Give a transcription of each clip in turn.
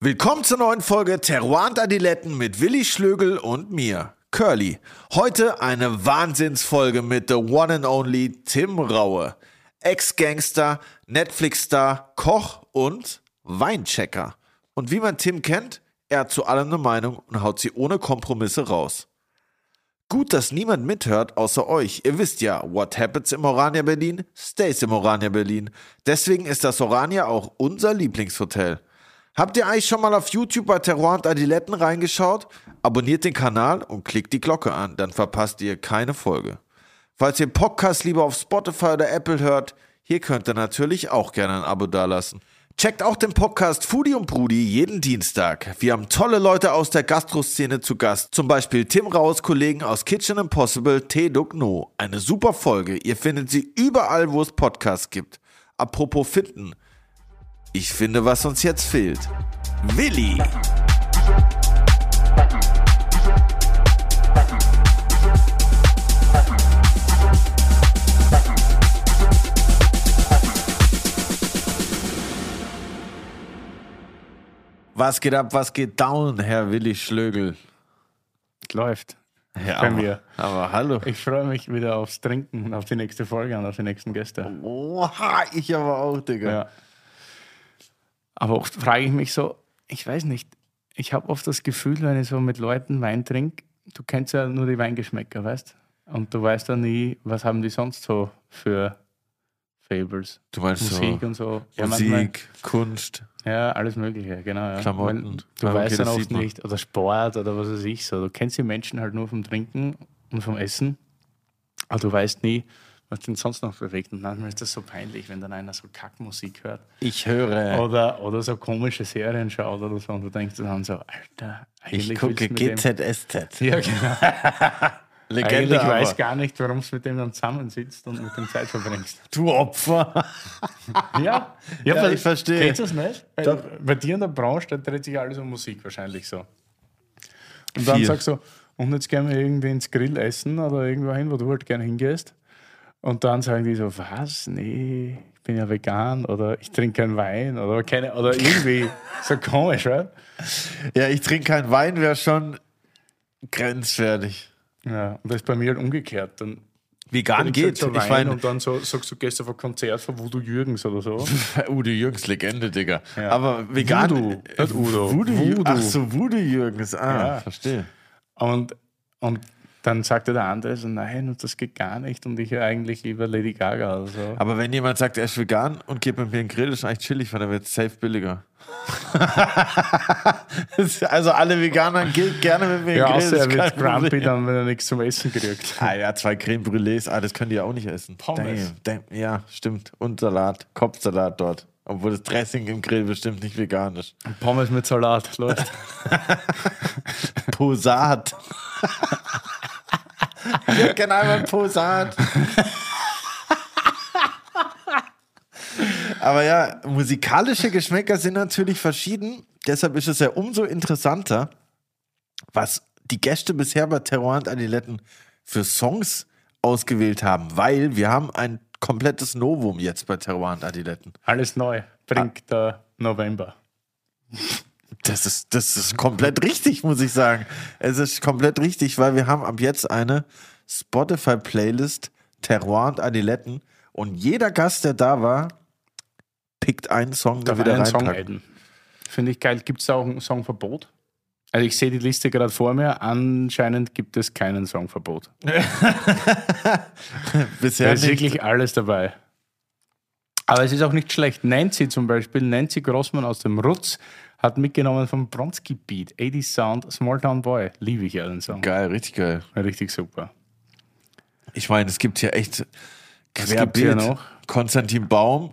Willkommen zur neuen Folge Terroir und Adiletten mit Willi Schlögel und mir, Curly. Heute eine Wahnsinnsfolge mit the one and only Tim Raue. Ex-Gangster, Netflix-Star, Koch und Weinchecker. Und wie man Tim kennt, er hat zu allem eine Meinung und haut sie ohne Kompromisse raus. Gut, dass niemand mithört außer euch. Ihr wisst ja, what happens im Orania Berlin, stays im Orania Berlin. Deswegen ist das Orania auch unser Lieblingshotel. Habt ihr eigentlich schon mal auf YouTube bei Terroir und Adiletten reingeschaut? Abonniert den Kanal und klickt die Glocke an, dann verpasst ihr keine Folge. Falls ihr Podcast lieber auf Spotify oder Apple hört, hier könnt ihr natürlich auch gerne ein Abo dalassen. Checkt auch den Podcast Foodie und Brudi jeden Dienstag. Wir haben tolle Leute aus der Gastroszene zu Gast. Zum Beispiel Tim Raus Kollegen aus Kitchen Impossible, T. Duck No. Eine super Folge. Ihr findet sie überall, wo es Podcasts gibt. Apropos finden. Ich finde, was uns jetzt fehlt. Willi. Was geht ab, was geht down, Herr Willi Schlögel? Läuft. Ja, Bei aber, mir. aber hallo. Ich freue mich wieder aufs Trinken auf die nächste Folge und auf die nächsten Gäste. Oha, ich aber auch, Digga. Ja. Aber oft frage ich mich so, ich weiß nicht, ich habe oft das Gefühl, wenn ich so mit Leuten Wein trinke, du kennst ja nur die Weingeschmäcker, weißt Und du weißt dann nie, was haben die sonst so für Fables. Du meinst Musik so und so. Ja, manchmal- Musik, Kunst. Ja, alles Mögliche, genau. Ja. Klamotten. Ja, Du okay, weißt dann oft nicht, oder Sport oder was weiß ich so. Du kennst die Menschen halt nur vom Trinken und vom Essen, aber du weißt nie, was den sonst noch bewegt. Und manchmal ist das so peinlich, wenn dann einer so Kackmusik hört Ich höre. oder, oder so komische Serien schaut oder so und du denkst dann so, Alter, eigentlich ich gucke GZSZ. Ja, genau. Legende, eigentlich aber. weiß gar nicht, warum du mit dem dann zusammensitzt und mit dem Zeit verbringst. Du Opfer. Ja, Ja, weil- ich verstehe. Kennst du das nicht? Bei, bei dir in der Branche, da dreht sich alles um Musik wahrscheinlich so. Und dann Viel. sagst du, und jetzt gehen wir irgendwie ins Grill essen oder irgendwo hin, wo du halt gerne hingehst. Und dann sagen die so, was? Nee, ich bin ja vegan oder ich trinke keinen Wein oder keine, oder irgendwie so komisch, right? Ja, ich trinke keinen Wein, wäre schon grenzwertig. Ja, und das ist bei mir halt umgekehrt. Dann Vegan geht. so Ich Wein meine, und dann so, sagst du, gehst auf ein Konzert von Voodoo Jürgens oder so. Udo Jürgens Legende, Digga. Ja. Aber vegan. Voodoo, nicht Udo. Voodoo. Voodoo. Ach so, Voodoo Jürgens. Ah, Ja. verstehe. Und, und dann sagte der andere so, nein, und das geht gar nicht. Und ich eigentlich lieber Lady Gaga oder so. Aber wenn jemand sagt, er ist vegan und geht mit mir in den Grill, ist eigentlich chillig, weil dann wird es safe billiger. also alle Veganer geht gerne mit mir in Ja, den Grill. außer er wird grumpy dann, wenn er nichts zum Essen kriegt. Ah ja, zwei Creme Brûlés, ah, das können die ja auch nicht essen. Pommes. Damn, damn, ja, stimmt. Und Salat, Kopfsalat dort. Obwohl das Dressing im Grill bestimmt nicht vegan ist. Pommes mit Salat, läuft. Posat. Wir kennen einmal Posat. Aber ja, musikalische Geschmäcker sind natürlich verschieden. Deshalb ist es ja umso interessanter, was die Gäste bisher bei Terror und Adiletten für Songs ausgewählt haben, weil wir haben ein komplettes Novum jetzt bei Terror und Adiletten. Alles neu. Bringt der November. Das ist, das ist komplett richtig, muss ich sagen. Es ist komplett richtig, weil wir haben ab jetzt eine Spotify-Playlist Terroir und Adiletten und jeder Gast, der da war, pickt einen Song, der wieder einen Song. Finde ich geil. Gibt es da auch ein Songverbot? Also ich sehe die Liste gerade vor mir. Anscheinend gibt es keinen Songverbot. Bisher Da ist nicht. wirklich alles dabei. Aber es ist auch nicht schlecht. Nancy zum Beispiel, Nancy Grossmann aus dem Rutz, hat mitgenommen vom Bronski Beat, 80 Sound, Small Town Boy. Liebe ich ja den Song. Geil, richtig geil. Richtig super. Ich meine, es gibt hier echt hier noch? Konstantin Baum,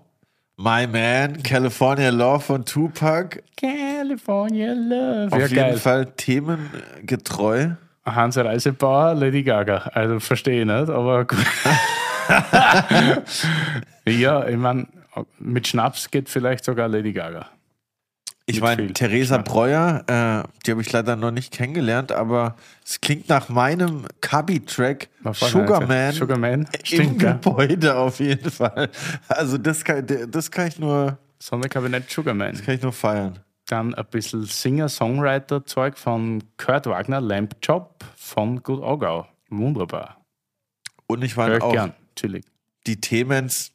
My Man, California Love von Tupac. California Love. Auf ja, jeden geil. Fall themengetreu. Hans Reisebauer, Lady Gaga. Also verstehe ich nicht, aber gut. ja, ich meine, mit Schnaps geht vielleicht sogar Lady Gaga. Ich meine, Theresa. Breuer, äh, die habe ich leider noch nicht kennengelernt, aber es klingt nach meinem war Sugarman das? Sugarman, im stimmt, ja. Gebäude auf jeden Fall. Also das kann, das kann ich nur, Sonderkabinett Sugarman. kann ich nur feiern. Dann ein bisschen Singer-Songwriter-Zeug von Kurt Wagner, Lamp Job von Good Augau. Wunderbar. Und ich ich auch gern. Chillig. die Themens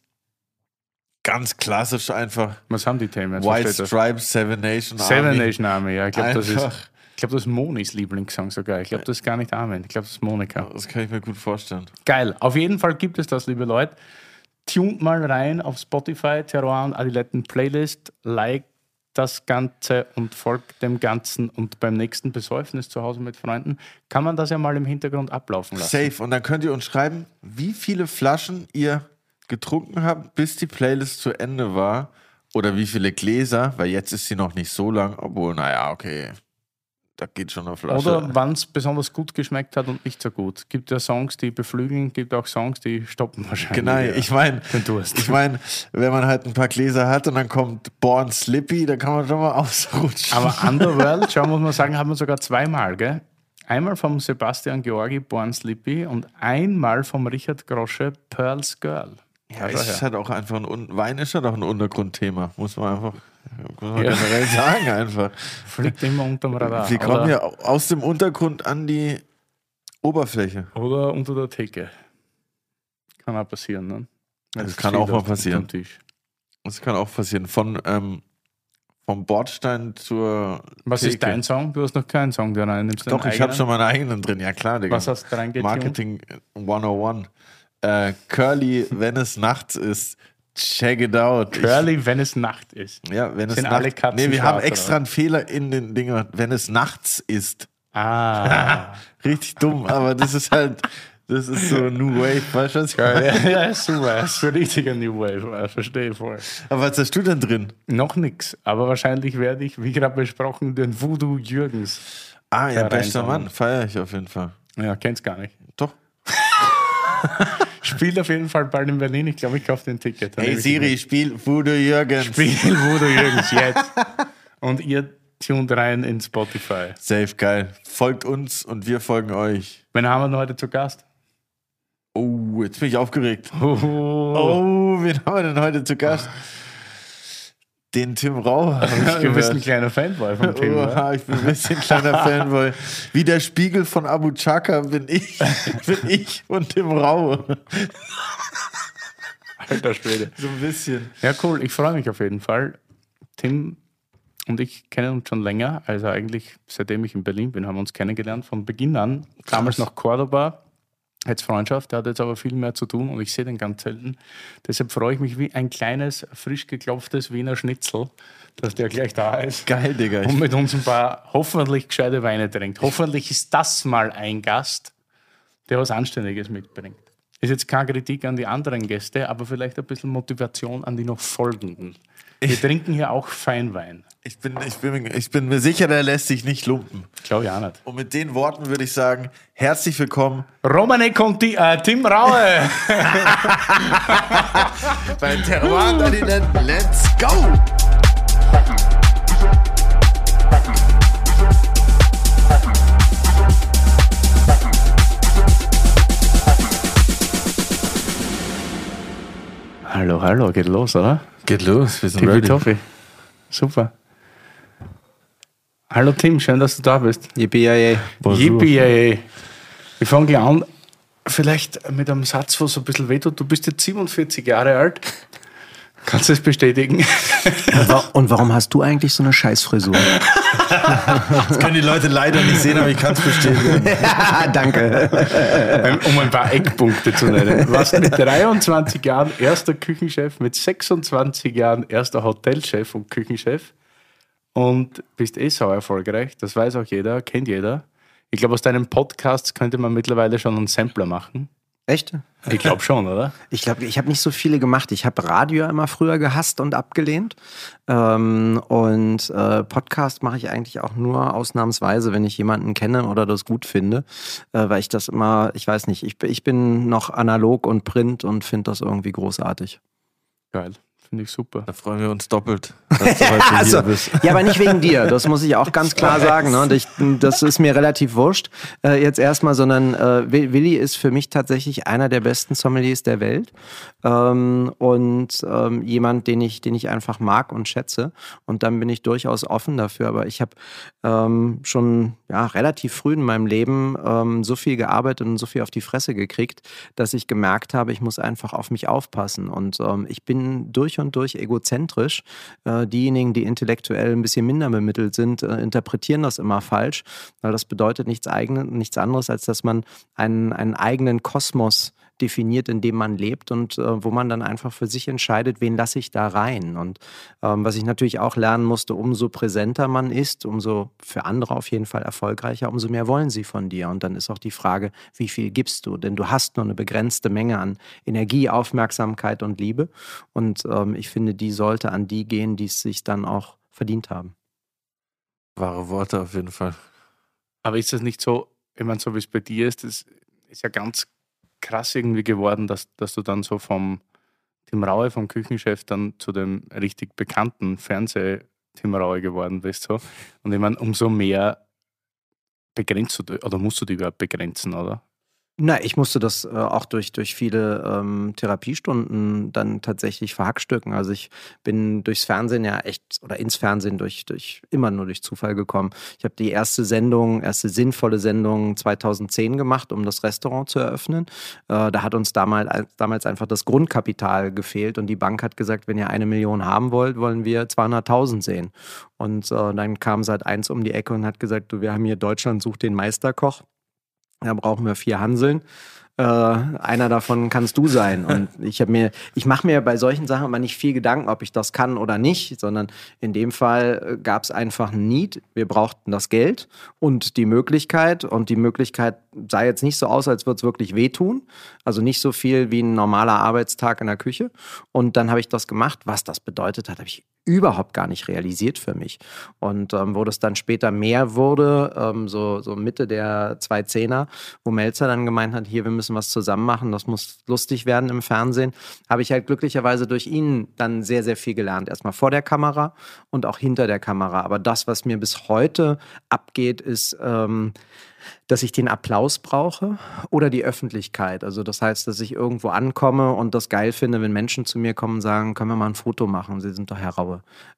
ganz klassisch einfach. Was haben die Themen? White? Stripes, Seven Nation Seven Army. Nation Army, ja. Ich glaube, das ist. Ich glaube, das ist Monis Lieblingssong sogar. Ich glaube, das ist gar nicht Armin. Ich glaube, das ist Monika. Das kann ich mir gut vorstellen. Geil. Auf jeden Fall gibt es das, liebe Leute. Tunt mal rein auf Spotify, Terroir und Adiletten Playlist. Like das Ganze und folgt dem Ganzen. Und beim nächsten Besäufnis zu Hause mit Freunden kann man das ja mal im Hintergrund ablaufen lassen. Safe. Und dann könnt ihr uns schreiben, wie viele Flaschen ihr getrunken habt, bis die Playlist zu Ende war. Oder wie viele Gläser, weil jetzt ist sie noch nicht so lang, obwohl, naja, okay. Da geht schon eine Flasche. Oder wann es besonders gut geschmeckt hat und nicht so gut. Gibt ja Songs, die beflügeln, gibt auch Songs, die stoppen wahrscheinlich. Genau, ja. ich meine, ich meine, wenn man halt ein paar Gläser hat und dann kommt Born Slippy, dann kann man schon mal ausrutschen. Aber Underworld, schau, muss man sagen, haben wir sogar zweimal, gell? Einmal vom Sebastian Georgi, Born Slippy und einmal vom Richard Grosche, Pearl's Girl. Ja, ist halt auch einfach ein Wein ist halt auch ein Untergrundthema, muss man einfach muss man Ja. generell sagen einfach. Fliegt immer unterm Radar. Wir kommen ja aus dem Untergrund an die Oberfläche. oder unter der Theke. Kann auch passieren, ne? Wenn Das kann auch mal passieren. Das kann auch passieren. Von ähm, vom Bordstein zur Was Theke. ist dein Song? Du hast noch keinen Song, der rein nimmst. Doch, ich habe schon meinen eigenen drin. Ja klar, Digga. Was hast du reingetunt? Marketing 101. Äh, Curly, wenn es nachts ist. Check it out. Curly, wenn es Nacht ist. Ich, ja, wenn es Sind nachts alle Katzen Nee, wir haben extra oder? einen Fehler in den Dingen. Wenn es nachts ist. Ah. Richtig dumm, aber das ist halt, das ist so New Wave, weißt du was? ich ja, ja, super. Das ist ein richtiger New Wave. Verstehe voll. Aber was hast du denn drin? Noch nix, aber wahrscheinlich werde ich, wie gerade besprochen, den Voodoo Jürgens. Ah, ja, bester. Mann, feiere ich auf jeden Fall. Ja, kenn's gar nicht. Spielt auf jeden Fall bald in Berlin. Ich glaube, ich kaufe den Ticket. Dann Hey Siri, spiel Voodoo Jürgens. Spiel Voodoo Jürgens jetzt. Und ihr tunt rein in Spotify. Safe, geil. Folgt uns und wir folgen euch. Wen haben wir denn heute zu Gast? Oh, jetzt bin ich aufgeregt. Oh. Oh, wen haben wir denn heute zu Gast? Den Tim Rau, habe ich du bist ein gehört. kleiner Fanboy vom Team, oder? Oha, ich bin ein bisschen kleiner Fanboy. Wie der Spiegel von Abu Chaka bin ich, bin ich und Tim Rau. Alter Schwede. So ein bisschen. Ja, cool. Ich freue mich auf jeden Fall. Tim und ich kennen uns schon länger. Also eigentlich, seitdem ich in Berlin bin, haben wir uns kennengelernt. Von Beginn an. Damals noch Cordoba. Jetzt Freundschaft. Der hat jetzt aber viel mehr zu tun und ich sehe den ganz selten. Deshalb freue ich mich wie ein kleines, frisch geklopftes Wiener Schnitzel, dass der gleich da ist. Geil, Digga. Und mit uns ein paar hoffentlich gescheite Weine trinkt. Hoffentlich ist das mal ein Gast, der was Anständiges mitbringt. Ist jetzt keine Kritik an die anderen Gäste, aber vielleicht ein bisschen Motivation an die noch folgenden. Wir trinken hier auch Feinwein. ich, bin, ich, bin, ich bin mir sicher, der lässt sich nicht lumpen. Glaube ich auch nicht. Und mit den Worten würde ich sagen, herzlich willkommen Romane Conti, äh, Tim Raue. bei Terroir. Let's go! hallo, hallo, geht los, oder? Geht los, wir sind Tippitoppi. Super. Hallo Tim, schön, dass du da bist. Yippie Yippie, ey. Wir fangen gleich an. Vielleicht mit einem Satz, was so ein bisschen wehtut. Du bist jetzt 47 Jahre alt. Kannst du das bestätigen? Und warum hast du eigentlich so eine Scheißfrisur? Das können die Leute leider nicht sehen, aber ich kann es bestätigen. Danke. um ein paar Eckpunkte zu nennen. Du warst mit 23 Jahren erster Küchenchef, mit 26 Jahren erster Hotelchef und Küchenchef und bist eh sau erfolgreich. Das weiß auch jeder, kennt jeder. Ich glaube, aus deinen Podcasts könnte man mittlerweile schon einen Sampler machen. Echt? Ich glaube schon, oder? Ich glaube, ich habe nicht so viele gemacht. Ich habe Radio immer früher gehasst und abgelehnt. Ähm, und äh, Podcast mache ich eigentlich auch nur ausnahmsweise, wenn ich jemanden kenne oder das gut finde. Äh, weil ich das immer, ich weiß nicht, ich, ich bin noch analog und print und finde das irgendwie großartig. Geil. Finde ich super. Da freuen wir uns doppelt. also, ja, aber nicht wegen dir. Das muss ich auch ganz klar sagen. Ne? Ich, das ist mir relativ wurscht äh, jetzt erstmal, sondern äh, Willi ist für mich tatsächlich einer der besten Sommeliers der Welt ähm, und ähm, jemand, den ich, den ich einfach mag und schätze. Und dann bin ich durchaus offen dafür. Aber ich habe ähm, schon ja, relativ früh in meinem Leben ähm, so viel gearbeitet und so viel auf die Fresse gekriegt, dass ich gemerkt habe, ich muss einfach auf mich aufpassen. Und ähm, ich bin durch und durch egozentrisch. Äh, diejenigen, die intellektuell ein bisschen minder bemittelt sind, äh, interpretieren das immer falsch, weil das bedeutet nichts, eigene, nichts anderes, als dass man einen, einen eigenen Kosmos definiert, in dem man lebt und äh, wo man dann einfach für sich entscheidet, wen lasse ich da rein. Und ähm, was ich natürlich auch lernen musste, umso präsenter man ist, umso für andere auf jeden Fall erfolgreicher, umso mehr wollen sie von dir. Und dann ist auch die Frage, wie viel gibst du? Denn du hast nur eine begrenzte Menge an Energie, Aufmerksamkeit und Liebe. Und ähm, ich finde, die sollte an die gehen, die es sich dann auch verdient haben. Wahre Worte auf jeden Fall. Aber ist das nicht so, ich meine, so wie es bei dir ist, das ist ja ganz krass irgendwie geworden, dass, dass du dann so vom Tim Raue, vom Küchenchef, dann zu dem richtig bekannten Fernseh-Tim Raue geworden bist. So. Und ich meine, umso mehr begrenzt du, oder musst du dich überhaupt begrenzen, oder? Na, ich musste das äh, auch durch, durch viele ähm, Therapiestunden dann tatsächlich verhackstücken. Also ich bin durchs Fernsehen ja echt oder ins Fernsehen durch, durch immer nur durch Zufall gekommen. Ich habe die erste Sendung, erste sinnvolle Sendung 2010 gemacht, um das Restaurant zu eröffnen. Äh, da hat uns damals, damals einfach das Grundkapital gefehlt und die Bank hat gesagt, wenn ihr eine Million haben wollt, wollen wir 200.000 sehen. Und äh, dann kam seit eins um die Ecke und hat gesagt, du, wir haben hier Deutschland sucht den Meisterkoch. Da brauchen wir vier Hanseln. Äh, einer davon kannst du sein. Und ich habe mir, ich mache mir bei solchen Sachen immer nicht viel Gedanken, ob ich das kann oder nicht, sondern in dem Fall äh, gab es einfach ein Need. Wir brauchten das Geld und die Möglichkeit. Und die Möglichkeit sah jetzt nicht so aus, als würde es wirklich wehtun. Also nicht so viel wie ein normaler Arbeitstag in der Küche. Und dann habe ich das gemacht. Was das bedeutet hat, habe ich überhaupt gar nicht realisiert für mich. Und ähm, wo das dann später mehr wurde, ähm, so, so Mitte der 2010er, wo Melzer dann gemeint hat, hier, wir müssen was zusammen machen, das muss lustig werden im Fernsehen, habe ich halt glücklicherweise durch ihn dann sehr, sehr viel gelernt. Erstmal vor der Kamera und auch hinter der Kamera. Aber das, was mir bis heute abgeht, ist... Ähm, dass ich den Applaus brauche oder die Öffentlichkeit. Also das heißt, dass ich irgendwo ankomme und das geil finde, wenn Menschen zu mir kommen und sagen, können wir mal ein Foto machen? Sie sind doch Herr.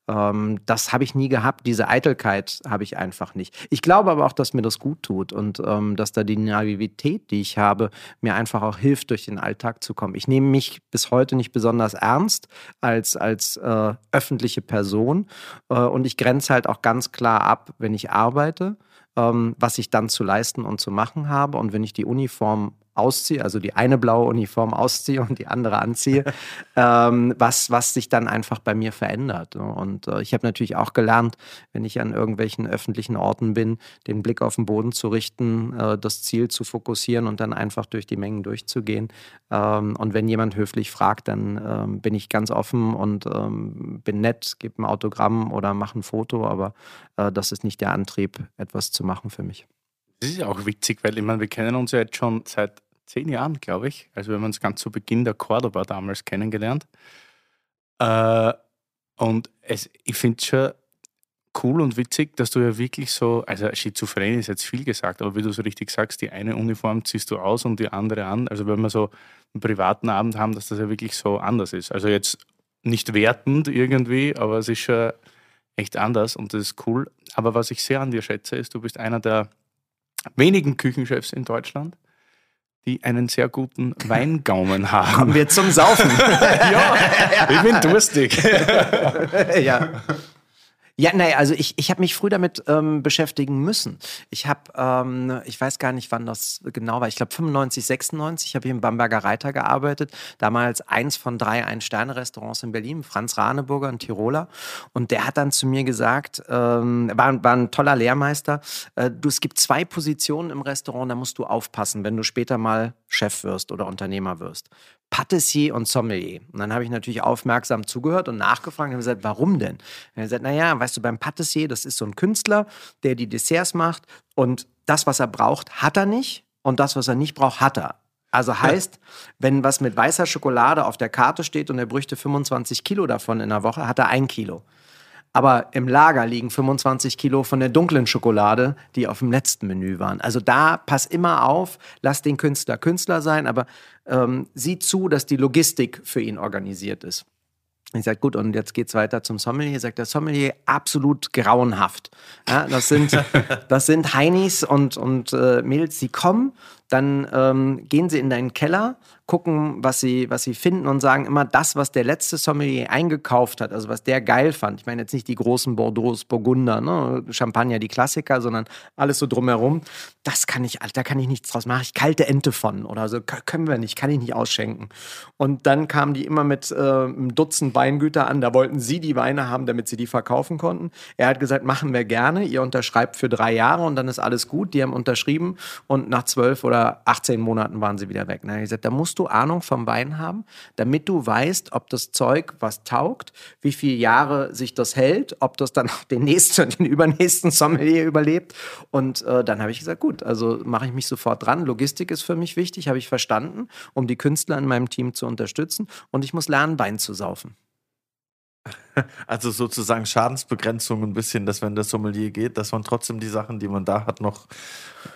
Ähm, das habe ich nie gehabt. Diese Eitelkeit habe ich einfach nicht. Ich glaube aber auch, dass mir das gut tut und ähm, dass da die Naivität, die ich habe, mir einfach auch hilft, durch den Alltag zu kommen. Ich nehme mich bis heute nicht besonders ernst als, als äh, öffentliche Person äh, und ich grenze halt auch ganz klar ab, wenn ich arbeite was ich dann zu leisten und zu machen habe. Und wenn ich die Uniform ausziehe, also die eine blaue Uniform ausziehe und die andere anziehe, ähm, was, was sich dann einfach bei mir verändert. Und äh, ich habe natürlich auch gelernt, wenn ich an irgendwelchen öffentlichen Orten bin, den Blick auf den Boden zu richten, äh, das Ziel zu fokussieren und dann einfach durch die Mengen durchzugehen. Ähm, und wenn jemand höflich fragt, dann ähm, bin ich ganz offen und ähm, bin nett, gebe ein Autogramm oder mache ein Foto, aber äh, das ist nicht der Antrieb, etwas zu machen für mich. Das ist ja auch witzig, weil ich meine, wir kennen uns ja jetzt schon seit zehn Jahren, glaube ich. Also wir haben uns ganz zu Beginn der Cordoba damals kennengelernt. Äh, und es, ich finde es schon cool und witzig, dass du ja wirklich so, also schizophren ist jetzt viel gesagt, aber wie du so richtig sagst, die eine Uniform ziehst du aus und die andere an. Also wenn wir so einen privaten Abend haben, dass das ja wirklich so anders ist. Also jetzt nicht wertend irgendwie, aber es ist schon echt anders und das ist cool. Aber was ich sehr an dir schätze, ist, du bist einer der wenigen Küchenchefs in Deutschland, die einen sehr guten Weingaumen haben. Kommen wir zum Saufen. ja, ich bin durstig. ja. Ja, naja, also ich, ich habe mich früh damit ähm, beschäftigen müssen. Ich habe, ähm, ich weiß gar nicht, wann das genau war. Ich glaube 95, 96 habe ich im Bamberger Reiter gearbeitet. Damals eins von drei Ein-Sterne-Restaurants in Berlin, Franz Raneburger, ein Tiroler. Und der hat dann zu mir gesagt, ähm, war, war ein toller Lehrmeister, äh, du, es gibt zwei Positionen im Restaurant, da musst du aufpassen, wenn du später mal Chef wirst oder Unternehmer wirst. Patissier und Sommelier. Und dann habe ich natürlich aufmerksam zugehört und nachgefragt und habe gesagt, warum denn? Und er hat gesagt, naja, weißt du, beim Patissier, das ist so ein Künstler, der die Desserts macht und das, was er braucht, hat er nicht und das, was er nicht braucht, hat er. Also heißt, wenn was mit weißer Schokolade auf der Karte steht und er bräuchte 25 Kilo davon in der Woche, hat er ein Kilo. Aber im Lager liegen 25 Kilo von der dunklen Schokolade, die auf dem letzten Menü waren. Also da pass immer auf, lass den Künstler Künstler sein, aber ähm, sieh zu, dass die Logistik für ihn organisiert ist. Ich sage, gut, und jetzt geht's weiter zum Sommelier. Sagt der Sommelier, absolut grauenhaft. Ja, das sind, das sind Heinis und, und äh, Mädels, die kommen, dann ähm, gehen sie in deinen Keller, gucken, was sie, was sie finden und sagen immer das, was der letzte Sommelier eingekauft hat, also was der geil fand. Ich meine jetzt nicht die großen Bordeaux, Burgunder, ne? Champagner, die Klassiker, sondern alles so drumherum. Das kann ich, da kann ich nichts draus machen. Ich kalte Ente von oder so können wir nicht, kann ich nicht ausschenken. Und dann kamen die immer mit äh, einem Dutzend Weingüter an. Da wollten sie die Weine haben, damit sie die verkaufen konnten. Er hat gesagt, machen wir gerne. Ihr unterschreibt für drei Jahre und dann ist alles gut. Die haben unterschrieben und nach zwölf oder 18 Monaten waren sie wieder weg. Ne? Ich gesagt, da musst du Ahnung vom Wein haben, damit du weißt, ob das Zeug was taugt, wie viele Jahre sich das hält, ob das dann auch den nächsten und den übernächsten Sommelier überlebt. Und äh, dann habe ich gesagt, gut, also mache ich mich sofort dran. Logistik ist für mich wichtig, habe ich verstanden, um die Künstler in meinem Team zu unterstützen. Und ich muss lernen, Wein zu saufen. Also sozusagen Schadensbegrenzung ein bisschen, dass wenn das Sommelier geht, dass man trotzdem die Sachen, die man da hat, noch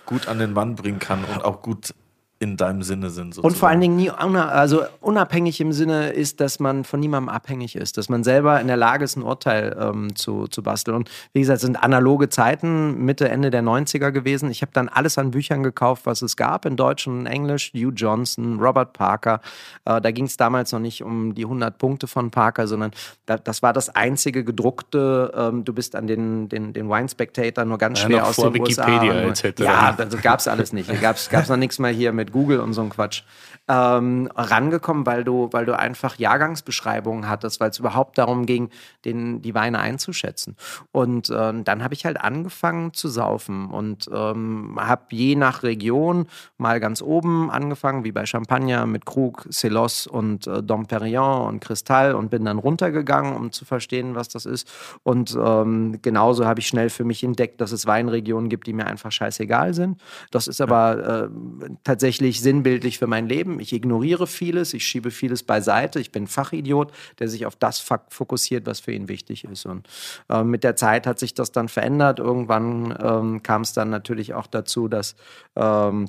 gut an den Mann bringen kann und auch gut in deinem Sinne sind. Sozusagen. Und vor allen Dingen nie, also unabhängig im Sinne ist, dass man von niemandem abhängig ist, dass man selber in der Lage ist, ein Urteil ähm, zu, zu basteln. Und wie gesagt, es sind analoge Zeiten, Mitte, Ende der 90er gewesen. Ich habe dann alles an Büchern gekauft, was es gab, in Deutsch und in Englisch. Hugh Johnson, Robert Parker. Äh, da ging es damals noch nicht um die 100 Punkte von Parker, sondern da, das war das einzige gedruckte. Ähm, du bist an den, den, den Wine Spectator nur ganz schwer ja, aus vor den Wikipedia USA. Etc. Ja, also gab es alles nicht. Gab es noch nichts mehr hier mit mit Google und so ein Quatsch, ähm, rangekommen, weil du, weil du einfach Jahrgangsbeschreibungen hattest, weil es überhaupt darum ging, den, die Weine einzuschätzen. Und äh, dann habe ich halt angefangen zu saufen und ähm, habe je nach Region mal ganz oben angefangen, wie bei Champagner mit Krug, Celos und äh, Dom Perignon und Kristall und bin dann runtergegangen, um zu verstehen, was das ist. Und ähm, genauso habe ich schnell für mich entdeckt, dass es Weinregionen gibt, die mir einfach scheißegal sind. Das ist aber äh, tatsächlich sinnbildlich für mein Leben. Ich ignoriere vieles, ich schiebe vieles beiseite. Ich bin ein Fachidiot, der sich auf das fokussiert, was für ihn wichtig ist. Und äh, mit der Zeit hat sich das dann verändert. Irgendwann ähm, kam es dann natürlich auch dazu, dass ähm,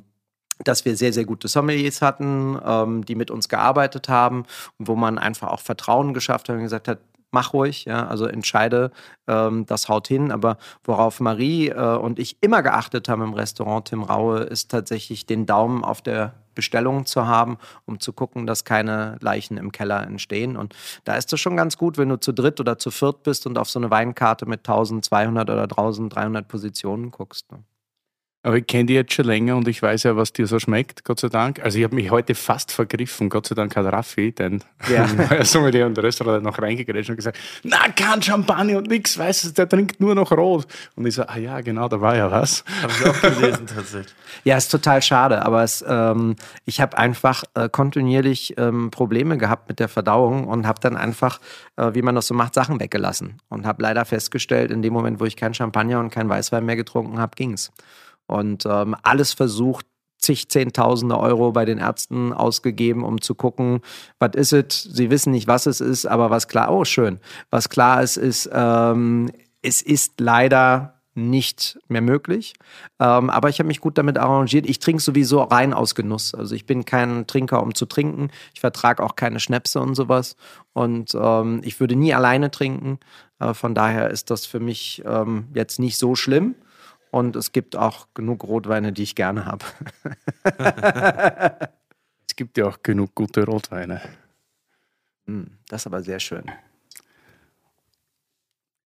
dass wir sehr, sehr gute Sommeliers hatten, ähm, die mit uns gearbeitet haben und wo man einfach auch Vertrauen geschafft hat und gesagt hat, mach ruhig, ja, also entscheide, ähm, das haut hin. Aber worauf Marie äh, und ich immer geachtet haben im Restaurant Tim Raue, ist tatsächlich den Daumen auf der Bestellung zu haben, um zu gucken, dass keine Leichen im Keller entstehen. Und da ist es schon ganz gut, wenn du zu dritt oder zu viert bist und auf so eine Weinkarte mit 1200 oder 1300 Positionen guckst. Ne? Aber ich kenne die jetzt schon länger und ich weiß ja, was dir so schmeckt, Gott sei Dank. Also ich habe mich heute fast vergriffen, Gott sei Dank hat Raffi, denn ja. Sommelier und der Restaurant noch reingegrätscht und gesagt, na, kein Champagner und nichts, weißt du, der trinkt nur noch Rot. Und ich so, ah ja, genau, da war ja was. Habe ich auch gelesen tatsächlich. Ja, ist total schade, aber es, ähm, ich habe einfach äh, kontinuierlich ähm, Probleme gehabt mit der Verdauung und habe dann einfach, äh, wie man das so macht, Sachen weggelassen. Und habe leider festgestellt, in dem Moment, wo ich kein Champagner und kein Weißwein mehr getrunken habe, ging es und ähm, alles versucht, zig Zehntausende Euro bei den Ärzten ausgegeben, um zu gucken, was ist es? Sie wissen nicht, was es ist, aber was klar, oh schön, was klar ist, ist, ähm, es ist leider nicht mehr möglich. Ähm, aber ich habe mich gut damit arrangiert. Ich trinke sowieso rein aus Genuss. Also ich bin kein Trinker, um zu trinken. Ich vertrage auch keine Schnäpse und sowas. Und ähm, ich würde nie alleine trinken. Äh, von daher ist das für mich ähm, jetzt nicht so schlimm. Und es gibt auch genug Rotweine, die ich gerne habe. es gibt ja auch genug gute Rotweine. Hm, das ist aber sehr schön.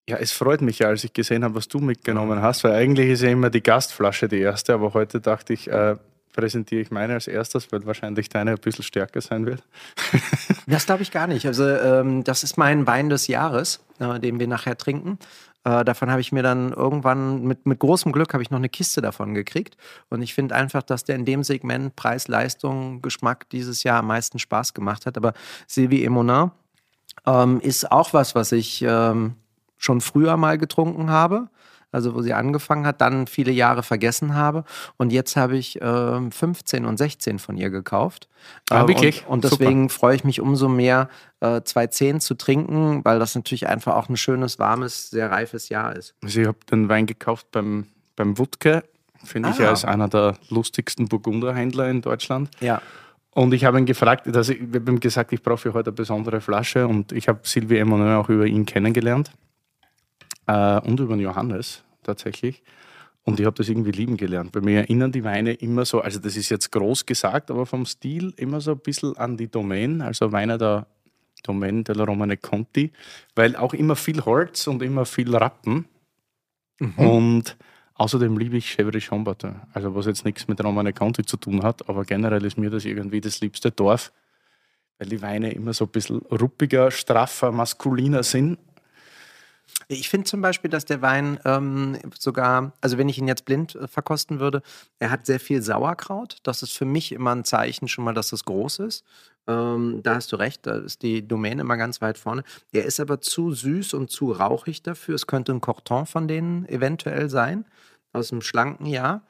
Ja, es freut mich ja, als ich gesehen habe, was du mitgenommen hast, weil eigentlich ist ja immer die Gastflasche die erste, aber heute dachte ich, äh, präsentiere ich meine als erstes, weil wahrscheinlich deine ein bisschen stärker sein wird. das glaube ich gar nicht. Also ähm, das ist mein Wein des Jahres, äh, den wir nachher trinken. Äh, davon habe ich mir dann irgendwann mit, mit großem Glück habe ich noch eine Kiste davon gekriegt. Und ich finde einfach, dass der in dem Segment Preis, Leistung, Geschmack dieses Jahr am meisten Spaß gemacht hat. Aber Sylvie Emonin ähm, ist auch was, was ich ähm, schon früher mal getrunken habe. Also wo sie angefangen hat, dann viele Jahre vergessen habe. Und jetzt habe ich äh, 15 und 16 von ihr gekauft. Ah, Äh, wirklich? Und, und deswegen freue ich mich umso mehr, äh, 210 zu trinken, weil das natürlich einfach auch ein schönes, warmes, sehr reifes Jahr ist. Also ich habe den Wein gekauft beim, beim Wutke. Finde ich, Ah. er ist einer der lustigsten Burgunderhändler in Deutschland. Ja. Und ich habe ihn gefragt, dass ich, ich habe ihm gesagt, ich brauche für heute eine besondere Flasche. Und ich habe Sylvie Emanuel auch über ihn kennengelernt. Äh, und über den Johannes tatsächlich. Und ich habe das irgendwie lieben gelernt. Bei mir erinnern die Weine immer so, also das ist jetzt groß gesagt, aber vom Stil immer so ein bisschen an die Domaine, also Weine der Domaine della Romane Conti, weil auch immer viel Holz und immer viel Rappen. Und außerdem liebe ich Chevrolet Chambertin, also was jetzt nichts mit Romane Conti zu tun hat, aber generell ist mir das irgendwie das liebste Dorf, weil die Weine immer so ein bisschen ruppiger, straffer, maskuliner sind. Ich finde zum Beispiel, dass der Wein ähm, sogar, also wenn ich ihn jetzt blind äh, verkosten würde, er hat sehr viel Sauerkraut. Das ist für mich immer ein Zeichen schon mal, dass es groß ist. Ähm, da hast du recht, da ist die Domäne immer ganz weit vorne. Er ist aber zu süß und zu rauchig dafür. Es könnte ein Corton von denen eventuell sein, aus einem schlanken Jahr.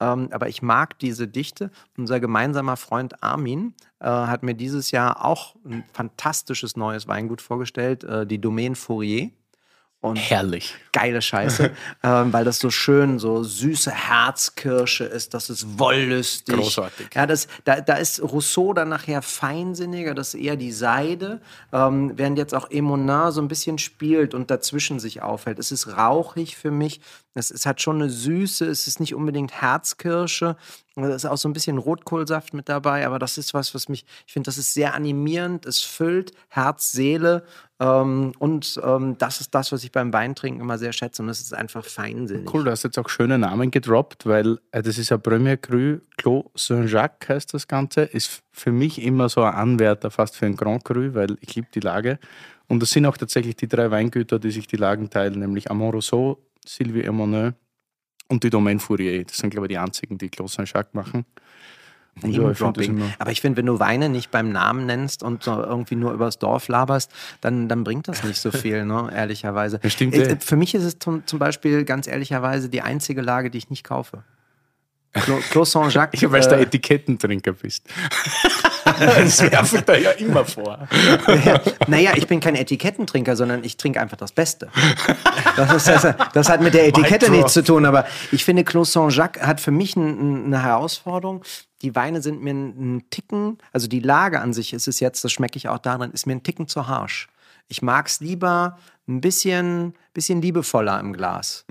Ähm, aber ich mag diese Dichte. Unser gemeinsamer Freund Armin äh, hat mir dieses Jahr auch ein fantastisches neues Weingut vorgestellt, äh, die Domaine Fourier. Und Herrlich. geile Scheiße, ähm, weil das so schön, so süße Herzkirsche ist, das ist wollüstig. Großartig. Ja, das, da, da ist Rousseau dann nachher feinsinniger, das ist eher die Seide, ähm, während jetzt auch Emonin so ein bisschen spielt und dazwischen sich aufhält. Es ist rauchig für mich, es, es hat schon eine Süße, es ist nicht unbedingt Herzkirsche, da ist auch so ein bisschen Rotkohlsaft mit dabei, aber das ist was, was mich, ich finde, das ist sehr animierend, es füllt Herz, Seele und ähm, das ist das, was ich beim Weintrinken immer sehr schätze und das ist einfach feinsinnig. Cool, du hast jetzt auch schöne Namen gedroppt, weil äh, das ist ein Premier Cru, Clos Saint-Jacques heißt das Ganze. Ist für mich immer so ein Anwärter fast für ein Grand Cru, weil ich liebe die Lage. Und das sind auch tatsächlich die drei Weingüter, die sich die Lagen teilen, nämlich Rousseau, Sylvie Emoneux und die Domaine Fourier. Das sind, glaube ich, die einzigen, die Clos Saint-Jacques machen. Und ja, ich. Aber ich finde, wenn du Weine nicht beim Namen nennst und so irgendwie nur übers Dorf laberst, dann, dann bringt das nicht so viel, ne? ehrlicherweise. Das stimmt, ja. äh, Für mich ist es zum, zum Beispiel ganz ehrlicherweise die einzige Lage, die ich nicht kaufe. Clos Saint-Jacques. Ich weiß, du äh, Etikettentrinker bist. das werfe ich da ja immer vor. Ja, naja, ich bin kein Etikettentrinker, sondern ich trinke einfach das Beste. Das, ist, das, das hat mit der Etikette nichts zu tun, aber ich finde, Clos Saint-Jacques hat für mich ein, eine Herausforderung. Die Weine sind mir einen Ticken, also die Lage an sich ist es jetzt, das schmecke ich auch daran, ist mir ein Ticken zu harsch. Ich mag es lieber ein bisschen, bisschen liebevoller im Glas.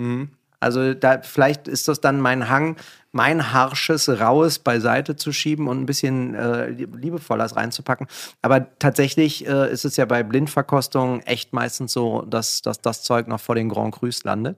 Also da, vielleicht ist das dann mein Hang, mein harsches, raues beiseite zu schieben und ein bisschen äh, liebevolles reinzupacken. Aber tatsächlich äh, ist es ja bei Blindverkostungen echt meistens so, dass, dass das Zeug noch vor den Grand Crus landet.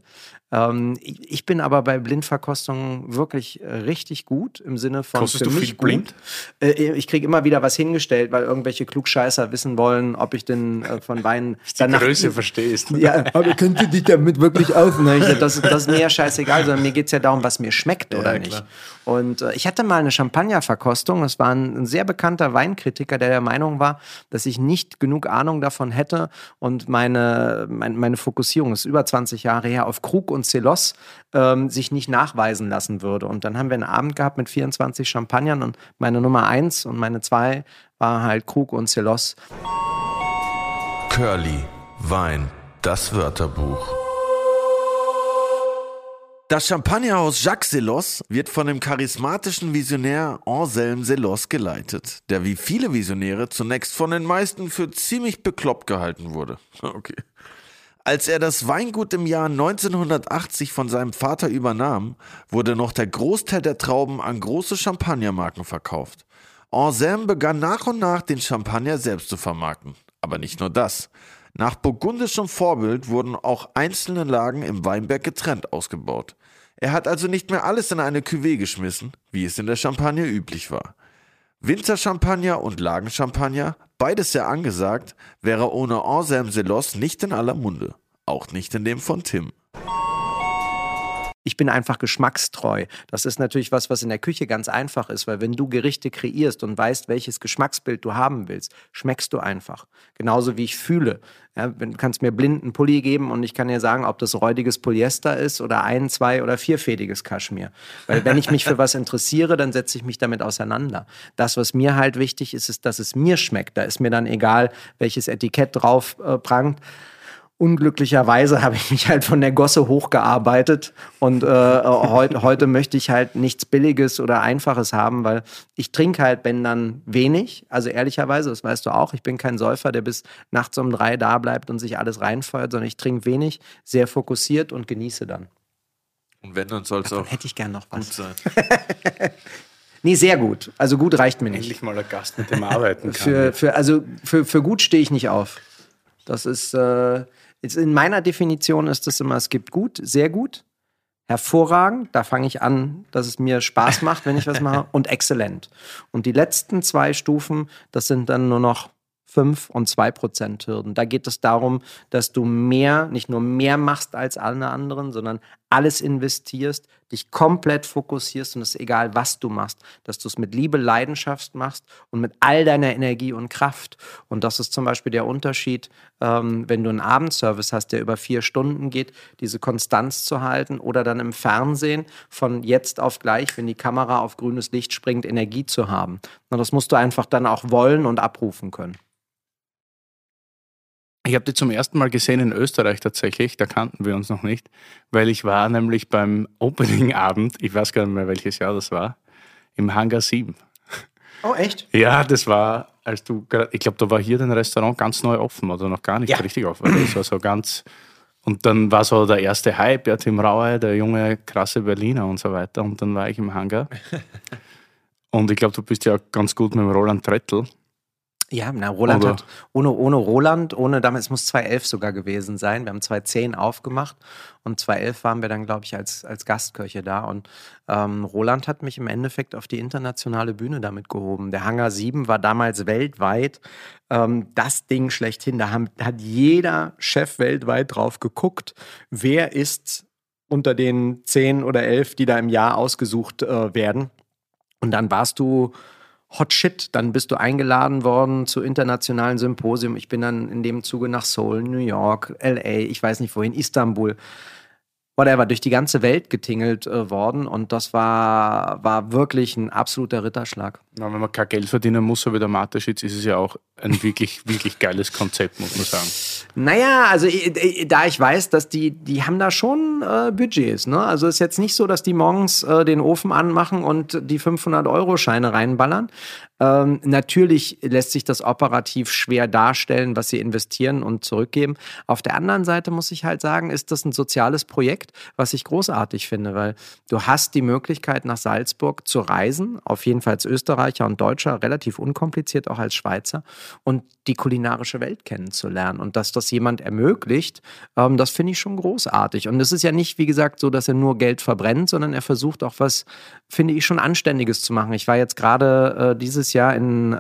Ähm, ich, ich bin aber bei Blindverkostungen wirklich äh, richtig gut im Sinne von Kostest für du mich viel blind? Äh, ich kriege immer wieder was hingestellt, weil irgendwelche Klugscheißer wissen wollen, ob ich denn äh, von Weinen Die Größe verstehst. ja, aber könnt ihr dich damit wirklich auf? Ne? Ich, das, das ist mir ja scheißegal, sondern mir geht es ja darum, was mir schmeckt oder Ja, nicht. klar. Und äh, ich hatte mal eine Champagnerverkostung. Es war ein, ein sehr bekannter Weinkritiker, der der Meinung war, dass ich nicht genug Ahnung davon hätte und meine, mein, meine Fokussierung ist über 20 Jahre her auf Krug und Celos ähm, sich nicht nachweisen lassen würde. Und dann haben wir einen Abend gehabt mit 24 Champagnern und meine Nummer eins und meine zwei war halt Krug und Celos. Curly, Wein, das Wörterbuch. Das Champagnerhaus Jacques Selos wird von dem charismatischen Visionär Anselm Selos geleitet, der wie viele Visionäre zunächst von den meisten für ziemlich bekloppt gehalten wurde. Okay. Als er das Weingut im Jahr 1980 von seinem Vater übernahm, wurde noch der Großteil der Trauben an große Champagnermarken verkauft. Anselm begann nach und nach den Champagner selbst zu vermarkten. Aber nicht nur das. Nach burgundischem Vorbild wurden auch einzelne Lagen im Weinberg getrennt ausgebaut. Er hat also nicht mehr alles in eine Cuvée geschmissen, wie es in der Champagne üblich war. Winzerchampagner und Lagenchampagner, beides sehr angesagt, wäre ohne Anselm Selos nicht in aller Munde. Auch nicht in dem von Tim. Ich bin einfach geschmackstreu. Das ist natürlich was, was in der Küche ganz einfach ist, weil wenn du Gerichte kreierst und weißt, welches Geschmacksbild du haben willst, schmeckst du einfach. Genauso wie ich fühle. Ja, du kannst mir blind einen Pulli geben und ich kann dir sagen, ob das räudiges Polyester ist oder ein, zwei oder vierfädiges Kaschmir. Weil wenn ich mich für was interessiere, dann setze ich mich damit auseinander. Das, was mir halt wichtig ist, ist, dass es mir schmeckt. Da ist mir dann egal, welches Etikett drauf äh, prangt unglücklicherweise habe ich mich halt von der Gosse hochgearbeitet und äh, heut, heute möchte ich halt nichts Billiges oder Einfaches haben, weil ich trinke halt, wenn dann wenig. Also ehrlicherweise, das weißt du auch, ich bin kein Säufer, der bis nachts um drei da bleibt und sich alles reinfeuert, sondern ich trinke wenig, sehr fokussiert und genieße dann. Und wenn, dann soll es auch hätte ich gern noch was. gut sein. nee, sehr gut. Also gut reicht mir nicht. Endlich mal ein Gast, mit dem arbeiten kann. Für, für, also für, für gut stehe ich nicht auf. Das ist... Äh, in meiner Definition ist das immer, es gibt gut, sehr gut, hervorragend, da fange ich an, dass es mir Spaß macht, wenn ich was mache, und exzellent. Und die letzten zwei Stufen, das sind dann nur noch 5 und 2 Prozent Hürden. Da geht es darum, dass du mehr, nicht nur mehr machst als alle anderen, sondern alles investierst, dich komplett fokussierst und es ist egal, was du machst, dass du es mit Liebe, Leidenschaft machst und mit all deiner Energie und Kraft. Und das ist zum Beispiel der Unterschied, ähm, wenn du einen Abendservice hast, der über vier Stunden geht, diese Konstanz zu halten oder dann im Fernsehen von jetzt auf gleich, wenn die Kamera auf grünes Licht springt, Energie zu haben. Und das musst du einfach dann auch wollen und abrufen können. Ich habe die zum ersten Mal gesehen in Österreich tatsächlich, da kannten wir uns noch nicht, weil ich war nämlich beim Opening-Abend, ich weiß gar nicht mehr welches Jahr das war, im Hangar 7. Oh, echt? Ja, das war, als du, ich glaube, da war hier dein Restaurant ganz neu offen oder noch gar nicht ja. richtig offen. Das war so ganz, und dann war so der erste Hype, ja, Tim Rauer, der junge, krasse Berliner und so weiter. Und dann war ich im Hangar. und ich glaube, du bist ja ganz gut mit dem Roland Trettl. Ja, na, Roland Oder? hat ohne, ohne Roland, ohne damals, es muss 2011 sogar gewesen sein. Wir haben 2010 aufgemacht und 2011 waren wir dann, glaube ich, als, als Gastköche da. Und ähm, Roland hat mich im Endeffekt auf die internationale Bühne damit gehoben. Der Hangar 7 war damals weltweit ähm, das Ding schlechthin. Da haben, hat jeder Chef weltweit drauf geguckt, wer ist unter den 10 oder 11, die da im Jahr ausgesucht äh, werden. Und dann warst du Hot Shit. Dann bist du eingeladen worden zu internationalen Symposien. Ich bin dann in dem Zuge nach Seoul, New York, LA, ich weiß nicht wohin, Istanbul whatever, durch die ganze Welt getingelt äh, worden und das war, war wirklich ein absoluter Ritterschlag. Na, wenn man kein Geld verdienen muss, so wie der Mateschitz, ist es ja auch ein wirklich, wirklich geiles Konzept, muss man sagen. Naja, also da ich weiß, dass die, die haben da schon äh, Budgets. Ne? Also ist jetzt nicht so, dass die morgens äh, den Ofen anmachen und die 500-Euro-Scheine reinballern. Ähm, natürlich lässt sich das operativ schwer darstellen, was sie investieren und zurückgeben. Auf der anderen Seite muss ich halt sagen, ist das ein soziales Projekt, was ich großartig finde, weil du hast die Möglichkeit, nach Salzburg zu reisen, auf jeden Fall als Österreicher und Deutscher, relativ unkompliziert auch als Schweizer, und die kulinarische Welt kennenzulernen. Und dass das jemand ermöglicht, ähm, das finde ich schon großartig. Und es ist ja nicht, wie gesagt, so, dass er nur Geld verbrennt, sondern er versucht auch was, finde ich, schon Anständiges zu machen. Ich war jetzt gerade äh, dieses Jahr in äh,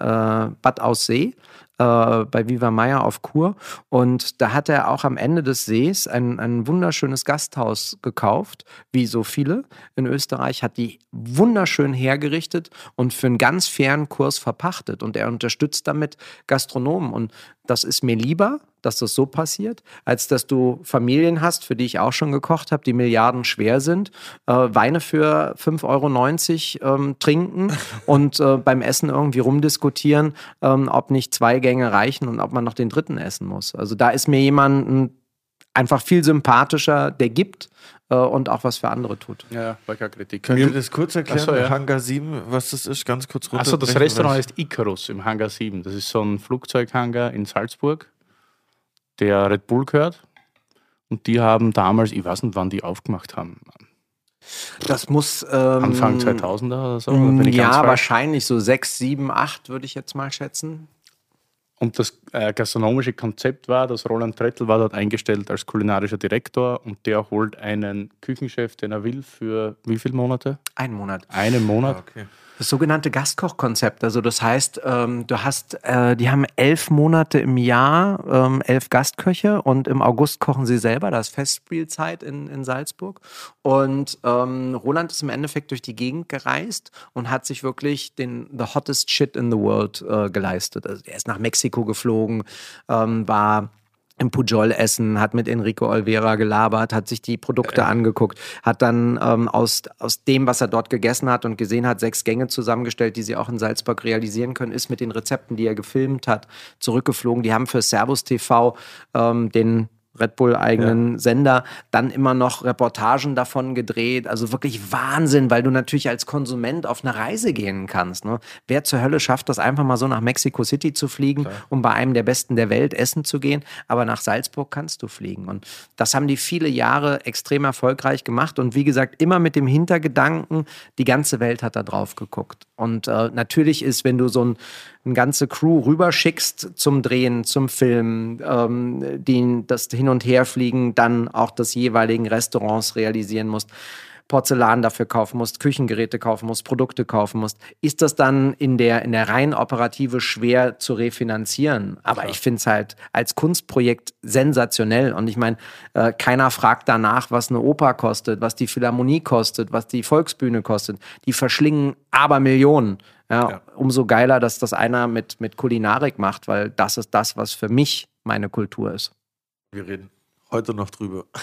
Bad Aussee äh, bei Viva Meier auf Kur. Und da hat er auch am Ende des Sees ein, ein wunderschönes Gasthaus gekauft, wie so viele in Österreich, hat die wunderschön hergerichtet und für einen ganz fairen Kurs verpachtet. Und er unterstützt damit Gastronomen. Und das ist mir lieber, dass das so passiert, als dass du Familien hast, für die ich auch schon gekocht habe, die Milliarden schwer sind, äh, Weine für 5,90 Euro ähm, trinken und äh, beim Essen irgendwie rumdiskutieren, ähm, ob nicht zwei Gänge reichen und ob man noch den dritten essen muss. Also da ist mir jemand einfach viel sympathischer, der gibt äh, und auch was für andere tut. Ja, war keine Kritik. Könnt ihr das kurz erklären, so, ja. Hangar 7, was das ist? Ganz kurz runter. Also das Restaurant heißt Icarus im Hangar 7. Das ist so ein Flugzeughangar in Salzburg der Red Bull gehört. Und die haben damals, ich weiß nicht, wann die aufgemacht haben. Das muss ähm, Anfang 2000er oder so? Oder ja, wahrscheinlich so 6, 7, 8 würde ich jetzt mal schätzen. Und das äh, gastronomische Konzept war, dass Roland Trettel war dort eingestellt als kulinarischer Direktor und der holt einen Küchenchef, den er will, für wie viele Monate? Einen Monat. Einen Monat. Okay. Das sogenannte Gastkochkonzept. Also das heißt, ähm, du hast, äh, die haben elf Monate im Jahr, ähm, elf Gastköche und im August kochen sie selber. Das ist Festspielzeit in, in Salzburg. Und ähm, Roland ist im Endeffekt durch die Gegend gereist und hat sich wirklich den the hottest shit in the world äh, geleistet. Also er ist nach Mexiko geflogen, ähm, war im Pujol essen, hat mit Enrico Olvera gelabert, hat sich die Produkte äh. angeguckt, hat dann ähm, aus, aus dem, was er dort gegessen hat und gesehen hat, sechs Gänge zusammengestellt, die sie auch in Salzburg realisieren können, ist mit den Rezepten, die er gefilmt hat, zurückgeflogen. Die haben für Servus TV ähm, den Red Bull eigenen ja. Sender, dann immer noch Reportagen davon gedreht. Also wirklich Wahnsinn, weil du natürlich als Konsument auf eine Reise gehen kannst. Ne? Wer zur Hölle schafft das einfach mal so nach Mexico City zu fliegen, Klar. um bei einem der Besten der Welt essen zu gehen? Aber nach Salzburg kannst du fliegen. Und das haben die viele Jahre extrem erfolgreich gemacht. Und wie gesagt, immer mit dem Hintergedanken, die ganze Welt hat da drauf geguckt. Und äh, natürlich ist, wenn du so ein eine ganze Crew rüberschickst zum Drehen, zum Film, ähm, die das Hin- und Herfliegen dann auch des jeweiligen Restaurants realisieren musst. Porzellan dafür kaufen musst, Küchengeräte kaufen musst, Produkte kaufen musst, ist das dann in der, in der rein operative schwer zu refinanzieren. Aber Klar. ich finde es halt als Kunstprojekt sensationell. Und ich meine, äh, keiner fragt danach, was eine Oper kostet, was die Philharmonie kostet, was die Volksbühne kostet. Die verschlingen aber Millionen. Ja, ja. Umso geiler, dass das einer mit, mit Kulinarik macht, weil das ist das, was für mich meine Kultur ist. Wir reden heute noch drüber.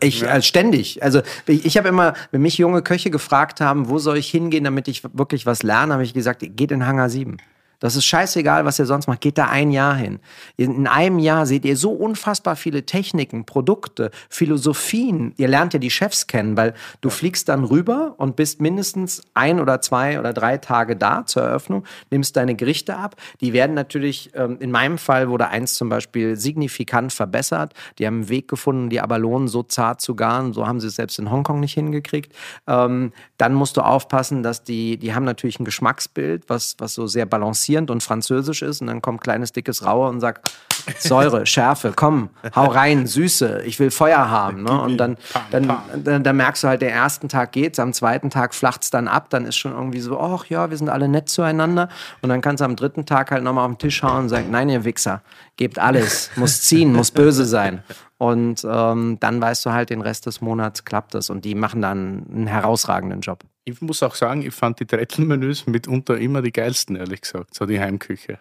Ich ja. äh, ständig. Also ich, ich habe immer, wenn mich junge Köche gefragt haben, wo soll ich hingehen, damit ich wirklich was lerne, habe ich gesagt, geht in Hangar 7. Das ist scheißegal, was ihr sonst macht. Geht da ein Jahr hin. In einem Jahr seht ihr so unfassbar viele Techniken, Produkte, Philosophien. Ihr lernt ja die Chefs kennen, weil du fliegst dann rüber und bist mindestens ein oder zwei oder drei Tage da zur Eröffnung, nimmst deine Gerichte ab. Die werden natürlich, ähm, in meinem Fall wurde eins zum Beispiel signifikant verbessert. Die haben einen Weg gefunden, die Abalonen so zart zu garen. So haben sie es selbst in Hongkong nicht hingekriegt. Ähm, dann musst du aufpassen, dass die, die haben natürlich ein Geschmacksbild, was, was so sehr balanciert passierend und französisch ist und dann kommt kleines, dickes Rauer und sagt, Säure, Schärfe, komm, hau rein, Süße, ich will Feuer haben. Ne? Und dann, dann, dann, dann, merkst du halt, der ersten Tag geht's, am zweiten Tag flacht es dann ab, dann ist schon irgendwie so, ach ja, wir sind alle nett zueinander. Und dann kannst du am dritten Tag halt nochmal auf den Tisch hauen und sagen, nein, ihr Wichser, gebt alles, muss ziehen, muss böse sein. Und ähm, dann weißt du halt, den Rest des Monats klappt es. Und die machen dann einen herausragenden Job. Ich muss auch sagen, ich fand die Trettelmenüs mitunter immer die geilsten, ehrlich gesagt, so die Heimküche.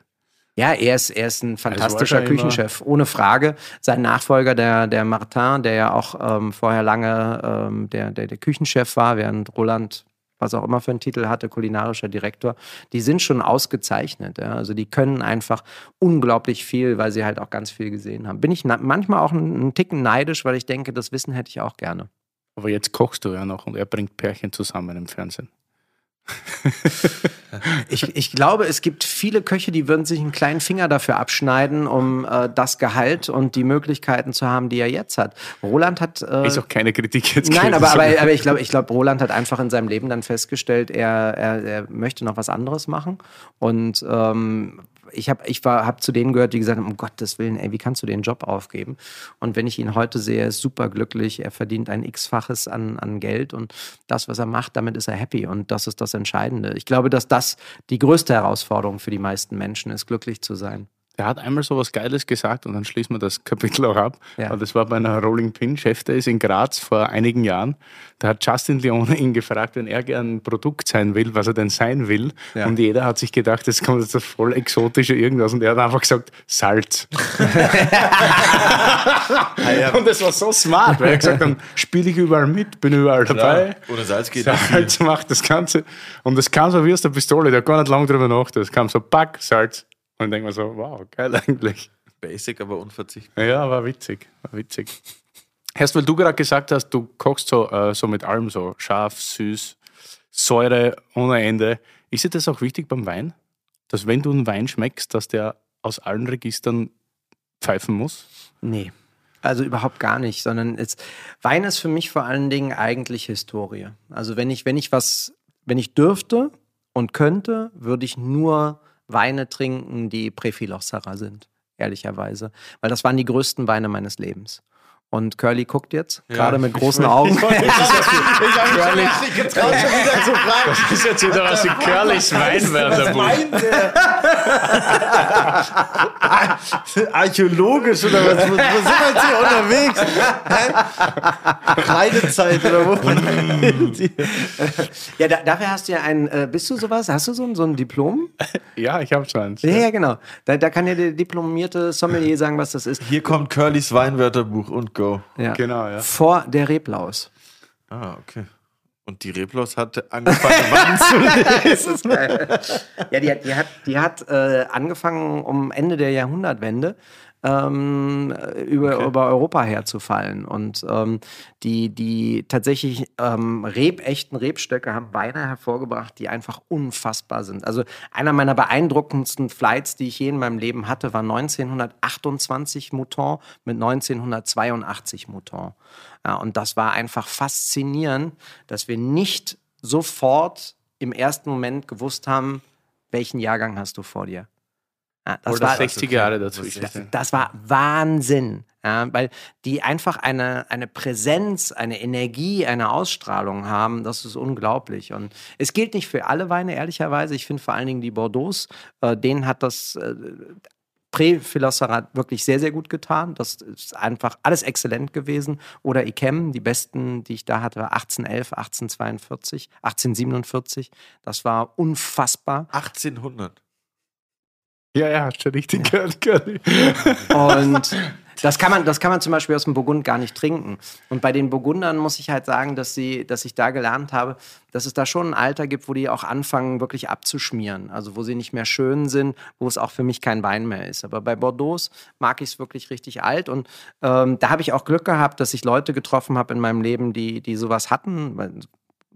Ja, er ist, er ist ein fantastischer Küchenchef, ohne Frage. Sein Nachfolger, der, der Martin, der ja auch ähm, vorher lange ähm, der, der, der Küchenchef war, während Roland was auch immer für einen Titel hatte, kulinarischer Direktor, die sind schon ausgezeichnet. Ja? Also die können einfach unglaublich viel, weil sie halt auch ganz viel gesehen haben. Bin ich manchmal auch einen, einen Ticken neidisch, weil ich denke, das Wissen hätte ich auch gerne. Aber jetzt kochst du ja noch und er bringt Pärchen zusammen im Fernsehen. ich, ich glaube, es gibt viele Köche, die würden sich einen kleinen Finger dafür abschneiden, um äh, das Gehalt und die Möglichkeiten zu haben, die er jetzt hat. Roland hat. Äh, ist auch keine Kritik jetzt. Nein, aber, aber, aber ich glaube, ich glaub, Roland hat einfach in seinem Leben dann festgestellt, er, er, er möchte noch was anderes machen. Und ähm, ich habe ich hab zu denen gehört, die gesagt haben, um Gottes Willen, ey, wie kannst du den Job aufgeben? Und wenn ich ihn heute sehe, ist super glücklich, er verdient ein x-faches an, an Geld und das, was er macht, damit ist er happy und das ist das Entscheidende. Ich glaube, dass das die größte Herausforderung für die meisten Menschen ist, glücklich zu sein. Er hat einmal so was Geiles gesagt und dann schließen wir das Kapitel auch ab. Ja. Das war bei einer Rolling Pin Chef, der ist in Graz vor einigen Jahren. Da hat Justin Leone ihn gefragt, wenn er gern ein Produkt sein will, was er denn sein will. Ja. Und jeder hat sich gedacht, jetzt kommt jetzt das voll exotische irgendwas und er hat einfach gesagt, Salz. und das war so smart, weil er gesagt hat, dann spiele ich überall mit, bin überall dabei. Ohne Salz geht. Salz macht das Ganze. Und das kam so wie aus der Pistole, der hat gar nicht lange drüber nachgedacht. Das kam so, pack, Salz. Und denkt man so, wow, geil eigentlich. Basic, aber unverzichtbar. Ja, war witzig, war witzig. Erst weil du gerade gesagt hast, du kochst so, äh, so mit allem so scharf, süß, Säure ohne Ende. Ist dir das auch wichtig beim Wein? Dass wenn du einen Wein schmeckst, dass der aus allen Registern pfeifen muss? Nee. Also überhaupt gar nicht, sondern es, Wein ist für mich vor allen Dingen eigentlich Historie. Also wenn ich, wenn ich was, wenn ich dürfte und könnte, würde ich nur Weine trinken, die Prephiloxera sind, ehrlicherweise. Weil das waren die größten Weine meines Lebens. Und Curly guckt jetzt, ja, gerade mit großen ich, Augen. Ich, ich, ich habe mich nicht getraut, schon wieder zu fragen. Das ist jetzt wieder was wie Curlys Weinwörterbuch. Archäologisch oder was? Wo, sind wir jetzt hier unterwegs? Kreidezeit oder wo? ja, da, dafür hast du ja ein, äh, bist du sowas? Hast du so ein, so ein Diplom? Ja, ich habe schon. Ja, ja, genau. Da, da kann ja der diplomierte Sommelier sagen, was das ist. Hier kommt Curlys Weinwörterbuch und Go. Ja. Genau, ja. Vor der Reblaus. Ah, okay. Und die Reblaus hat angefangen, wann zu lesen. ja, die hat, die hat, die hat äh, angefangen um Ende der Jahrhundertwende ähm, über, okay. über Europa herzufallen. Und ähm, die, die tatsächlich ähm, Reb, echten Rebstöcke haben Weine hervorgebracht, die einfach unfassbar sind. Also einer meiner beeindruckendsten Flights, die ich je in meinem Leben hatte, war 1928 Mouton mit 1982 Mouton. Ja, und das war einfach faszinierend, dass wir nicht sofort im ersten Moment gewusst haben, welchen Jahrgang hast du vor dir. Ja, das Oder war, 60 Jahre dazwischen. Das, das war Wahnsinn. Ja, weil die einfach eine, eine Präsenz, eine Energie, eine Ausstrahlung haben, das ist unglaublich. Und es gilt nicht für alle Weine, ehrlicherweise. Ich finde vor allen Dingen die Bordeaux, äh, denen hat das äh, Prä-Philosopher wirklich sehr, sehr gut getan. Das ist einfach alles exzellent gewesen. Oder Ikem, die besten, die ich da hatte, 1811, 1842, 1847. Das war unfassbar. 1800. Ja, ja, schon richtig gehört, Curly. Und das kann, man, das kann man zum Beispiel aus dem Burgund gar nicht trinken. Und bei den Burgundern muss ich halt sagen, dass, sie, dass ich da gelernt habe, dass es da schon ein Alter gibt, wo die auch anfangen, wirklich abzuschmieren. Also wo sie nicht mehr schön sind, wo es auch für mich kein Wein mehr ist. Aber bei Bordeaux mag ich es wirklich richtig alt. Und ähm, da habe ich auch Glück gehabt, dass ich Leute getroffen habe in meinem Leben, die, die sowas hatten.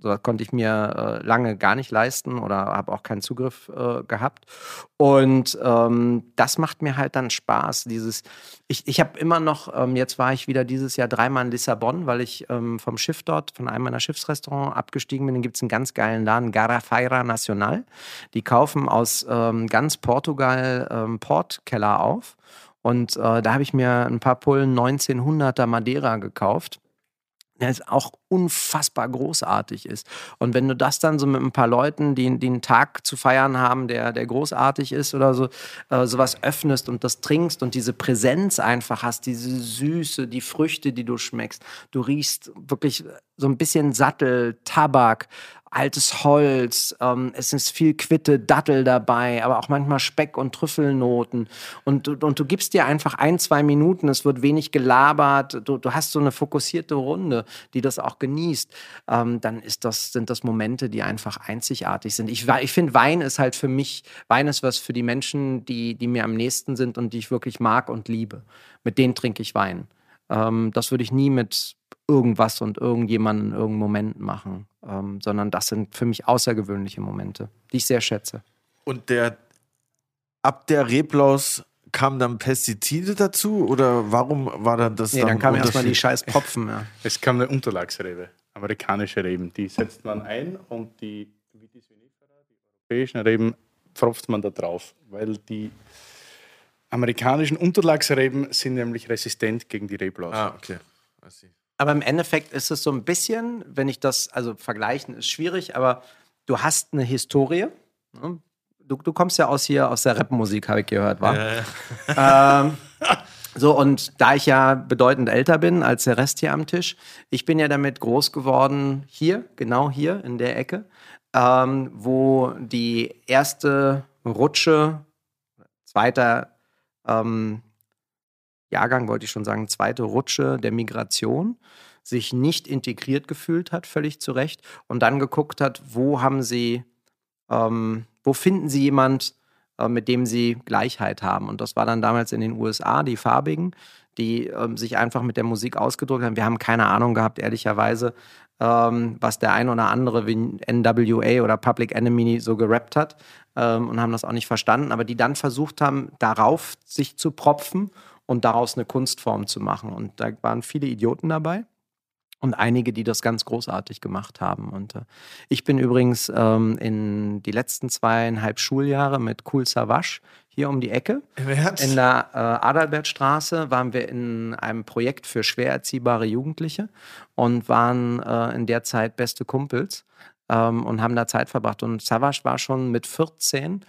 Das konnte ich mir äh, lange gar nicht leisten oder habe auch keinen Zugriff äh, gehabt. Und ähm, das macht mir halt dann Spaß. Dieses, ich, ich habe immer noch, ähm, jetzt war ich wieder dieses Jahr dreimal in Lissabon, weil ich ähm, vom Schiff dort, von einem meiner Schiffsrestaurants abgestiegen bin. Dann gibt es einen ganz geilen Laden, Garafeira Nacional. Die kaufen aus ähm, ganz Portugal ähm, Portkeller auf. Und äh, da habe ich mir ein paar Pullen 1900er Madeira gekauft der es auch unfassbar großartig ist. Und wenn du das dann so mit ein paar Leuten, die, die einen Tag zu feiern haben, der, der großartig ist oder so, äh, sowas öffnest und das trinkst und diese Präsenz einfach hast, diese Süße, die Früchte, die du schmeckst, du riechst wirklich so ein bisschen Sattel, Tabak, altes Holz, ähm, es ist viel Quitte, Dattel dabei, aber auch manchmal Speck und Trüffelnoten. Und, und du gibst dir einfach ein, zwei Minuten, es wird wenig gelabert, du, du hast so eine fokussierte Runde, die das auch genießt. Ähm, dann ist das, sind das Momente, die einfach einzigartig sind. Ich, ich finde, Wein ist halt für mich, Wein ist was für die Menschen, die, die mir am nächsten sind und die ich wirklich mag und liebe. Mit denen trinke ich Wein. Ähm, das würde ich nie mit irgendwas und irgendjemanden in irgendeinem Moment machen, ähm, sondern das sind für mich außergewöhnliche Momente, die ich sehr schätze. Und der ab der Reblaus kamen dann Pestizide dazu oder warum war dann das? Nee, dann, dann kamen erstmal die scheiß Popfen. Ja. Es kam eine Unterlagsrebe, amerikanische Reben, die setzt man ein und die, die europäischen Reben, pfropft man da drauf, weil die amerikanischen Unterlagsreben sind nämlich resistent gegen die Reblaus. Ah, okay. Aber im Endeffekt ist es so ein bisschen, wenn ich das, also vergleichen ist schwierig, aber du hast eine Historie. Ne? Du, du kommst ja aus hier, aus der Rapmusik, habe ich gehört, war. Ja, ja. ähm, so, und da ich ja bedeutend älter bin als der Rest hier am Tisch, ich bin ja damit groß geworden, hier, genau hier in der Ecke, ähm, wo die erste Rutsche, zweiter ähm, Jahrgang, wollte ich schon sagen, zweite Rutsche der Migration, sich nicht integriert gefühlt hat, völlig zu Recht, und dann geguckt hat, wo haben sie, ähm, wo finden sie jemand, äh, mit dem sie Gleichheit haben. Und das war dann damals in den USA, die Farbigen, die ähm, sich einfach mit der Musik ausgedrückt haben. Wir haben keine Ahnung gehabt, ehrlicherweise, ähm, was der ein oder andere wie NWA oder Public Enemy so gerappt hat ähm, und haben das auch nicht verstanden, aber die dann versucht haben, darauf sich zu propfen und daraus eine Kunstform zu machen. Und da waren viele Idioten dabei. und einige, die das ganz großartig gemacht haben. Und äh, ich bin übrigens ähm, in die letzten zweieinhalb Schuljahre mit Cool Savage hier um die Ecke. In der äh, Adalbertstraße waren wir in einem Projekt für schwer erziehbare Jugendliche und waren äh, in der Zeit beste Kumpels ähm, und haben da Zeit verbracht. Und Savage war schon mit 14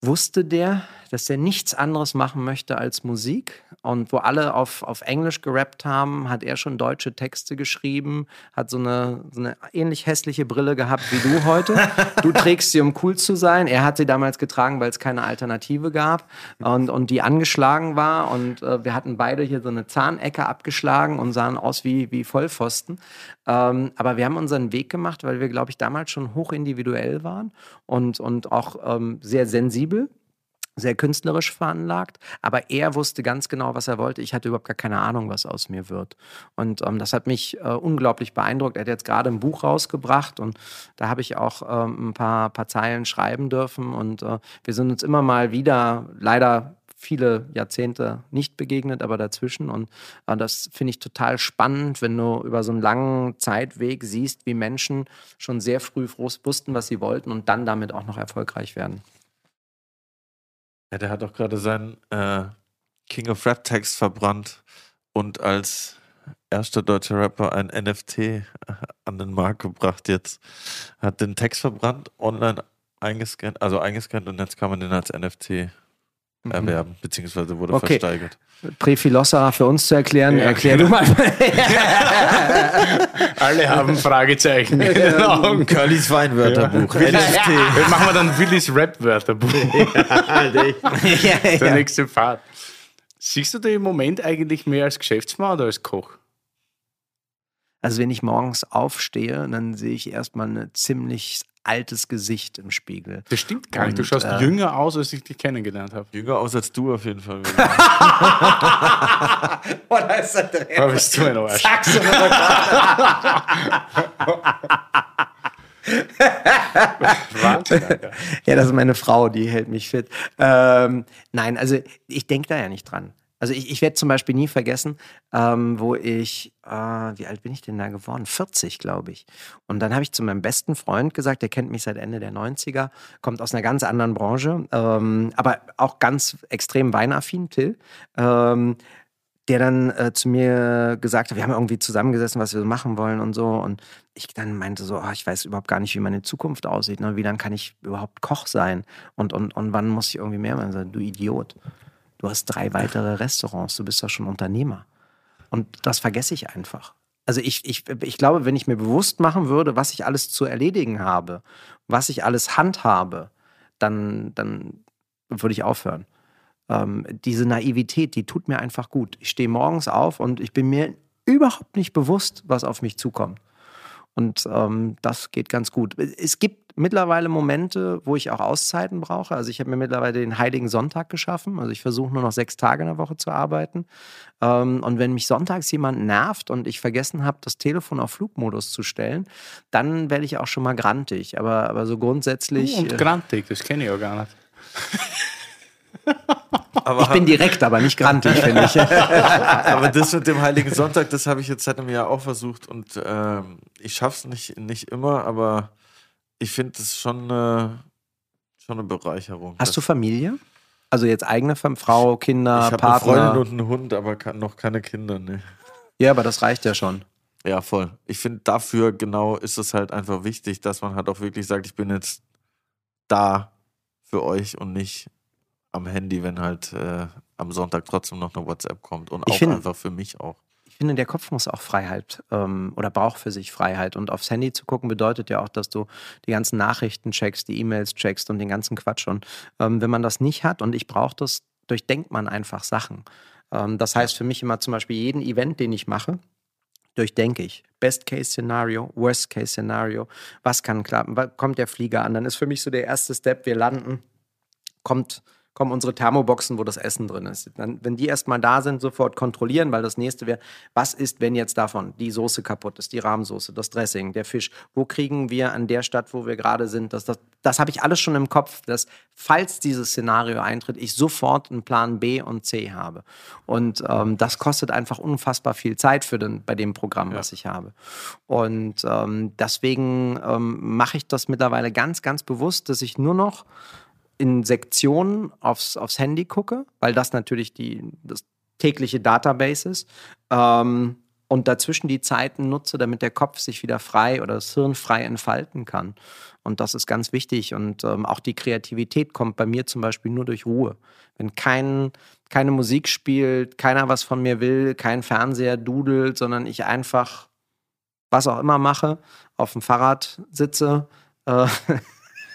wusste der, dass er nichts anderes machen möchte als Musik. Und wo alle auf, auf Englisch gerappt haben, hat er schon deutsche Texte geschrieben, hat so eine, so eine ähnlich hässliche Brille gehabt wie du heute. Du trägst sie, um cool zu sein. Er hat sie damals getragen, weil es keine Alternative gab und, und die angeschlagen war. Und äh, wir hatten beide hier so eine Zahnecke abgeschlagen und sahen aus wie, wie Vollpfosten. Ähm, aber wir haben unseren Weg gemacht, weil wir, glaube ich, damals schon hochindividuell waren und, und auch ähm, sehr sensibel sehr künstlerisch veranlagt, aber er wusste ganz genau, was er wollte. Ich hatte überhaupt gar keine Ahnung, was aus mir wird. Und ähm, das hat mich äh, unglaublich beeindruckt. Er hat jetzt gerade ein Buch rausgebracht und da habe ich auch ähm, ein paar, paar Zeilen schreiben dürfen. Und äh, wir sind uns immer mal wieder, leider viele Jahrzehnte nicht begegnet, aber dazwischen. Und äh, das finde ich total spannend, wenn du über so einen langen Zeitweg siehst, wie Menschen schon sehr früh wussten, was sie wollten und dann damit auch noch erfolgreich werden. Ja, der hat auch gerade seinen äh, King of Rap Text verbrannt und als erster deutscher Rapper ein NFT an den Markt gebracht jetzt. Hat den Text verbrannt, online eingescannt, also eingescannt und jetzt kann man den als NFT mhm. erwerben, beziehungsweise wurde okay. versteigert. Präfilossa für uns zu erklären, ja, erklär du mal. Alle haben Fragezeichen in den Augen. Curlys Weinwörterbuch. Ja. NFT. Machen wir dann Willis Rap-Wörterbuch. Der nächste Part. Siehst du dich im Moment eigentlich mehr als Geschäftsmann oder als Koch? Also wenn ich morgens aufstehe, dann sehe ich erstmal eine ziemlich altes Gesicht im Spiegel. Das stimmt gar nicht. Du schaust äh, jünger aus, als ich dich kennengelernt habe. Jünger aus als du auf jeden Fall. oh, da ist er drin. Da bist du ein Arsch. Sagst du Wahnsinn, ja, das ist meine Frau, die hält mich fit. Ähm, nein, also ich denke da ja nicht dran. Also ich, ich werde zum Beispiel nie vergessen, ähm, wo ich, äh, wie alt bin ich denn da geworden? 40, glaube ich. Und dann habe ich zu meinem besten Freund gesagt, der kennt mich seit Ende der 90er, kommt aus einer ganz anderen Branche, ähm, aber auch ganz extrem weinaffin, Till. Ähm, der dann äh, zu mir gesagt hat, wir haben irgendwie zusammengesessen, was wir so machen wollen und so. Und ich dann meinte so, oh, ich weiß überhaupt gar nicht, wie meine Zukunft aussieht. Ne? Wie dann kann ich überhaupt Koch sein? Und, und, und wann muss ich irgendwie mehr machen? So, du Idiot. Du hast drei weitere Restaurants, du bist doch schon Unternehmer. Und das vergesse ich einfach. Also ich, ich, ich glaube, wenn ich mir bewusst machen würde, was ich alles zu erledigen habe, was ich alles handhabe, dann, dann würde ich aufhören. Ähm, diese Naivität, die tut mir einfach gut. Ich stehe morgens auf und ich bin mir überhaupt nicht bewusst, was auf mich zukommt. Und ähm, das geht ganz gut. Es gibt mittlerweile Momente, wo ich auch Auszeiten brauche. Also ich habe mir mittlerweile den Heiligen Sonntag geschaffen. Also ich versuche nur noch sechs Tage in der Woche zu arbeiten. Ähm, und wenn mich sonntags jemand nervt und ich vergessen habe, das Telefon auf Flugmodus zu stellen, dann werde ich auch schon mal grantig. Aber, aber so grundsätzlich. Oh, und äh, grantig, das kenne ich auch gar nicht. Aber ich bin direkt, aber nicht grantig, finde ich. aber das mit dem Heiligen Sonntag, das habe ich jetzt seit einem Jahr auch versucht und ähm, ich schaffe es nicht, nicht immer, aber ich finde das schon, äh, schon eine Bereicherung. Hast du Familie? Also jetzt eigene Frau, Kinder, ich Partner? Ich habe eine Freundin und einen Hund, aber noch keine Kinder, ne. Ja, aber das reicht ja schon. Ja, voll. Ich finde, dafür genau ist es halt einfach wichtig, dass man halt auch wirklich sagt, ich bin jetzt da für euch und nicht am Handy, wenn halt äh, am Sonntag trotzdem noch eine WhatsApp kommt. Und auch find, einfach für mich auch. Ich finde, der Kopf muss auch Freiheit ähm, oder braucht für sich Freiheit. Und aufs Handy zu gucken bedeutet ja auch, dass du die ganzen Nachrichten checkst, die E-Mails checkst und den ganzen Quatsch. Und ähm, wenn man das nicht hat und ich brauche das, durchdenkt man einfach Sachen. Ähm, das heißt für mich immer zum Beispiel jeden Event, den ich mache, durchdenke ich. Best-Case-Szenario, Worst-Case-Szenario. Was kann klappen? Kommt der Flieger an? Dann ist für mich so der erste Step, wir landen. Kommt kommen unsere Thermoboxen, wo das Essen drin ist. Dann, wenn die erstmal da sind, sofort kontrollieren, weil das nächste wäre, was ist, wenn jetzt davon die Soße kaputt ist, die Rahmsoße, das Dressing, der Fisch, wo kriegen wir an der Stadt, wo wir gerade sind, das, das, das habe ich alles schon im Kopf, dass falls dieses Szenario eintritt, ich sofort einen Plan B und C habe. Und ähm, das kostet einfach unfassbar viel Zeit für den, bei dem Programm, ja. was ich habe. Und ähm, deswegen ähm, mache ich das mittlerweile ganz, ganz bewusst, dass ich nur noch in Sektionen aufs, aufs Handy gucke, weil das natürlich die, das tägliche Database ist. Ähm, und dazwischen die Zeiten nutze, damit der Kopf sich wieder frei oder das Hirn frei entfalten kann. Und das ist ganz wichtig. Und ähm, auch die Kreativität kommt bei mir zum Beispiel nur durch Ruhe. Wenn kein, keine Musik spielt, keiner was von mir will, kein Fernseher dudelt, sondern ich einfach was auch immer mache, auf dem Fahrrad sitze. Äh,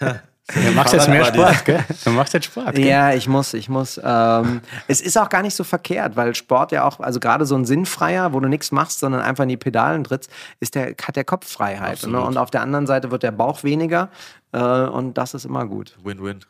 Du machst jetzt mehr Sport, gell? Du machst jetzt Sport. Gell? Ja, ich muss, ich muss. Ähm, es ist auch gar nicht so verkehrt, weil Sport ja auch, also gerade so ein sinnfreier, wo du nichts machst, sondern einfach in die Pedalen trittst, ist der, hat der Kopf Freiheit. Ne? Und auf der anderen Seite wird der Bauch weniger äh, und das ist immer gut. Win-win.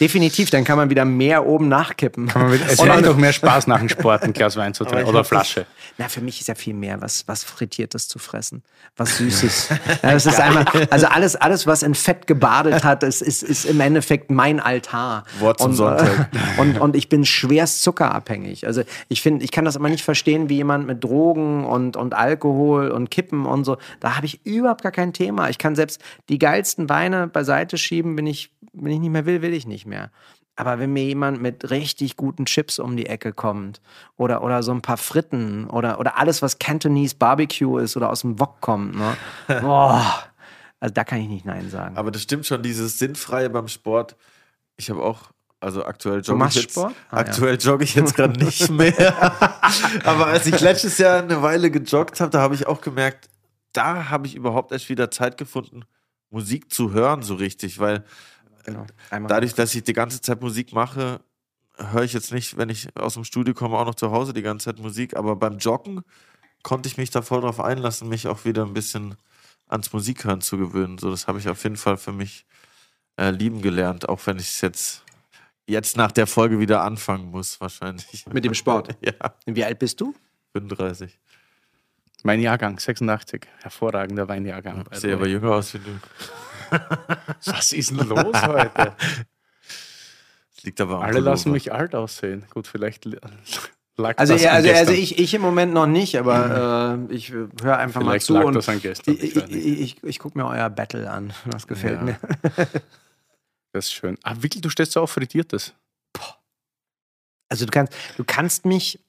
Definitiv, dann kann man wieder mehr oben nachkippen. es macht doch mehr Spaß nach dem Sport, ein Glas Wein zu trinken oder Flasche. na, für mich ist ja viel mehr was, was Frittiertes zu fressen, was Süßes. ja, das ist einmal, also alles, alles, was in Fett gebadet hat, ist, ist, ist im Endeffekt mein Altar. Wort zum und, Sonntag. Und, und ich bin schwerst zuckerabhängig. Also ich finde, ich kann das immer nicht verstehen, wie jemand mit Drogen und, und Alkohol und Kippen und so, da habe ich überhaupt gar kein Thema. Ich kann selbst die geilsten Weine beiseite schieben, wenn ich, wenn ich nicht mehr will, will ich nicht mehr. Aber wenn mir jemand mit richtig guten Chips um die Ecke kommt oder, oder so ein paar Fritten oder, oder alles, was Cantonese Barbecue ist oder aus dem Wok kommt, ne? Boah, also da kann ich nicht Nein sagen. Aber das stimmt schon, dieses Sinnfreie beim Sport. Ich habe auch, also aktuell jogge ich jetzt, ah, aktuell ja. jogge ich jetzt gerade nicht mehr. Aber als ich letztes Jahr eine Weile gejoggt habe, da habe ich auch gemerkt, da habe ich überhaupt erst wieder Zeit gefunden, Musik zu hören so richtig, weil Genau. Dadurch, dass ich die ganze Zeit Musik mache, höre ich jetzt nicht, wenn ich aus dem Studio komme, auch noch zu Hause die ganze Zeit Musik. Aber beim Joggen konnte ich mich da voll drauf einlassen, mich auch wieder ein bisschen ans Musikhören zu gewöhnen. So, das habe ich auf jeden Fall für mich äh, lieben gelernt, auch wenn ich es jetzt jetzt nach der Folge wieder anfangen muss, wahrscheinlich. Mit dem Sport? ja. Wie alt bist du? 35. Mein Jahrgang, 86. Hervorragender Weinjahrgang. Ich sehe aber jünger aus wie du. Was ist denn los heute? Das liegt aber Alle lassen mich alt aussehen. Gut, vielleicht lag also, das ja, also, also ich, ich im Moment noch nicht, aber äh, ich höre einfach vielleicht mal zu. Lag das an gestern, ich, ich, ich, ich gucke mir euer Battle an. Das gefällt ja. mir. das ist schön. Ah, wirklich, du stellst so auf Frittiertes. Also du kannst, du kannst mich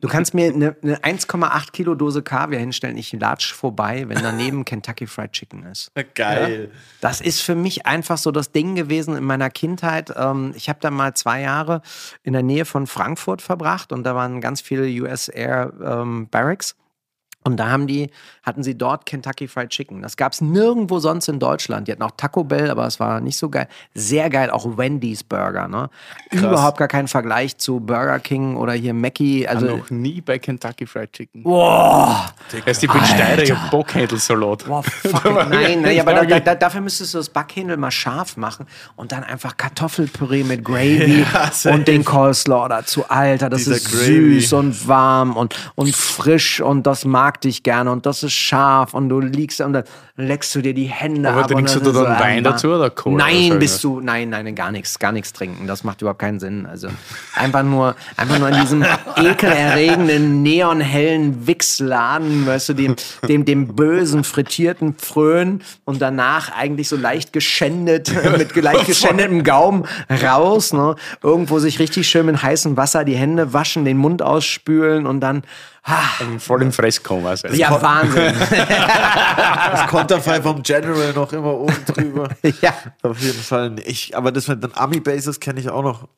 Du kannst mir eine, eine 1,8 Kilo Dose Kaviar hinstellen, ich latsch vorbei, wenn daneben Kentucky Fried Chicken ist. Geil. Ja? Das ist für mich einfach so das Ding gewesen in meiner Kindheit. Ähm, ich habe da mal zwei Jahre in der Nähe von Frankfurt verbracht und da waren ganz viele US Air ähm, Barracks. Und da haben die, hatten sie dort Kentucky Fried Chicken. Das gab es nirgendwo sonst in Deutschland. Die hatten auch Taco Bell, aber es war nicht so geil. Sehr geil, auch Wendy's Burger. Ne? Überhaupt gar kein Vergleich zu Burger King oder hier Mackie. Also noch nie bei Kentucky Fried Chicken. Boah! Das ist die Steirer, ich hab Bockhändel-Salat. Boah, fuck Nein, nein, aber da, da, dafür müsstest du das Backhändel mal scharf machen und dann einfach Kartoffelpüree mit Gravy ja, und den Coleslaw dazu. Alter, das Dieser ist Gravy. süß und warm und, und frisch und das mag mag dich gerne und das ist scharf und du liegst und dann leckst du dir die Hände Aber ab. trinkst du dann Wein dazu oder Cola? Nein, bist du, nein, nein, gar nichts, gar nichts trinken. Das macht überhaupt keinen Sinn. Also einfach nur, einfach nur in diesem ekelerregenden, neonhellen Wichsladen, weißt du, dem, dem, dem bösen, frittierten Fröhn und danach eigentlich so leicht geschändet, mit leicht geschändetem Gaumen raus, ne? Irgendwo sich richtig schön mit heißem Wasser die Hände waschen, den Mund ausspülen und dann Ah. Voll im Fresskoma. Also. Ja, Wahnsinn. das Konterfei vom General noch immer oben drüber. ja. Auf jeden Fall. Ich, aber das mit den Ami-Bases kenne ich auch noch.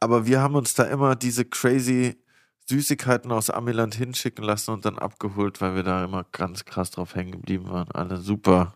Aber wir haben uns da immer diese crazy Süßigkeiten aus Amiland hinschicken lassen und dann abgeholt, weil wir da immer ganz krass drauf hängen geblieben waren. Alle super.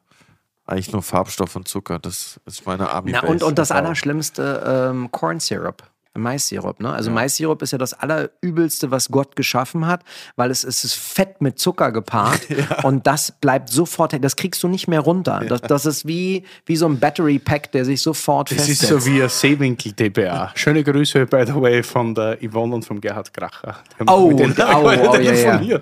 Eigentlich nur Farbstoff und Zucker. Das ist meine Ami-Base. Und, und das Allerschlimmste, ähm, Corn Syrup. Mais-Sirup, ne? Also Mais-Sirup ist ja das allerübelste, was Gott geschaffen hat, weil es, es ist Fett mit Zucker gepaart und das bleibt sofort, das kriegst du nicht mehr runter. Das, das ist wie, wie so ein Battery-Pack, der sich sofort Das festsetzt. ist so wie ein Seewinkel-DBA. Schöne Grüße, by the way, von der Yvonne und vom Gerhard Kracher. Oh, denen oh, heute oh, ja, ja.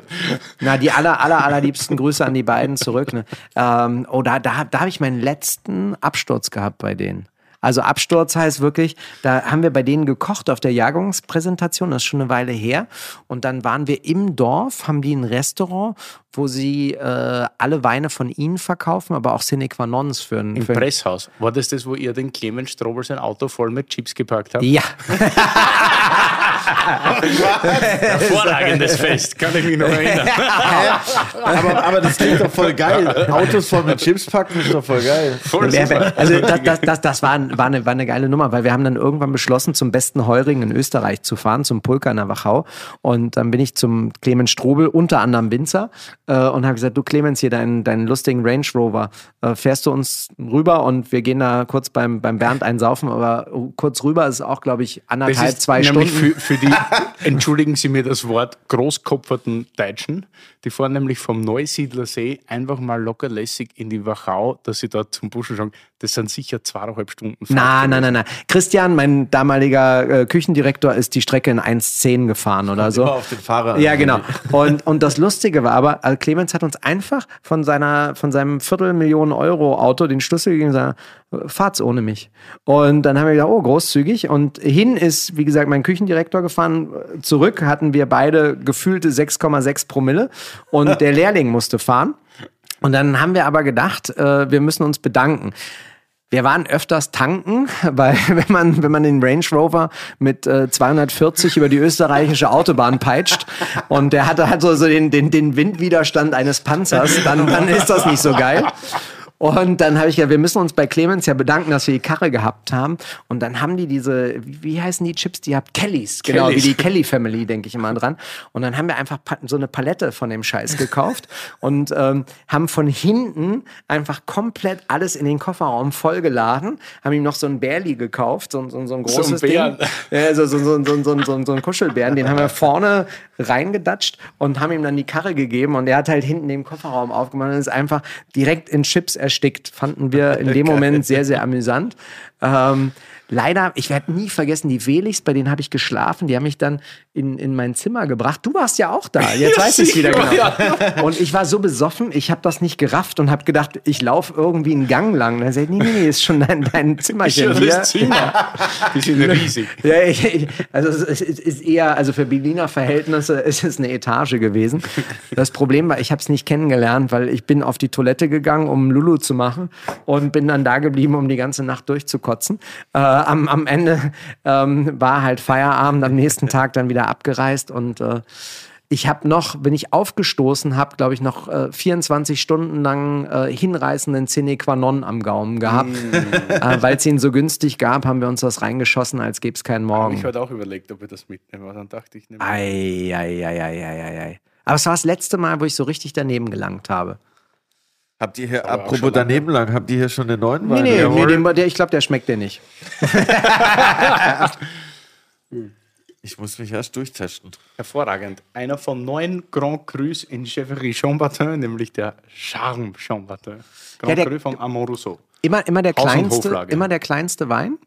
Na, die aller, aller, allerliebsten Grüße an die beiden zurück. Ne? Ähm, oh, da, da, da habe ich meinen letzten Absturz gehabt bei denen. Also Absturz heißt wirklich, da haben wir bei denen gekocht auf der Jahrgangspräsentation, das ist schon eine Weile her. Und dann waren wir im Dorf, haben die ein Restaurant, wo sie äh, alle Weine von ihnen verkaufen, aber auch Sine qua nons für ein, Im für Presshaus. War das das, wo ihr den Clemens Strobel sein Auto voll mit Chips geparkt habt? Ja, Hervorragendes Fest, kann ich mich noch erinnern. aber, aber das klingt doch voll geil. Autos voll mit Chips packen ist doch voll geil. Voll wer- Also das, das, das, das war, war, eine, war eine geile Nummer, weil wir haben dann irgendwann beschlossen, zum besten Heurigen in Österreich zu fahren, zum Pulka in der Wachau. Und dann bin ich zum Clemens Strobel, unter anderem Winzer, äh, und habe gesagt, du Clemens, hier deinen, deinen lustigen Range Rover, äh, fährst du uns rüber und wir gehen da kurz beim, beim Bernd einsaufen, aber kurz rüber ist auch, glaube ich, anderthalb, zwei Stunden. Für, für die, entschuldigen Sie mir das Wort, großkopferten Deutschen. Die fahren nämlich vom Neusiedlersee einfach mal lockerlässig in die Wachau, dass sie da zum Buschen schauen. Das sind sicher zweieinhalb Stunden Fahrt Na, nein, gewesen. nein, nein. Christian, mein damaliger äh, Küchendirektor, ist die Strecke in 1,10 gefahren oder so. Immer auf den Fahrer. Ja, genau. Und, und das Lustige war aber, äh, Clemens hat uns einfach von seiner, von seinem Viertelmillionen Euro Auto den Schlüssel gegeben und gesagt, fahrt's ohne mich. Und dann haben wir gesagt, oh, großzügig. Und hin ist, wie gesagt, mein Küchendirektor gefahren. Zurück hatten wir beide gefühlte 6,6 Promille und der Lehrling musste fahren. Und dann haben wir aber gedacht, äh, wir müssen uns bedanken. Wir waren öfters tanken, weil wenn man, wenn man den Range Rover mit äh, 240 über die österreichische Autobahn peitscht und der hatte halt so, so den, den, den Windwiderstand eines Panzers, dann, dann ist das nicht so geil. Und dann habe ich ja, wir müssen uns bei Clemens ja bedanken, dass wir die Karre gehabt haben. Und dann haben die diese, wie, heißen die Chips, die ihr habt? Kellys, genau, Kellys. wie die Kelly Family, denke ich immer dran. Und dann haben wir einfach so eine Palette von dem Scheiß gekauft und ähm, haben von hinten einfach komplett alles in den Kofferraum vollgeladen, haben ihm noch so ein Bärli gekauft, so, so, so ein So ein großes Bären. Ding. Ja, so, so, so, so, so, so, so ein Kuschelbären, den haben wir vorne reingedatscht und haben ihm dann die Karre gegeben und er hat halt hinten den Kofferraum aufgemacht und ist einfach direkt in Chips erstickt. Fanden wir in dem Moment sehr, sehr amüsant. Ähm, leider, ich werde nie vergessen, die Weligs, bei denen habe ich geschlafen, die haben mich dann in, in mein Zimmer gebracht. Du warst ja auch da, jetzt weiß ich es wieder genau. Und ich war so besoffen, ich habe das nicht gerafft und habe gedacht, ich laufe irgendwie einen Gang lang. Dann sagt, nee, nee, nee, ist schon dein, dein Zimmerchen Ja, hier. das Zimmer. Die sind riesig. Ja, ich, also es ist ist eher, also für Berliner Verhältnisse ist es eine Etage gewesen. Das Problem war, ich habe es nicht kennengelernt, weil ich bin auf die Toilette gegangen, um Lulu zu machen und bin dann da geblieben, um die ganze Nacht durchzukotzen. Äh, am, am Ende ähm, war halt Feierabend, am nächsten Tag dann wieder abgereist und äh, ich habe noch, wenn ich aufgestoßen habe, glaube ich, noch äh, 24 Stunden lang äh, hinreißenden Sine qua non am Gaumen gehabt. äh, Weil es ihn so günstig gab, haben wir uns das reingeschossen, als gäbe es keinen Morgen. Ich hatte auch überlegt, ob wir das mitnehmen, aber dann dachte ich, nehme Ei, ei, ei, ei, ei, ei, ei. Aber es war das letzte Mal, wo ich so richtig daneben gelangt habe. Habt ihr hier, Aber apropos daneben lang, habt ihr hier schon den neuen Nee, Wein? nee, oder? nee den, der, ich glaube, der schmeckt dir nicht. Ich muss mich erst durchtesten. Hervorragend. Einer von neun Grand Crus in Chefferie Chambertin, nämlich der Charme Chambertin. Grand Ja, Cru von Amon Rousseau. Immer, immer, der kleinste, immer der kleinste Wein,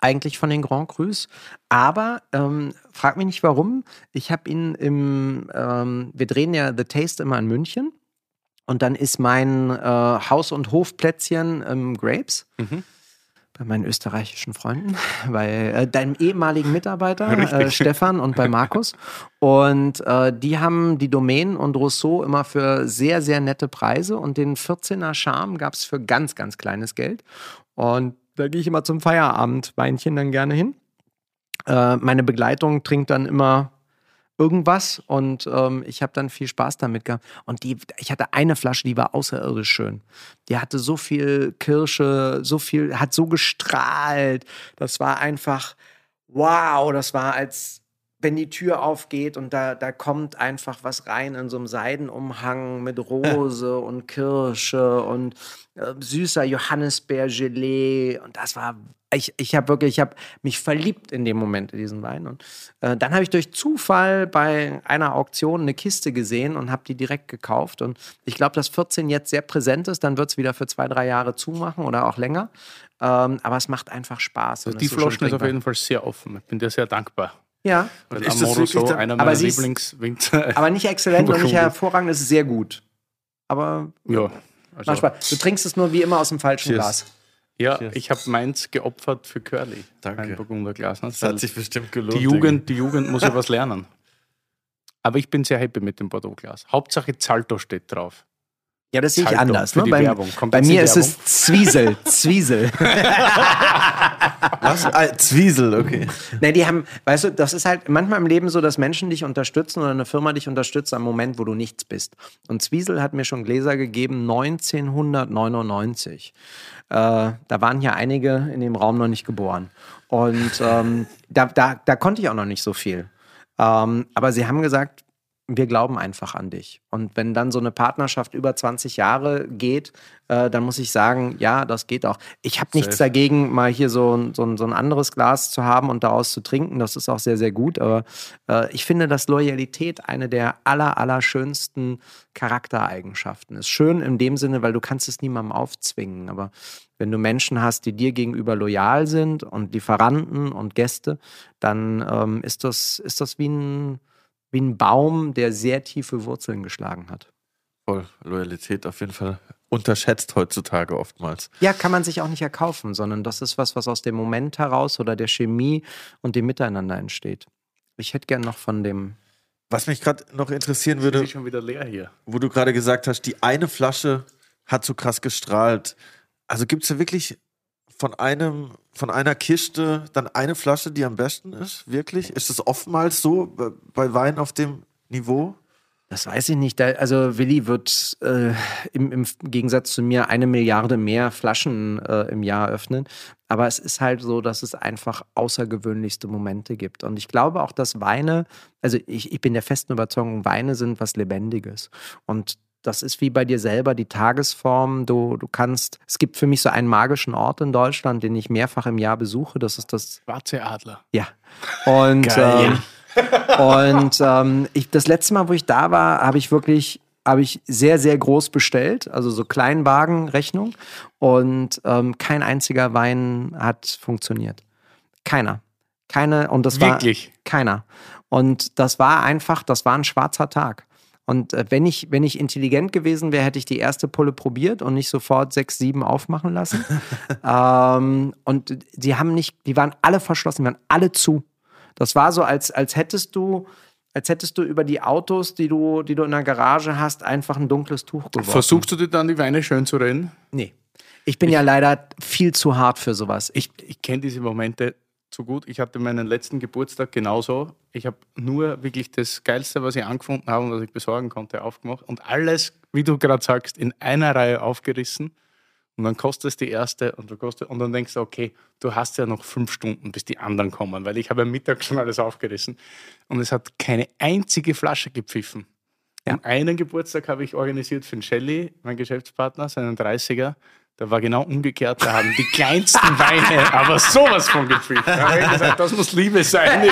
eigentlich von den Grand Crus. Aber ähm, frag mich nicht warum. Ich habe ihn im, ähm, wir drehen ja The Taste immer in München. Und dann ist mein äh, Haus- und Hofplätzchen im Grapes. Mhm. Bei meinen österreichischen Freunden, bei äh, deinem ehemaligen Mitarbeiter äh. Stefan und bei Markus. Und äh, die haben die Domain und Rousseau immer für sehr, sehr nette Preise. Und den 14er Charme gab es für ganz, ganz kleines Geld. Und da gehe ich immer zum Feierabend Weinchen dann gerne hin. Äh, meine Begleitung trinkt dann immer irgendwas und ähm, ich habe dann viel Spaß damit gehabt. Und die, ich hatte eine Flasche, die war außerirdisch schön. Die hatte so viel Kirsche, so viel, hat so gestrahlt. Das war einfach, wow, das war als wenn die Tür aufgeht und da, da kommt einfach was rein in so einem Seidenumhang mit Rose und Kirsche und äh, süßer Johannisbeergelee. Und das war ich, ich habe wirklich, ich habe mich verliebt in dem Moment in diesen Wein. Und äh, dann habe ich durch Zufall bei einer Auktion eine Kiste gesehen und habe die direkt gekauft. Und ich glaube, dass 14 jetzt sehr präsent ist, dann wird es wieder für zwei, drei Jahre zumachen oder auch länger, ähm, aber es macht einfach Spaß. Also die Flaschen ist auf jeden Fall sehr offen, ich bin dir sehr dankbar. Ja. Weil ist Amoro so einer meiner Lieblingswinzer. Aber nicht exzellent und nicht hervorragend, es ist sehr gut. Aber ja, also. Spaß. Du trinkst es nur wie immer aus dem falschen Cheers. Glas. Ja, Cheers. ich habe meins geopfert für Curly. Danke. Ein Burgunderglas. Ne? Das hat sich bestimmt gelohnt. Die Jugend, die Jugend muss ja was lernen. Aber ich bin sehr happy mit dem Bordeaux-Glas. Hauptsache Zalto steht drauf. Ja, das sehe ich anders. Ne? Bei, bei mir ist es Zwiesel. Zwiesel. Was? Ah, Zwiesel, okay. Ne, die haben, weißt du, das ist halt manchmal im Leben so, dass Menschen dich unterstützen oder eine Firma dich unterstützt am Moment, wo du nichts bist. Und Zwiesel hat mir schon Gläser gegeben 1999. Äh, da waren ja einige in dem Raum noch nicht geboren. Und ähm, da, da, da konnte ich auch noch nicht so viel. Ähm, aber sie haben gesagt, wir glauben einfach an dich. Und wenn dann so eine Partnerschaft über 20 Jahre geht, äh, dann muss ich sagen, ja, das geht auch. Ich habe nichts dagegen, mal hier so, so, so, ein anderes Glas zu haben und daraus zu trinken. Das ist auch sehr, sehr gut. Aber äh, ich finde, dass Loyalität eine der aller, aller schönsten Charaktereigenschaften ist. Schön in dem Sinne, weil du kannst es niemandem aufzwingen. Aber wenn du Menschen hast, die dir gegenüber loyal sind und Lieferanten und Gäste, dann ähm, ist, das, ist das wie ein wie ein Baum, der sehr tiefe Wurzeln geschlagen hat. Voll. Loyalität auf jeden Fall unterschätzt heutzutage oftmals. Ja, kann man sich auch nicht erkaufen, sondern das ist was, was aus dem Moment heraus oder der Chemie und dem Miteinander entsteht. Ich hätte gern noch von dem. Was mich gerade noch interessieren würde, schon wieder leer hier. wo du gerade gesagt hast, die eine Flasche hat so krass gestrahlt. Also gibt es da wirklich von einem, von einer Kiste dann eine Flasche, die am besten ist? Wirklich? Ist es oftmals so bei Wein auf dem Niveau? Das weiß ich nicht. Also Willi wird äh, im, im, Gegensatz zu mir eine Milliarde mehr Flaschen äh, im Jahr öffnen. Aber es ist halt so, dass es einfach außergewöhnlichste Momente gibt. Und ich glaube auch, dass Weine, also ich, ich bin der festen Überzeugung, Weine sind was Lebendiges. Und das ist wie bei dir selber die Tagesform. Du, du kannst, es gibt für mich so einen magischen Ort in Deutschland, den ich mehrfach im Jahr besuche. Das ist das. Schwarze Adler. Ja. Und, ähm, und ähm, ich, das letzte Mal, wo ich da war, habe ich wirklich habe ich sehr, sehr groß bestellt, also so Kleinwagenrechnung. Und ähm, kein einziger Wein hat funktioniert. Keiner. Keine, und das Wirklich? war keiner. Und das war einfach, das war ein schwarzer Tag. Und äh, wenn, ich, wenn ich intelligent gewesen wäre, hätte ich die erste Pulle probiert und nicht sofort sechs, sieben aufmachen lassen. ähm, und die haben nicht, die waren alle verschlossen, die waren alle zu. Das war so, als, als hättest du, als hättest du über die Autos, die du, die du in der Garage hast, einfach ein dunkles Tuch geworfen. Versuchst du dir dann die Weine schön zu reden? Nee. Ich bin ich, ja leider viel zu hart für sowas. Ich, ich kenne diese Momente so gut. Ich hatte meinen letzten Geburtstag genauso. Ich habe nur wirklich das Geilste, was ich angefunden habe und was ich besorgen konnte, aufgemacht und alles, wie du gerade sagst, in einer Reihe aufgerissen. Und dann kostet es die erste und du kostet, und dann denkst du, okay, du hast ja noch fünf Stunden, bis die anderen kommen, weil ich habe am Mittag schon alles aufgerissen und es hat keine einzige Flasche gepfiffen. Ja. Und einen Geburtstag habe ich organisiert für den Shelly, mein Geschäftspartner, seinen 30er. Da war genau umgekehrt, da haben die kleinsten Weine aber sowas von gepfiffen. Da habe ich gesagt, das muss Liebe sein.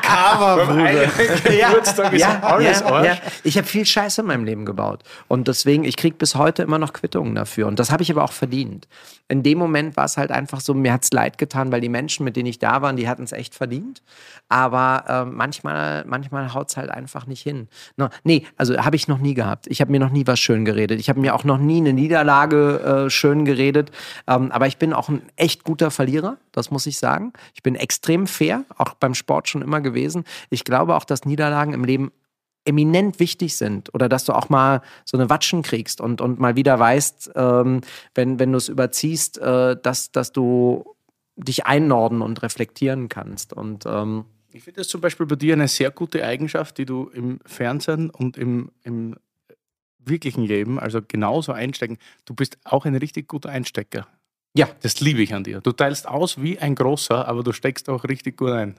Karma, Bruder. Geburtstag ist ja, alles ja, ja. Ich habe viel Scheiße in meinem Leben gebaut. Und deswegen, ich kriege bis heute immer noch Quittungen dafür. Und das habe ich aber auch verdient. In dem Moment war es halt einfach so, mir hat es leid getan, weil die Menschen, mit denen ich da war, die hatten es echt verdient. Aber äh, manchmal, manchmal haut es halt einfach nicht hin. No, nee, also habe ich noch nie gehabt. Ich habe mir noch nie was schön geredet. Ich habe mir auch noch nie eine Niederlage äh, schön schön geredet. Ähm, aber ich bin auch ein echt guter Verlierer, das muss ich sagen. Ich bin extrem fair, auch beim Sport schon immer gewesen. Ich glaube auch, dass Niederlagen im Leben eminent wichtig sind oder dass du auch mal so eine Watschen kriegst und, und mal wieder weißt, ähm, wenn, wenn du es überziehst, äh, dass, dass du dich einnorden und reflektieren kannst. Und ähm, ich finde das zum Beispiel bei dir eine sehr gute Eigenschaft, die du im Fernsehen und im, im wirklichen Leben, also genauso einstecken. Du bist auch ein richtig guter Einstecker. Ja. Das liebe ich an dir. Du teilst aus wie ein großer, aber du steckst auch richtig gut ein.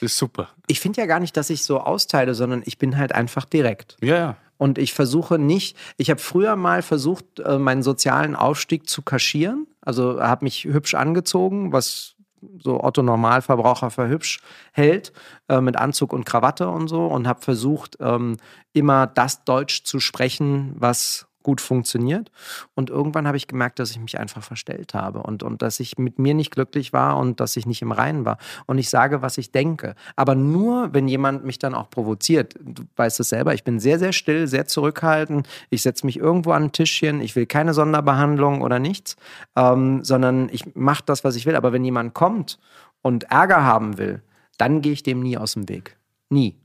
Das ist super. Ich finde ja gar nicht, dass ich so austeile, sondern ich bin halt einfach direkt. Ja, ja. Und ich versuche nicht, ich habe früher mal versucht, äh, meinen sozialen Aufstieg zu kaschieren. Also habe mich hübsch angezogen, was so Otto Normalverbraucher für hübsch hält, äh, mit Anzug und Krawatte und so, und habe versucht, ähm, immer das Deutsch zu sprechen, was gut funktioniert. Und irgendwann habe ich gemerkt, dass ich mich einfach verstellt habe und, und dass ich mit mir nicht glücklich war und dass ich nicht im Reinen war. Und ich sage, was ich denke. Aber nur, wenn jemand mich dann auch provoziert. Du weißt es selber, ich bin sehr, sehr still, sehr zurückhaltend. Ich setze mich irgendwo an ein Tischchen. Ich will keine Sonderbehandlung oder nichts, ähm, sondern ich mache das, was ich will. Aber wenn jemand kommt und Ärger haben will, dann gehe ich dem nie aus dem Weg. Nie.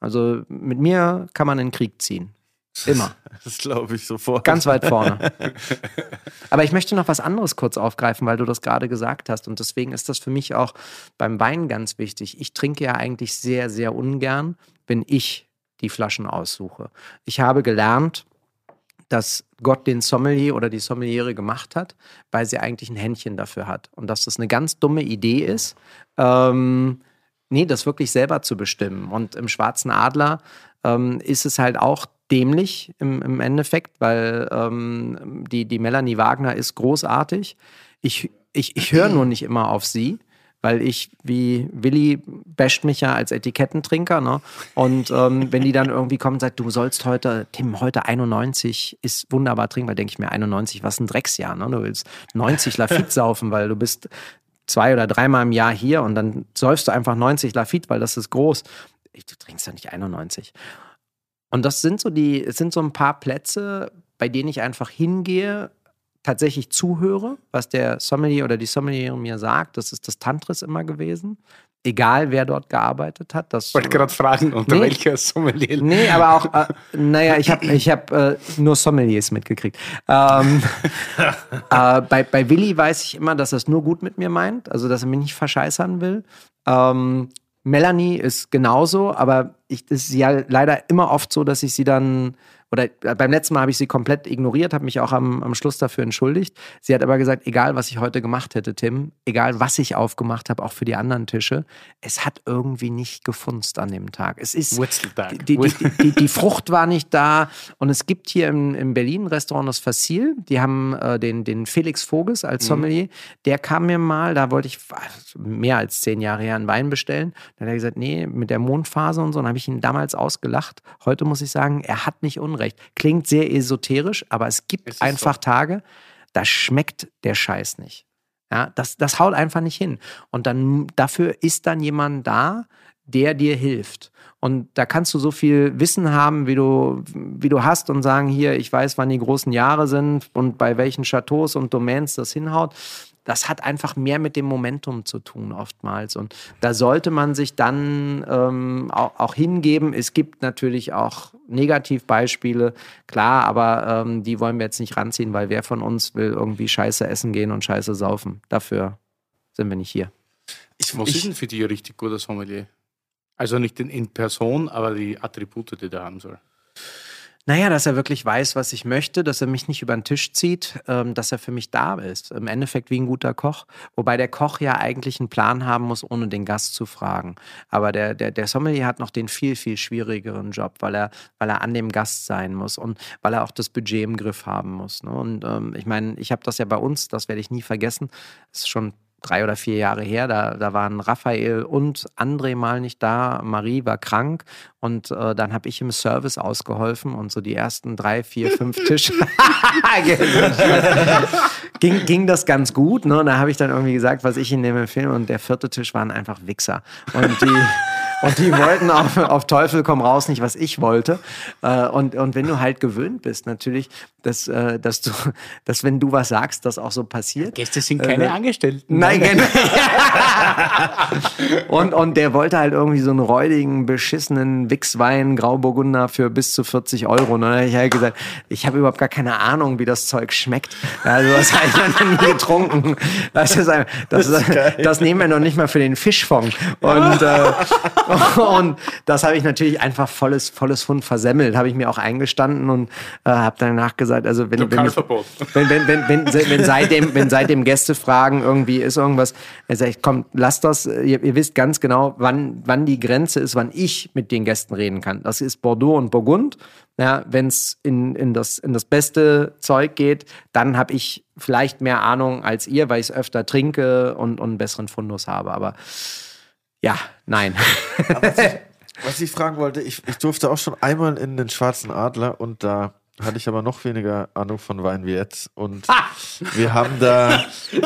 Also mit mir kann man in den Krieg ziehen. Immer. Das glaube ich sofort. Ganz weit vorne. Aber ich möchte noch was anderes kurz aufgreifen, weil du das gerade gesagt hast. Und deswegen ist das für mich auch beim Wein ganz wichtig. Ich trinke ja eigentlich sehr, sehr ungern, wenn ich die Flaschen aussuche. Ich habe gelernt, dass Gott den Sommelier oder die Sommeliere gemacht hat, weil sie eigentlich ein Händchen dafür hat. Und dass das eine ganz dumme Idee ist, ähm, nee, das wirklich selber zu bestimmen. Und im Schwarzen Adler ähm, ist es halt auch dämlich im, im Endeffekt, weil ähm, die, die Melanie Wagner ist großartig. Ich, ich, ich höre nur nicht immer auf sie, weil ich, wie Willi, basht mich ja als Etikettentrinker. Ne? Und ähm, wenn die dann irgendwie kommen und sagt, du sollst heute, Tim, heute 91 ist wunderbar trinken, weil denke ich mir, 91, was ein Drecksjahr. Ne? Du willst 90 Lafitte saufen, weil du bist zwei oder dreimal im Jahr hier und dann säufst du einfach 90 Lafitte, weil das ist groß. Du trinkst ja nicht 91. Und das sind so die, es sind so ein paar Plätze, bei denen ich einfach hingehe, tatsächlich zuhöre, was der Sommelier oder die Sommelier mir sagt. Das ist das Tantris immer gewesen. Egal, wer dort gearbeitet hat. Das, ich wollte gerade fragen, unter Nee. welcher Sommelier. Nee, aber auch, äh, naja, ich habe ich hab, äh, nur Sommeliers mitgekriegt. Ähm, äh, bei, bei Willi weiß ich immer, dass er es nur gut mit mir meint, also dass er mich nicht verscheißern will. Ähm, Melanie ist genauso, aber ich, es ist ja leider immer oft so, dass ich sie dann, oder äh, beim letzten Mal habe ich sie komplett ignoriert, habe mich auch am, am Schluss dafür entschuldigt. Sie hat aber gesagt, egal was ich heute gemacht hätte, Tim, egal was ich aufgemacht habe, auch für die anderen Tische, es hat irgendwie nicht gefunzt an dem Tag. Es ist, die, die, die, die, Frucht war nicht da. Und es gibt hier im, in Berlin Restaurant, das Facil. Die haben äh, den, den Felix Voges als Sommelier. Der kam mir mal, da wollte ich also mehr als zehn Jahre her einen Wein bestellen. Dann hat er gesagt, nee, mit der Mondphase und so. Dann habe ich ihn damals ausgelacht. Heute muss ich sagen, er hat nicht Unrecht. Klingt sehr esoterisch, aber es gibt Es einfach so. Tage, da schmeckt der Scheiß nicht. Ja, das, das haut einfach nicht hin. Und dann dafür ist dann jemand da, der dir hilft. Und da kannst du so viel Wissen haben, wie du, wie du hast und sagen, hier, ich weiß, wann die großen Jahre sind und bei welchen Chateaus und Domains das hinhaut. Das hat einfach mehr mit dem Momentum zu tun oftmals. Und da sollte man sich dann ähm, auch, auch hingeben. Es gibt natürlich auch Negativbeispiele, klar, aber ähm, die wollen wir jetzt nicht ranziehen, weil wer von uns will irgendwie Scheiße essen gehen und Scheiße saufen. Dafür sind wir nicht hier. Ich, Was ist ich, denn für dich ein richtig guter Sommelier? Also nicht in, in Person, aber die Attribute, die der haben soll. Naja, dass er wirklich weiß, was ich möchte, dass er mich nicht über den Tisch zieht, ähm, dass er für mich da ist. Im Endeffekt wie ein guter Koch. Wobei der Koch ja eigentlich einen Plan haben muss, ohne den Gast zu fragen. Aber der, der, der Sommelier hat noch den viel, viel schwierigeren Job, weil er, weil er an dem Gast sein muss und weil er auch das Budget im Griff haben muss. Ne? Und ähm, ich meine, ich habe das ja bei uns, das werde ich nie vergessen, ist schon drei oder vier Jahre her, da, da waren Raphael und André mal nicht da, Marie war krank und äh, dann habe ich im Service ausgeholfen und so die ersten drei, vier, fünf Tische ging, ging das ganz gut. Ne? Und da habe ich dann irgendwie gesagt, was ich in dem Film und der vierte Tisch waren einfach Wichser. Und die, und die wollten auf, auf Teufel komm raus nicht, was ich wollte. Äh, und, und wenn du halt gewöhnt bist, natürlich, dass, äh, dass du, dass wenn du was sagst, das auch so passiert. Gäste sind keine Äh, Angestellten. Nein, genau. und, und der wollte halt irgendwie so einen räudigen, beschissenen Wichswein, Grauburgunder für bis zu 40 Euro. Und dann habe ich halt gesagt, ich habe überhaupt gar keine Ahnung, wie das Zeug schmeckt. Also das habe ich noch nie getrunken. Das, ist ein, das, das, das nehmen wir noch nicht mal für den Fischfond. Und, äh, und das habe ich natürlich einfach volles, volles Fund versemmelt. Habe ich mir auch eingestanden und äh, habe danach gesagt, also wenn, wenn, ich, wenn, wenn, wenn, wenn, wenn, seitdem, wenn seitdem Gäste fragen, irgendwie ist irgendwas, er sagt, komm, lasst das, ihr, ihr wisst ganz genau, wann, wann die Grenze ist, wann ich mit den Gästen reden kann. Das ist Bordeaux und Burgund. Ja, wenn es in, in, das, in das beste Zeug geht, dann habe ich vielleicht mehr Ahnung als ihr, weil ich es öfter trinke und, und einen besseren Fundus habe. Aber ja, nein. Was ich, was ich, fragen wollte, ich, ich durfte auch schon einmal in den Schwarzen Adler und da hatte ich aber noch weniger Ahnung von Wein wie jetzt. Und wir haben da, wir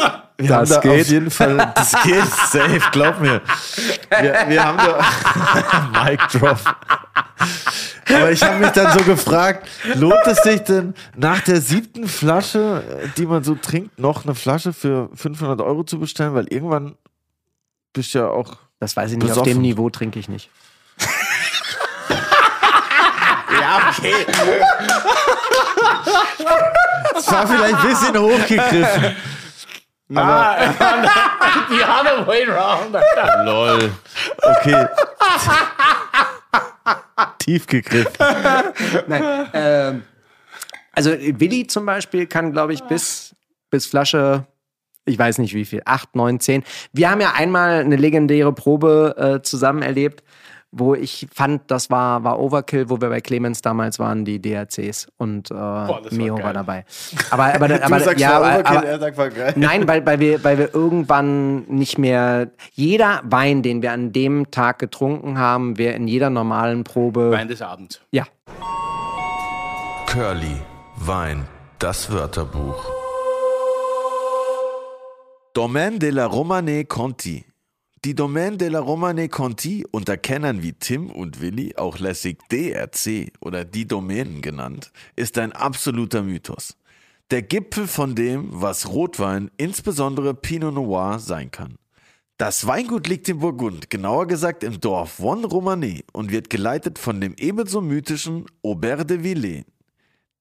das haben da geht. auf jeden Fall, das geht safe, glaub mir. Wir, wir haben da, Mic Drop. Aber ich habe mich dann so gefragt, lohnt es sich denn nach der siebten Flasche, die man so trinkt, noch eine Flasche für 500 Euro zu bestellen? Weil irgendwann bist du ja auch. Das weiß ich nicht, besoffen. auf dem Niveau trinke ich nicht. ja, okay. Das war vielleicht ein bisschen hochgegriffen. Aber die other way round. Lol. Okay. Tief gegriffen. Nein, ähm, also Willi zum Beispiel kann, glaube ich, bis, bis Flasche, ich weiß nicht wie viel, 8, 9, 10. Wir haben ja einmal eine legendäre Probe äh, zusammen erlebt wo ich fand, das war, war Overkill, wo wir bei Clemens damals waren, die DRCs und äh, Boah, Mio war, war, dabei. Aber, aber, aber, aber ja, Overkill, aber, er sagt, war geil. Nein, weil, weil, wir, weil wir irgendwann nicht mehr, jeder Wein, den wir an dem Tag getrunken haben, wäre in jeder normalen Probe. Wein des Abends. Ja. Curly, Wein, das Wörterbuch. Domaine de la Romane Conti die Domaine de la Romane Conti, unter Kennern wie Tim und Willi auch lässig DRC oder die Domänen genannt, ist ein absoluter Mythos. Der Gipfel von dem, was Rotwein, insbesondere Pinot Noir, sein kann. Das Weingut liegt in Burgund, genauer gesagt im Dorf Von Romanée und wird geleitet von dem ebenso mythischen Aubert de Villers,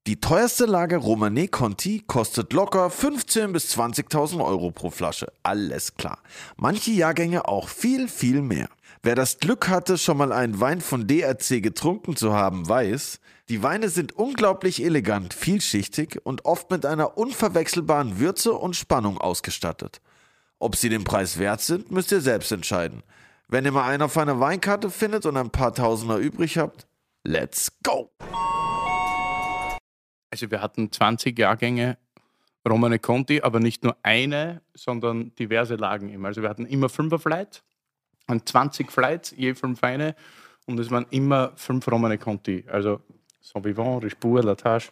die teuerste Lage Romanée Conti kostet locker 15.000 bis 20.000 Euro pro Flasche. Alles klar. Manche Jahrgänge auch viel, viel mehr. Wer das Glück hatte, schon mal einen Wein von DRC getrunken zu haben, weiß, die Weine sind unglaublich elegant, vielschichtig und oft mit einer unverwechselbaren Würze und Spannung ausgestattet. Ob sie den Preis wert sind, müsst ihr selbst entscheiden. Wenn ihr mal einen auf einer Weinkarte findet und ein paar Tausender übrig habt, let's go! Also wir hatten 20 Jahrgänge Romane Conti, aber nicht nur eine, sondern diverse Lagen immer. Also wir hatten immer fünfer Flight und 20 Flights, je fünf Weine. Und es waren immer fünf Romane Conti. Also Sauvignon, Rispur, Latage.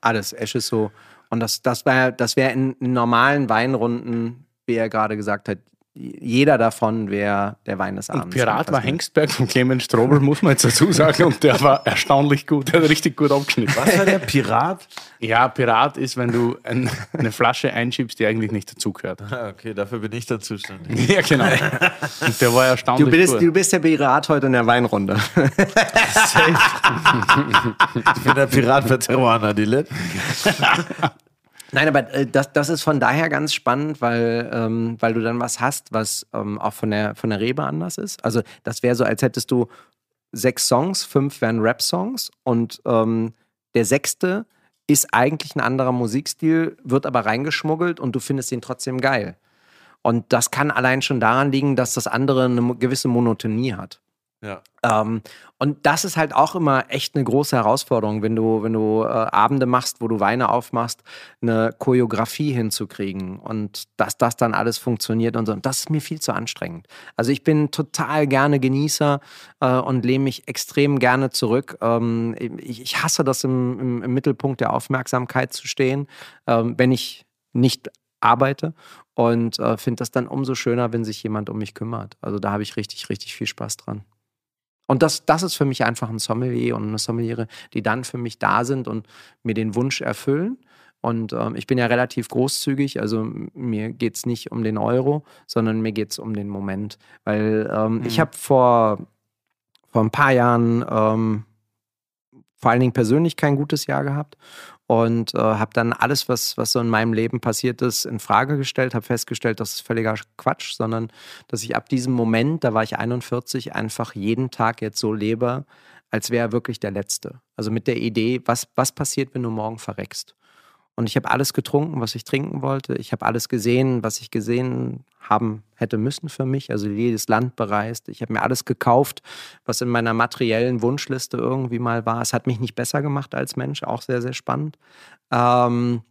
Alles, Esche so. Und das, das wäre das wär in normalen Weinrunden, wie er gerade gesagt hat, jeder davon wäre der Wein des Abends. Und Pirat war Hengstberg von Clemens Strobel, muss man jetzt dazu sagen. Und der war erstaunlich gut, der hat richtig gut abgeschnitten. Was war der Pirat? Ja, Pirat ist, wenn du ein, eine Flasche einschiebst, die eigentlich nicht dazugehört. Ah, okay, dafür bin ich dann zuständig. Ja, genau. Und der war erstaunlich du bist, gut. Du bist der Pirat heute in der Weinrunde. Safe. ich bin der Pirat für Terroir, die Nein, aber äh, das, das ist von daher ganz spannend, weil, ähm, weil du dann was hast, was ähm, auch von der, von der Rebe anders ist. Also das wäre so, als hättest du sechs Songs, fünf wären Rap-Songs und ähm, der sechste ist eigentlich ein anderer Musikstil, wird aber reingeschmuggelt und du findest ihn trotzdem geil. Und das kann allein schon daran liegen, dass das andere eine gewisse Monotonie hat. Ja. Ähm, und das ist halt auch immer echt eine große Herausforderung, wenn du, wenn du äh, Abende machst, wo du Weine aufmachst, eine Choreografie hinzukriegen und dass das dann alles funktioniert und so. Und das ist mir viel zu anstrengend. Also ich bin total gerne Genießer äh, und lehne mich extrem gerne zurück. Ähm, ich, ich, hasse das im, im, im, Mittelpunkt der Aufmerksamkeit zu stehen, ähm, wenn ich nicht arbeite und äh, finde das dann umso schöner, wenn sich jemand um mich kümmert. Also da habe ich richtig, richtig viel Spaß dran. Und das, das ist für mich einfach ein Sommelier und eine Sommeliere, die dann für mich da sind und mir den Wunsch erfüllen. Und ähm, ich bin ja relativ großzügig, also mir geht es nicht um den Euro, sondern mir geht es um den Moment. Weil ähm, mhm. ich habe vor, vor ein paar Jahren ähm, vor allen Dingen persönlich kein gutes Jahr gehabt und äh, habe dann alles, was, was so in meinem Leben passiert ist, in Frage gestellt, habe festgestellt, das ist völliger Quatsch, sondern dass ich ab diesem Moment, da war ich 41, einfach jeden Tag jetzt so lebe, als wäre er wirklich der letzte. Also mit der Idee, was, was passiert, wenn du morgen verreckst? Und ich habe alles getrunken, was ich trinken wollte. Ich habe alles gesehen, was ich gesehen haben hätte müssen für mich. Also jedes Land bereist. Ich habe mir alles gekauft, was in meiner materiellen Wunschliste irgendwie mal war. Es hat mich nicht besser gemacht als Mensch, auch sehr, sehr spannend. Ähm,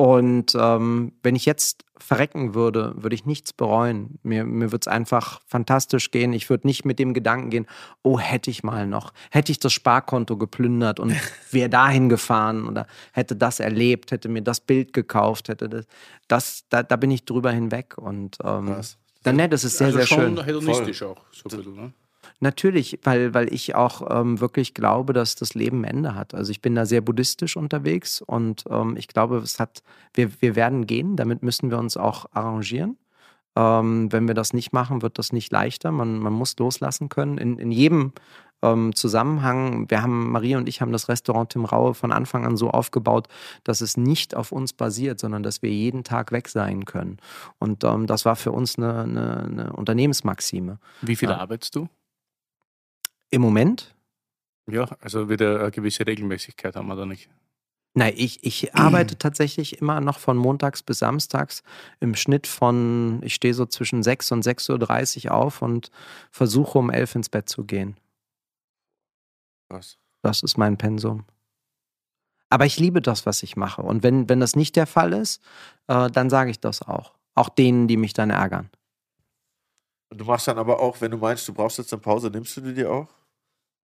und ähm, wenn ich jetzt verrecken würde, würde ich nichts bereuen. Mir, mir würde es einfach fantastisch gehen. Ich würde nicht mit dem Gedanken gehen, oh, hätte ich mal noch, hätte ich das Sparkonto geplündert und wäre dahin gefahren oder hätte das erlebt, hätte mir das Bild gekauft, hätte das, das da, da bin ich drüber hinweg. Und ähm, dann, ne, das ist sehr, also sehr schon schön. hedonistisch auch, so ein bisschen, ne? Natürlich, weil, weil ich auch ähm, wirklich glaube, dass das Leben ein Ende hat. Also ich bin da sehr buddhistisch unterwegs und ähm, ich glaube, es hat, wir, wir werden gehen, damit müssen wir uns auch arrangieren. Ähm, wenn wir das nicht machen, wird das nicht leichter. Man, man muss loslassen können. In, in jedem ähm, Zusammenhang, wir haben, Marie und ich haben das Restaurant Tim Raue von Anfang an so aufgebaut, dass es nicht auf uns basiert, sondern dass wir jeden Tag weg sein können. Und ähm, das war für uns eine, eine, eine Unternehmensmaxime. Wie viel Ja. arbeitest du? Im Moment Ja, also wieder eine gewisse Regelmäßigkeit haben wir da nicht. Nein, ich, ich arbeite tatsächlich immer noch von montags bis samstags im Schnitt von, ich stehe so zwischen 6 und 6.30 Uhr auf und versuche um 11 ins Bett zu gehen. Was? Das ist mein Pensum. Aber ich liebe das, was ich mache. Und wenn, wenn das nicht der Fall ist, äh, dann sage ich das auch. Auch denen, die mich dann ärgern. Und du machst dann aber auch, wenn du meinst, du brauchst jetzt eine Pause, nimmst du die dir auch?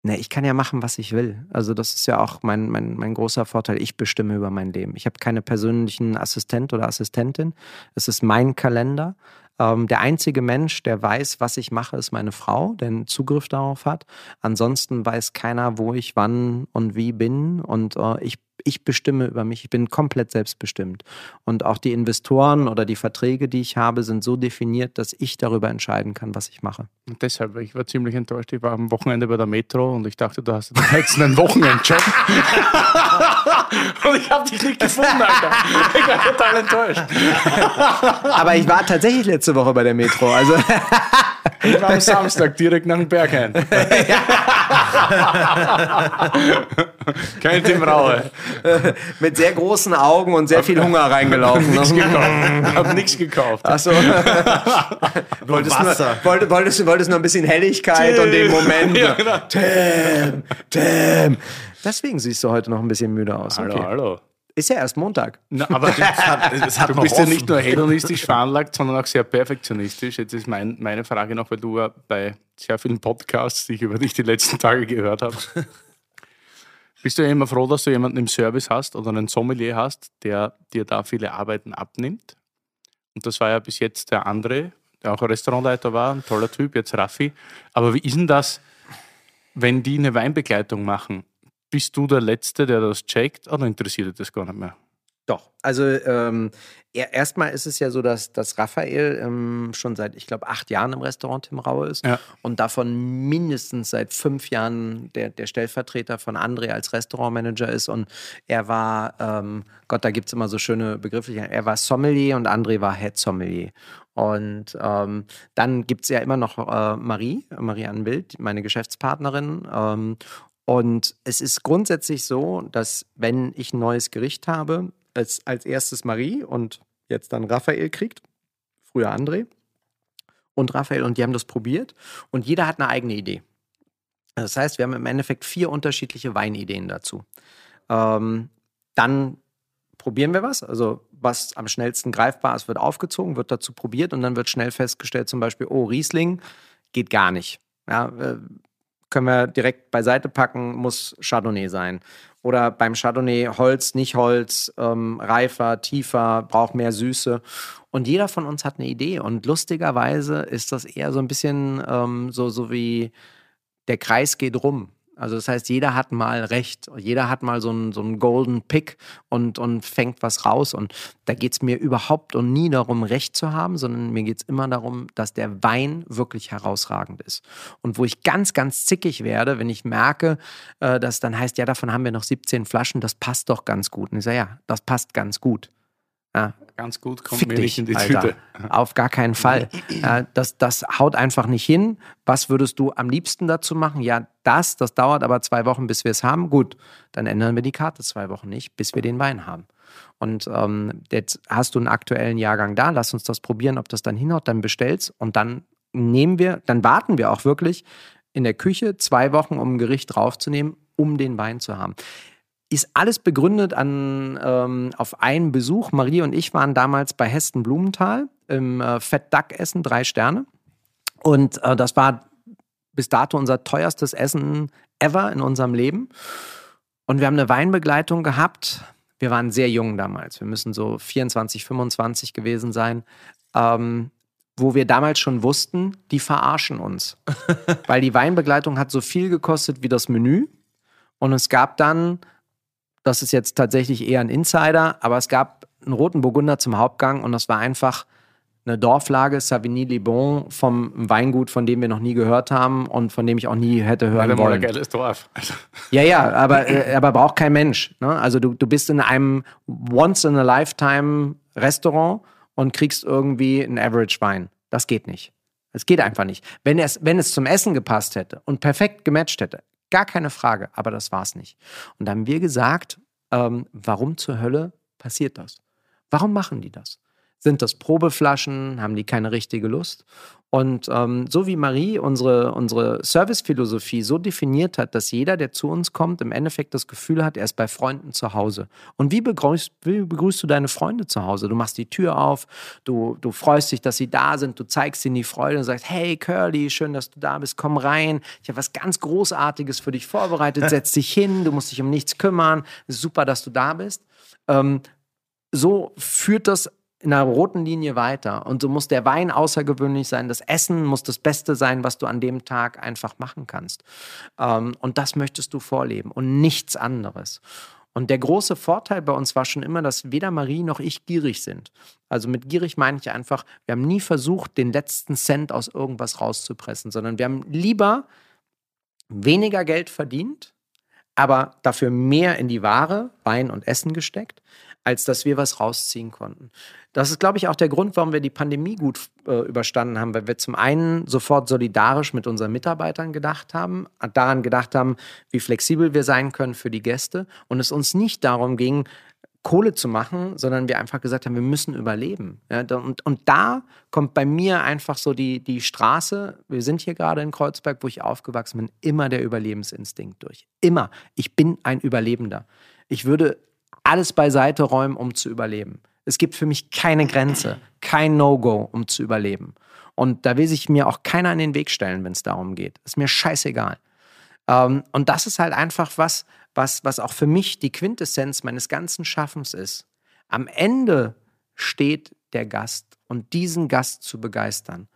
Ne, ich kann ja machen, was ich will. Also das ist ja auch mein, mein, mein großer Vorteil. Ich bestimme über mein Leben. Ich habe keine persönlichen Assistent oder Assistentin. Es ist mein Kalender. Ähm, der einzige Mensch, der weiß, was ich mache, ist meine Frau, der einen Zugriff darauf hat. Ansonsten weiß keiner, wo ich wann und wie bin. Und äh, ich, ich bestimme über mich. Ich bin komplett selbstbestimmt. Und auch die Investoren oder die Verträge, die ich habe, sind so definiert, dass ich darüber entscheiden kann, was ich mache. Und deshalb, ich war ziemlich enttäuscht. Ich war am Wochenende bei der Metro und ich dachte, du hast jetzt einen Wochenendjob. und ich habe dich nicht gefunden, Alter. Ich war total enttäuscht. Aber ich war tatsächlich letzte Woche bei der Metro. Also Ich war am Samstag direkt nach dem Berghain. Kein Tim Raue. mit sehr großen Augen und sehr viel Hunger reingelaufen. Nichts gekauft. Hab nichts gekauft. Achso. wolltest, nur, Wasser. wollte, wolltest, du wolltest nur ein bisschen Helligkeit und den Moment. Ja, genau. Tim, Tim. Deswegen siehst du heute noch ein bisschen müde aus. Hallo, Okay. hallo. Ist ja erst Montag. Na, aber Es hat, es hat du noch bist ja nicht nur hedonistisch veranlagt, sondern auch sehr perfektionistisch. Jetzt ist mein, meine Frage noch, weil du ja bei sehr vielen Podcasts, die ich über dich die letzten Tage gehört habe, bist du ja immer froh, dass du jemanden im Service hast oder einen Sommelier hast, der dir da viele Arbeiten abnimmt. Und das war ja bis jetzt der andere, der auch ein Restaurantleiter war, ein toller Typ, jetzt Raffi. Aber wie ist denn das, wenn die eine Weinbegleitung machen? Bist du der Letzte, der das checkt oder interessiert dich das gar nicht mehr? Doch. Also ähm, er- erstmal ist es ja so, dass, dass Raphael ähm, schon seit, ich glaube, acht Jahren im Restaurant Tim Raue ist Ja. und davon mindestens seit fünf Jahren der, der Stellvertreter von André als Restaurantmanager ist. Und er war, ähm, Gott, da gibt es immer so schöne Begriffe, er war Sommelier und André war Head Sommelier. Und ähm, dann gibt es ja immer noch äh, Marie, Marie Anbild, meine Geschäftspartnerin. Ähm, und es ist grundsätzlich so, dass wenn ich ein neues Gericht habe, es als erstes Marie und jetzt dann Raphael kriegt, früher André und Raphael und die haben das probiert und jeder hat eine eigene Idee. Das heißt, wir haben im Endeffekt vier unterschiedliche Weinideen dazu. Ähm, dann probieren wir was, also was am schnellsten greifbar ist, wird aufgezogen, wird dazu probiert und dann wird schnell festgestellt, zum Beispiel, oh, Riesling geht gar nicht. Ja, äh, können wir direkt beiseite packen, muss Chardonnay sein. Oder beim Chardonnay Holz, nicht Holz, ähm, reifer, tiefer, braucht mehr Süße. Und jeder von uns hat eine Idee. Und lustigerweise ist das eher so ein bisschen ähm, so, so wie der Kreis geht rum. Also das heißt, jeder hat mal Recht, jeder hat mal so einen, so einen Golden Pick und, und fängt was raus. Und da geht es mir überhaupt und nie darum, Recht zu haben, sondern mir geht es immer darum, dass der Wein wirklich herausragend ist. Und wo ich ganz, ganz zickig werde, wenn ich merke, äh, dass dann heißt, ja, davon haben wir noch 17 Flaschen, das passt doch ganz gut. Und ich sage, ja, das passt ganz gut. Ja, ganz gut kommt Fick mir dich, nicht in die Alter. Tüte. Auf gar keinen Fall. Ja, das, das haut einfach nicht hin. Was würdest du am liebsten dazu machen? Ja, das, das dauert aber zwei Wochen, bis wir es haben. Gut, dann ändern wir die Karte zwei Wochen nicht, bis wir den Wein haben. Und ähm, jetzt hast du einen aktuellen Jahrgang da, lass uns das probieren, ob das dann hinhaut, dann bestellst und dann nehmen wir, dann warten wir auch wirklich in der Küche zwei Wochen, um ein Gericht draufzunehmen, um den Wein zu haben ist alles begründet an, ähm, auf einen Besuch. Marie und ich waren damals bei Hesten Blumenthal im äh, Fettduck-Essen, drei Sterne. Und äh, das war bis dato unser teuerstes Essen ever in unserem Leben. Und wir haben eine Weinbegleitung gehabt. Wir waren sehr jung damals. Wir müssen so 24, 25 gewesen sein. Ähm, wo wir damals schon wussten, die verarschen uns. Weil die Weinbegleitung hat so viel gekostet wie das Menü. Und es gab dann das ist jetzt tatsächlich eher ein Insider, aber es gab einen roten Burgunder zum Hauptgang und das war einfach eine Dorflage Savigny-les-Bon vom Weingut, von dem wir noch nie gehört haben und von dem ich auch nie hätte hören Ja, wollen. ein geiles Dorf. Also, Ja, ja, aber, äh, aber braucht kein Mensch. Ne? Also du, du bist in einem Once-in-a-Lifetime-Restaurant und kriegst irgendwie einen Average-Wein. Das geht nicht. Das geht einfach nicht. Wenn es, wenn es zum Essen gepasst hätte und perfekt gematcht hätte, gar keine Frage, aber das war es nicht. Und da haben wir gesagt, ähm, warum zur Hölle passiert das? Warum machen die das? Sind das Probeflaschen? Haben die keine richtige Lust? Und ähm, so wie Marie unsere, unsere Servicephilosophie so definiert hat, dass jeder, der zu uns kommt, im Endeffekt das Gefühl hat, er ist bei Freunden zu Hause. Und wie begrüßt, wie begrüßt du deine Freunde zu Hause? Du machst die Tür auf, du, du freust dich, dass sie da sind, du zeigst ihnen die Freude und sagst, hey Curly, schön, dass du da bist, komm rein. Ich habe was ganz Großartiges für dich vorbereitet, setz dich hin, du musst dich um nichts kümmern. Super, dass du da bist. Ähm, so führt das in einer roten Linie weiter. Und so muss der Wein außergewöhnlich sein, das Essen muss das Beste sein, was du an dem Tag einfach machen kannst. Ähm, und das möchtest du vorleben und nichts anderes. Und der große Vorteil bei uns war schon immer, dass weder Marie noch ich gierig sind. Also mit gierig meine ich einfach, wir haben nie versucht, den letzten Cent aus irgendwas rauszupressen, sondern wir haben lieber weniger Geld verdient, aber dafür mehr in die Ware, Wein und Essen gesteckt, als dass wir was rausziehen konnten. Das ist, glaube ich, auch der Grund, warum wir die Pandemie gut äh, überstanden haben, weil wir zum einen sofort solidarisch mit unseren Mitarbeitern gedacht haben, daran gedacht haben, wie flexibel wir sein können für die Gäste und es uns nicht darum ging, Kohle zu machen, sondern wir einfach gesagt haben, wir müssen überleben. Ja, und, und da kommt bei mir einfach so die, die Straße, wir sind hier gerade in Kreuzberg, wo ich aufgewachsen bin, immer der Überlebensinstinkt durch. Immer. Ich bin ein Überlebender. Ich würde alles beiseite räumen, um zu überleben. Es gibt für mich keine Grenze, kein No-Go, um zu überleben. Und da will sich mir auch keiner in den Weg stellen, wenn es darum geht. Ist mir scheißegal. Ähm, und das ist halt einfach was, was, was auch für mich die Quintessenz meines ganzen Schaffens ist. Am Ende steht der Gast und diesen Gast zu begeistern.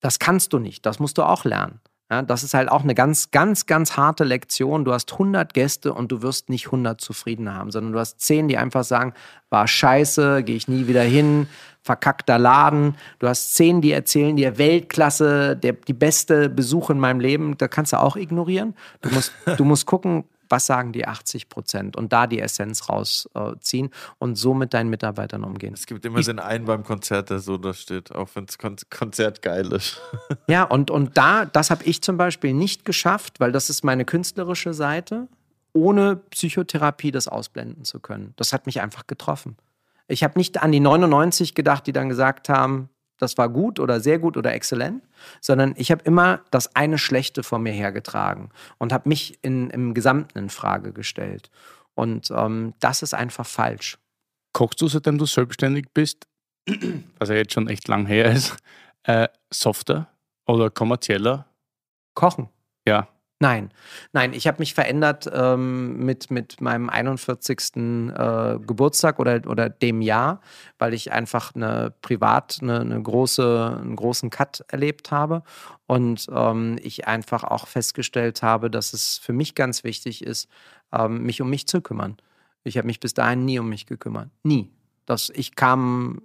Das kannst du nicht, das musst du auch lernen. Ja, das ist halt auch eine ganz, ganz, ganz harte Lektion. Du hast 100 Gäste und du wirst nicht 100 zufrieden haben, sondern du hast 10, die einfach sagen, war scheiße, gehe ich nie wieder hin, verkackter Laden. Du hast 10, die erzählen dir Weltklasse, der, die beste Besuch in meinem Leben. Da kannst du auch ignorieren. Du musst, du musst gucken, was sagen die 80 Prozent und da die Essenz rausziehen und so mit deinen Mitarbeitern umgehen. Es gibt immer den einen beim Konzert, der so da steht, auch wenn das Kon Konzert geil ist. Ja, und, und da, das habe ich zum Beispiel nicht geschafft, weil das ist meine künstlerische Seite, ohne Psychotherapie das ausblenden zu können. Das hat mich einfach getroffen. Ich habe nicht an die 99 gedacht, die dann gesagt haben, das war gut oder sehr gut oder exzellent, sondern ich habe immer das eine Schlechte vor mir hergetragen und habe mich in, im Gesamten in Frage gestellt. Und ähm, das ist einfach falsch. kochst du, seitdem du selbstständig bist, was ja jetzt schon echt lang her ist, äh, softer oder kommerzieller? Kochen. Ja. Nein, nein, ich habe mich verändert ähm, mit, mit meinem 41. Äh, Geburtstag oder, oder dem Jahr, weil ich einfach eine privat eine, eine große, einen großen Cut erlebt habe und ähm, ich einfach auch festgestellt habe, dass es für mich ganz wichtig ist, ähm, mich um mich zu kümmern. Ich habe mich bis dahin nie um mich gekümmert. Nie. Das, ich kam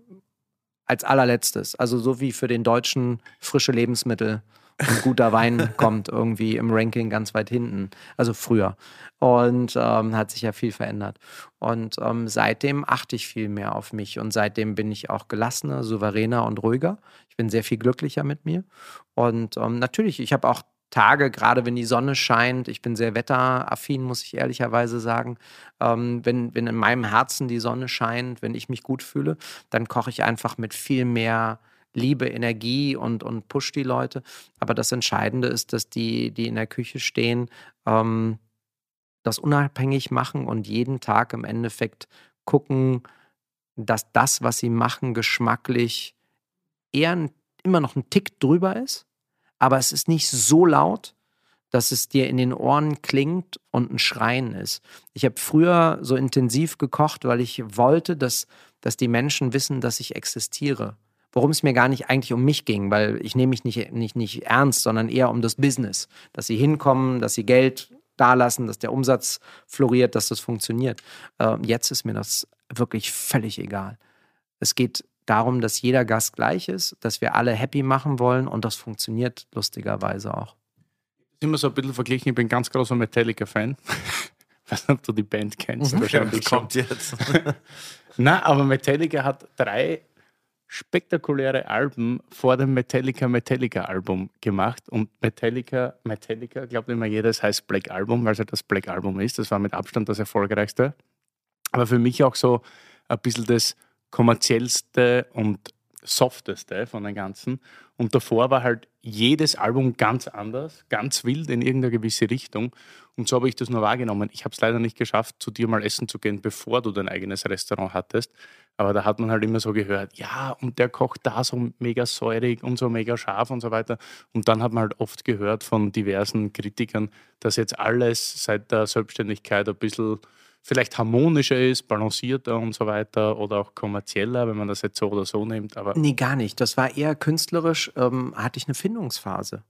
als allerletztes, also so wie für den Deutschen frische Lebensmittel und guter Wein kommt irgendwie im Ranking ganz weit hinten. Also früher. Und ähm, hat sich ja viel verändert. Und ähm, seitdem achte ich viel mehr auf mich. Und seitdem bin ich auch gelassener, souveräner und ruhiger. Ich bin sehr viel glücklicher mit mir. Und ähm, natürlich, ich habe auch Tage, gerade wenn die Sonne scheint, ich bin sehr wetteraffin, muss ich ehrlicherweise sagen. Ähm, wenn, wenn in meinem Herzen die Sonne scheint, wenn ich mich gut fühle, dann koche ich einfach mit viel mehr Liebe, Energie und, und push die Leute. Aber das Entscheidende ist, dass die, die in der Küche stehen, ähm, das unabhängig machen und jeden Tag im Endeffekt gucken, dass das, was sie machen, geschmacklich eher immer noch ein Tick drüber ist, aber es ist nicht so laut, dass es dir in den Ohren klingt und ein Schreien ist. Ich habe früher so intensiv gekocht, weil ich wollte, dass, dass die Menschen wissen, dass ich existiere worum es mir gar nicht eigentlich um mich ging, weil ich nehme mich nicht, nicht, nicht ernst, sondern eher um das Business. Dass sie hinkommen, dass sie Geld dalassen, dass der Umsatz floriert, dass das funktioniert. Äh, jetzt ist mir das wirklich völlig egal. Es geht darum, dass jeder Gast gleich ist, dass wir alle happy machen wollen und das funktioniert lustigerweise auch. Ich bin immer so ein bisschen verglichen, ich bin ganz großer Metallica-Fan. Ich weiß nicht, ob du die Band kennst. Mhm. Wahrscheinlich kommt jetzt. Na, aber Metallica hat drei spektakuläre Alben vor dem Metallica Metallica Album gemacht und Metallica Metallica glaubt immer jeder, es heißt Black Album, weil es halt das Black Album ist. Das war mit Abstand das erfolgreichste. Aber für mich auch so ein bisschen das kommerziellste und softeste von den ganzen. Und davor war halt jedes Album ganz anders, ganz wild in irgendeine gewisse Richtung. Und so habe ich das nur wahrgenommen. Ich habe es leider nicht geschafft, zu dir mal essen zu gehen, bevor du dein eigenes Restaurant hattest. Aber da hat man halt immer so gehört, ja, und der kocht da so mega säurig und so mega scharf und so weiter. Und dann hat man halt oft gehört von diversen Kritikern, dass jetzt alles seit der Selbstständigkeit ein bisschen vielleicht harmonischer ist, balancierter und so weiter oder auch kommerzieller, wenn man das jetzt so oder so nimmt. Aber nee, gar nicht. Das war eher künstlerisch, ähm, hatte ich eine Findungsphase,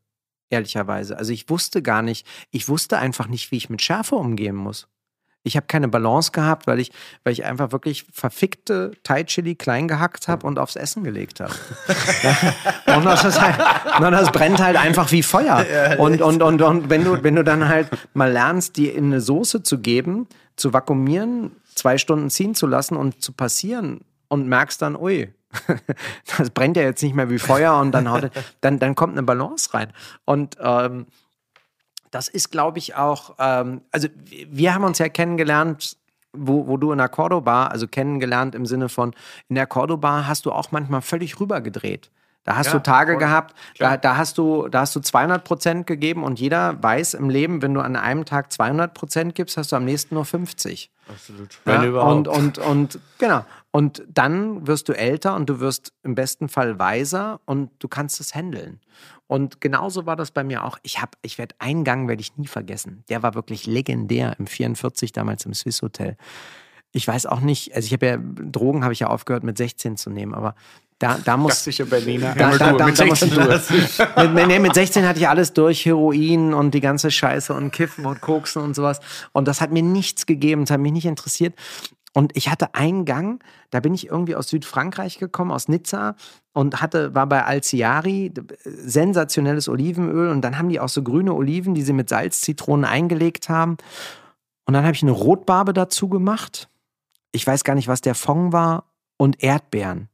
ehrlicherweise. Also ich wusste gar nicht, ich wusste einfach nicht, wie ich mit Schärfe umgehen muss. Ich habe keine Balance gehabt, weil ich, weil ich einfach wirklich verfickte Thai Chili klein gehackt habe und aufs Essen gelegt habe. und, das halt, das brennt halt einfach wie Feuer. Und, und, und, und wenn, du, wenn du dann halt mal lernst, die in eine Soße zu geben, zu vakuumieren, zwei Stunden ziehen zu lassen und zu passieren und merkst dann, ui, das brennt ja jetzt nicht mehr wie Feuer und dann, haut, dann, dann kommt eine Balance rein. Und ähm, das ist, glaube ich, auch, ähm, also wir haben uns ja kennengelernt, wo, wo du in der Cordoba, also kennengelernt im Sinne von, in der Cordoba hast du auch manchmal völlig rübergedreht. Da hast ja, du Tage voll, gehabt, da, da, hast du, da hast du 200 Prozent gegeben und jeder weiß im Leben, wenn du an einem Tag 200 Prozent gibst, hast du am nächsten nur 50. Absolut. Ja, und, und, und, genau. Und dann wirst du älter und du wirst im besten Fall weiser und du kannst es handeln. Und genauso war das bei mir auch. Ich habe, ich werde einen Gang werde ich nie vergessen. Der war wirklich legendär im 44 damals im Swiss Hotel. Ich weiß auch nicht, also ich habe ja Drogen habe ich ja aufgehört mit 16 zu nehmen, aber da, da muss. Klassische Berliner. Da, da, da, mit, 16 mit, mit, mit 16 hatte ich alles durch, Heroin und die ganze Scheiße und Kiffen und Koksen und sowas. Und das hat mir nichts gegeben, das hat mich nicht interessiert. Und ich hatte einen Gang, da bin ich irgendwie aus Südfrankreich gekommen, aus Nizza und hatte, war bei Alciari, sensationelles Olivenöl und dann haben die auch so grüne Oliven, die sie mit Salz, Zitronen eingelegt haben. Und dann habe ich eine Rotbarbe dazu gemacht. Ich weiß gar nicht, was der Fond war und Erdbeeren.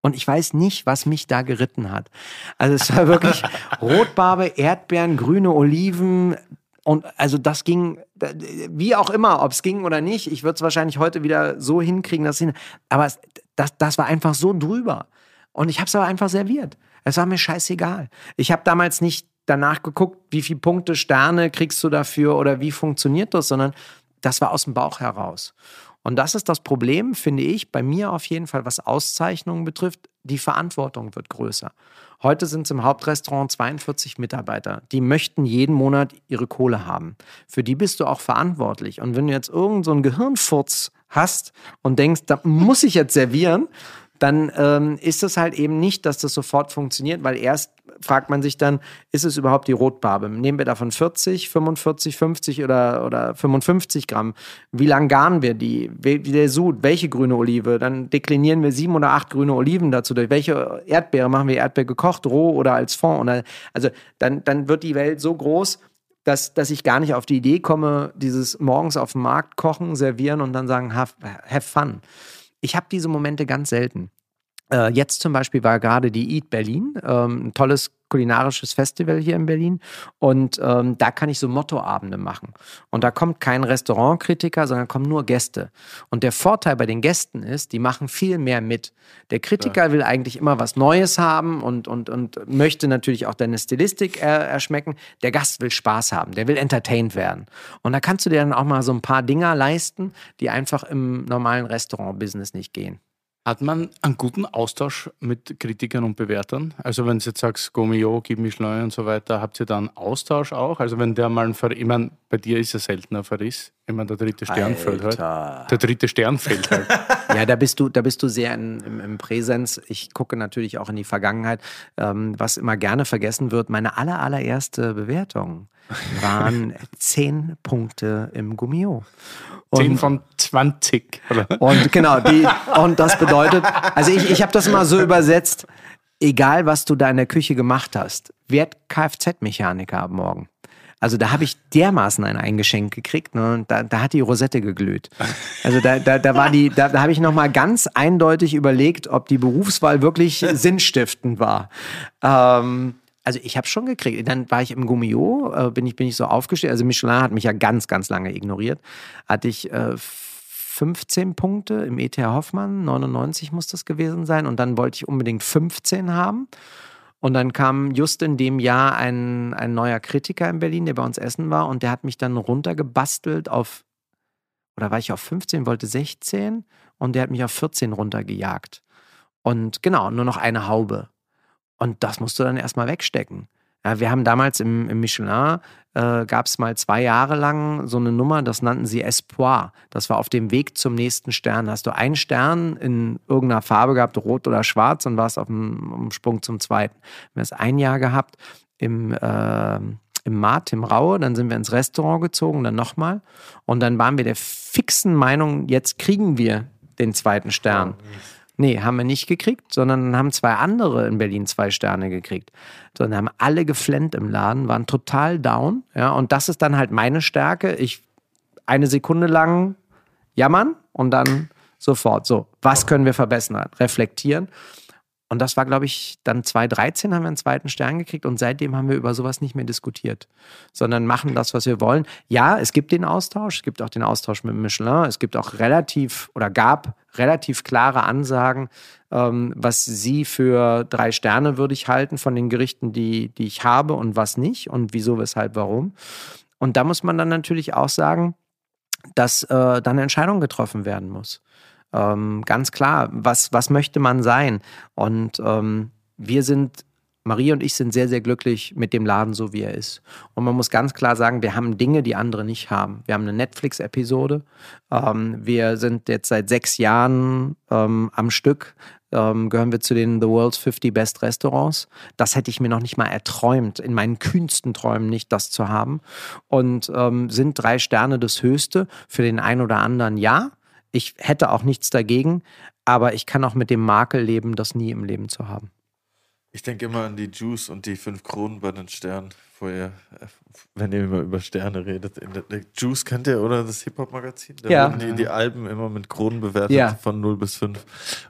Und ich weiß nicht, was mich da geritten hat. Also es war wirklich Rotbarbe, Erdbeeren, grüne Oliven. Und also das ging, wie auch immer, ob es ging oder nicht. Ich würde es wahrscheinlich heute wieder so hinkriegen, dass hin. Aber es, das, das war einfach so drüber. Und ich habe es aber einfach serviert. Es war mir scheißegal. Ich habe damals nicht danach geguckt, wie viele Punkte, Sterne kriegst du dafür oder wie funktioniert das, sondern das war aus dem Bauch heraus. Und das ist das Problem, finde ich, bei mir auf jeden Fall, was Auszeichnungen betrifft. Die Verantwortung wird größer. Heute sind es im Hauptrestaurant 42 Mitarbeiter. Die möchten jeden Monat ihre Kohle haben. Für die bist du auch verantwortlich. Und wenn du jetzt irgend so Gehirnfurz hast und denkst, da muss ich jetzt servieren, dann ähm, ist es halt eben nicht, dass das sofort funktioniert, weil erst fragt man sich dann, ist es überhaupt die Rotbarbe? Nehmen wir davon 40, 45, 50 oder, oder 55 Gramm? Wie lang garen wir die? Wie der Sud? Welche grüne Olive? Dann deklinieren wir sieben oder acht grüne Oliven dazu. Durch welche Erdbeere machen wir Erdbeere gekocht, roh oder als Fond? Oder, also dann, dann wird die Welt so groß, dass, dass ich gar nicht auf die Idee komme, dieses morgens auf dem Markt kochen, servieren und dann sagen, have, have fun. Ich habe diese Momente ganz selten. Äh, jetzt zum Beispiel war gerade die Eat Berlin, ähm, ein tolles kulinarisches Festival hier in Berlin. Und ähm, da kann ich so Mottoabende machen. Und da kommt kein Restaurantkritiker, sondern kommen nur Gäste. Und der Vorteil bei den Gästen ist, die machen viel mehr mit. Der Kritiker ja. will eigentlich immer was Neues haben und, und, und möchte natürlich auch deine Stilistik er, erschmecken. Der Gast will Spaß haben, der will entertained werden. Und da kannst du dir dann auch mal so ein paar Dinger leisten, die einfach im normalen Restaurant-Business nicht gehen. Hat man einen guten Austausch mit Kritikern und Bewertern? Also wenn du jetzt sagst, Gomio, gib Michelin und so weiter, habt ihr da einen Austausch auch? Also wenn der mal ein Ver ich meine, bei dir ist ja seltener Verriss. Ich meine, der dritte Stern fällt halt. Der dritte Stern fällt halt. ja, da bist du, da bist du sehr in, im, im, Präsenz. Ich gucke natürlich auch in die Vergangenheit. Ähm, was immer gerne vergessen wird, meine aller, allererste Bewertung waren zehn Punkte im Gummio. Und, 10 von 20. Oder? Und genau, die, und das bedeutet, also ich, ich habe das mal so übersetzt, egal was du da in der Küche gemacht hast, werd Kfz-Mechaniker ab morgen. Also da habe ich dermaßen ein Eingeschenk gekriegt ne, da, da hat die Rosette geglüht. Also da, da, da war die, da, da habe ich nochmal ganz eindeutig überlegt, ob die Berufswahl wirklich sinnstiftend war. Ähm, also ich habe schon gekriegt. Dann war ich im Gummio, äh, bin, ich, bin ich so aufgestellt. Also Michelin hat mich ja ganz, ganz lange ignoriert. Hatte ich äh, 15 Punkte im ETH Hoffmann, 99 muss das gewesen sein. Und dann wollte ich unbedingt 15 haben. Und dann kam just in dem Jahr ein, ein neuer Kritiker in Berlin, der bei uns essen war. Und der hat mich dann runtergebastelt auf, oder war ich auf 15, wollte 16. Und der hat mich auf 14 runtergejagt. Und genau, nur noch eine Haube. Und das musst du dann erstmal wegstecken. Ja, wir haben damals im, im Michelin, äh, gab es mal zwei Jahre lang so eine Nummer, das nannten sie Espoir. Das war auf dem Weg zum nächsten Stern. Hast du einen Stern in irgendeiner Farbe gehabt, rot oder schwarz, und warst auf dem, Sprung zum zweiten. Wir haben es ein Jahr gehabt im, äh, im Mart, im Raue, dann sind wir ins Restaurant gezogen, dann nochmal. Und dann waren wir der fixen Meinung, jetzt kriegen wir den zweiten Stern. Oh, Nee, haben wir nicht gekriegt, sondern haben zwei andere in Berlin zwei Sterne gekriegt. Sondern haben alle geflennt im Laden, waren total down. Ja, und das ist dann halt meine Stärke. Ich eine Sekunde lang jammern und dann sofort so, was können wir verbessern? Reflektieren. Und das war, glaube ich, dann 2013 haben wir einen zweiten Stern gekriegt und seitdem haben wir über sowas nicht mehr diskutiert, sondern machen das, was wir wollen. Ja, es gibt den Austausch, es gibt auch den Austausch mit Michelin, es gibt auch relativ oder gab relativ klare Ansagen, ähm, was sie für drei Sterne würde ich halten von den Gerichten, die, die ich habe und was nicht und wieso, weshalb, warum. Und da muss man dann natürlich auch sagen, dass äh, dann eine Entscheidung getroffen werden muss. Ähm, ganz klar, was, was möchte man sein? Und ähm, wir sind Marie und ich sind sehr, sehr glücklich mit dem Laden, so wie er ist. Und man muss ganz klar sagen, wir haben Dinge, die andere nicht haben. Wir haben eine Netflix-Episode. Ähm, wir sind jetzt seit sechs Jahren ähm, am Stück. Ähm, gehören wir zu den The World's 50 Best Restaurants. Das hätte ich mir noch nicht mal erträumt, in meinen kühnsten Träumen nicht das zu haben. Und ähm, sind drei Sterne das Höchste. Für den einen oder anderen ja. Ich hätte auch nichts dagegen, aber ich kann auch mit dem Makel leben, das nie im Leben zu haben. Ich denke immer an die Juice und die fünf Kronen bei den Sternen, vorher, wenn ihr immer über Sterne redet. Juice kennt ihr, oder? Das Hip-Hop-Magazin? Da ja. werden die, die Alben immer mit Kronen bewertet, ja. von 0 bis 5.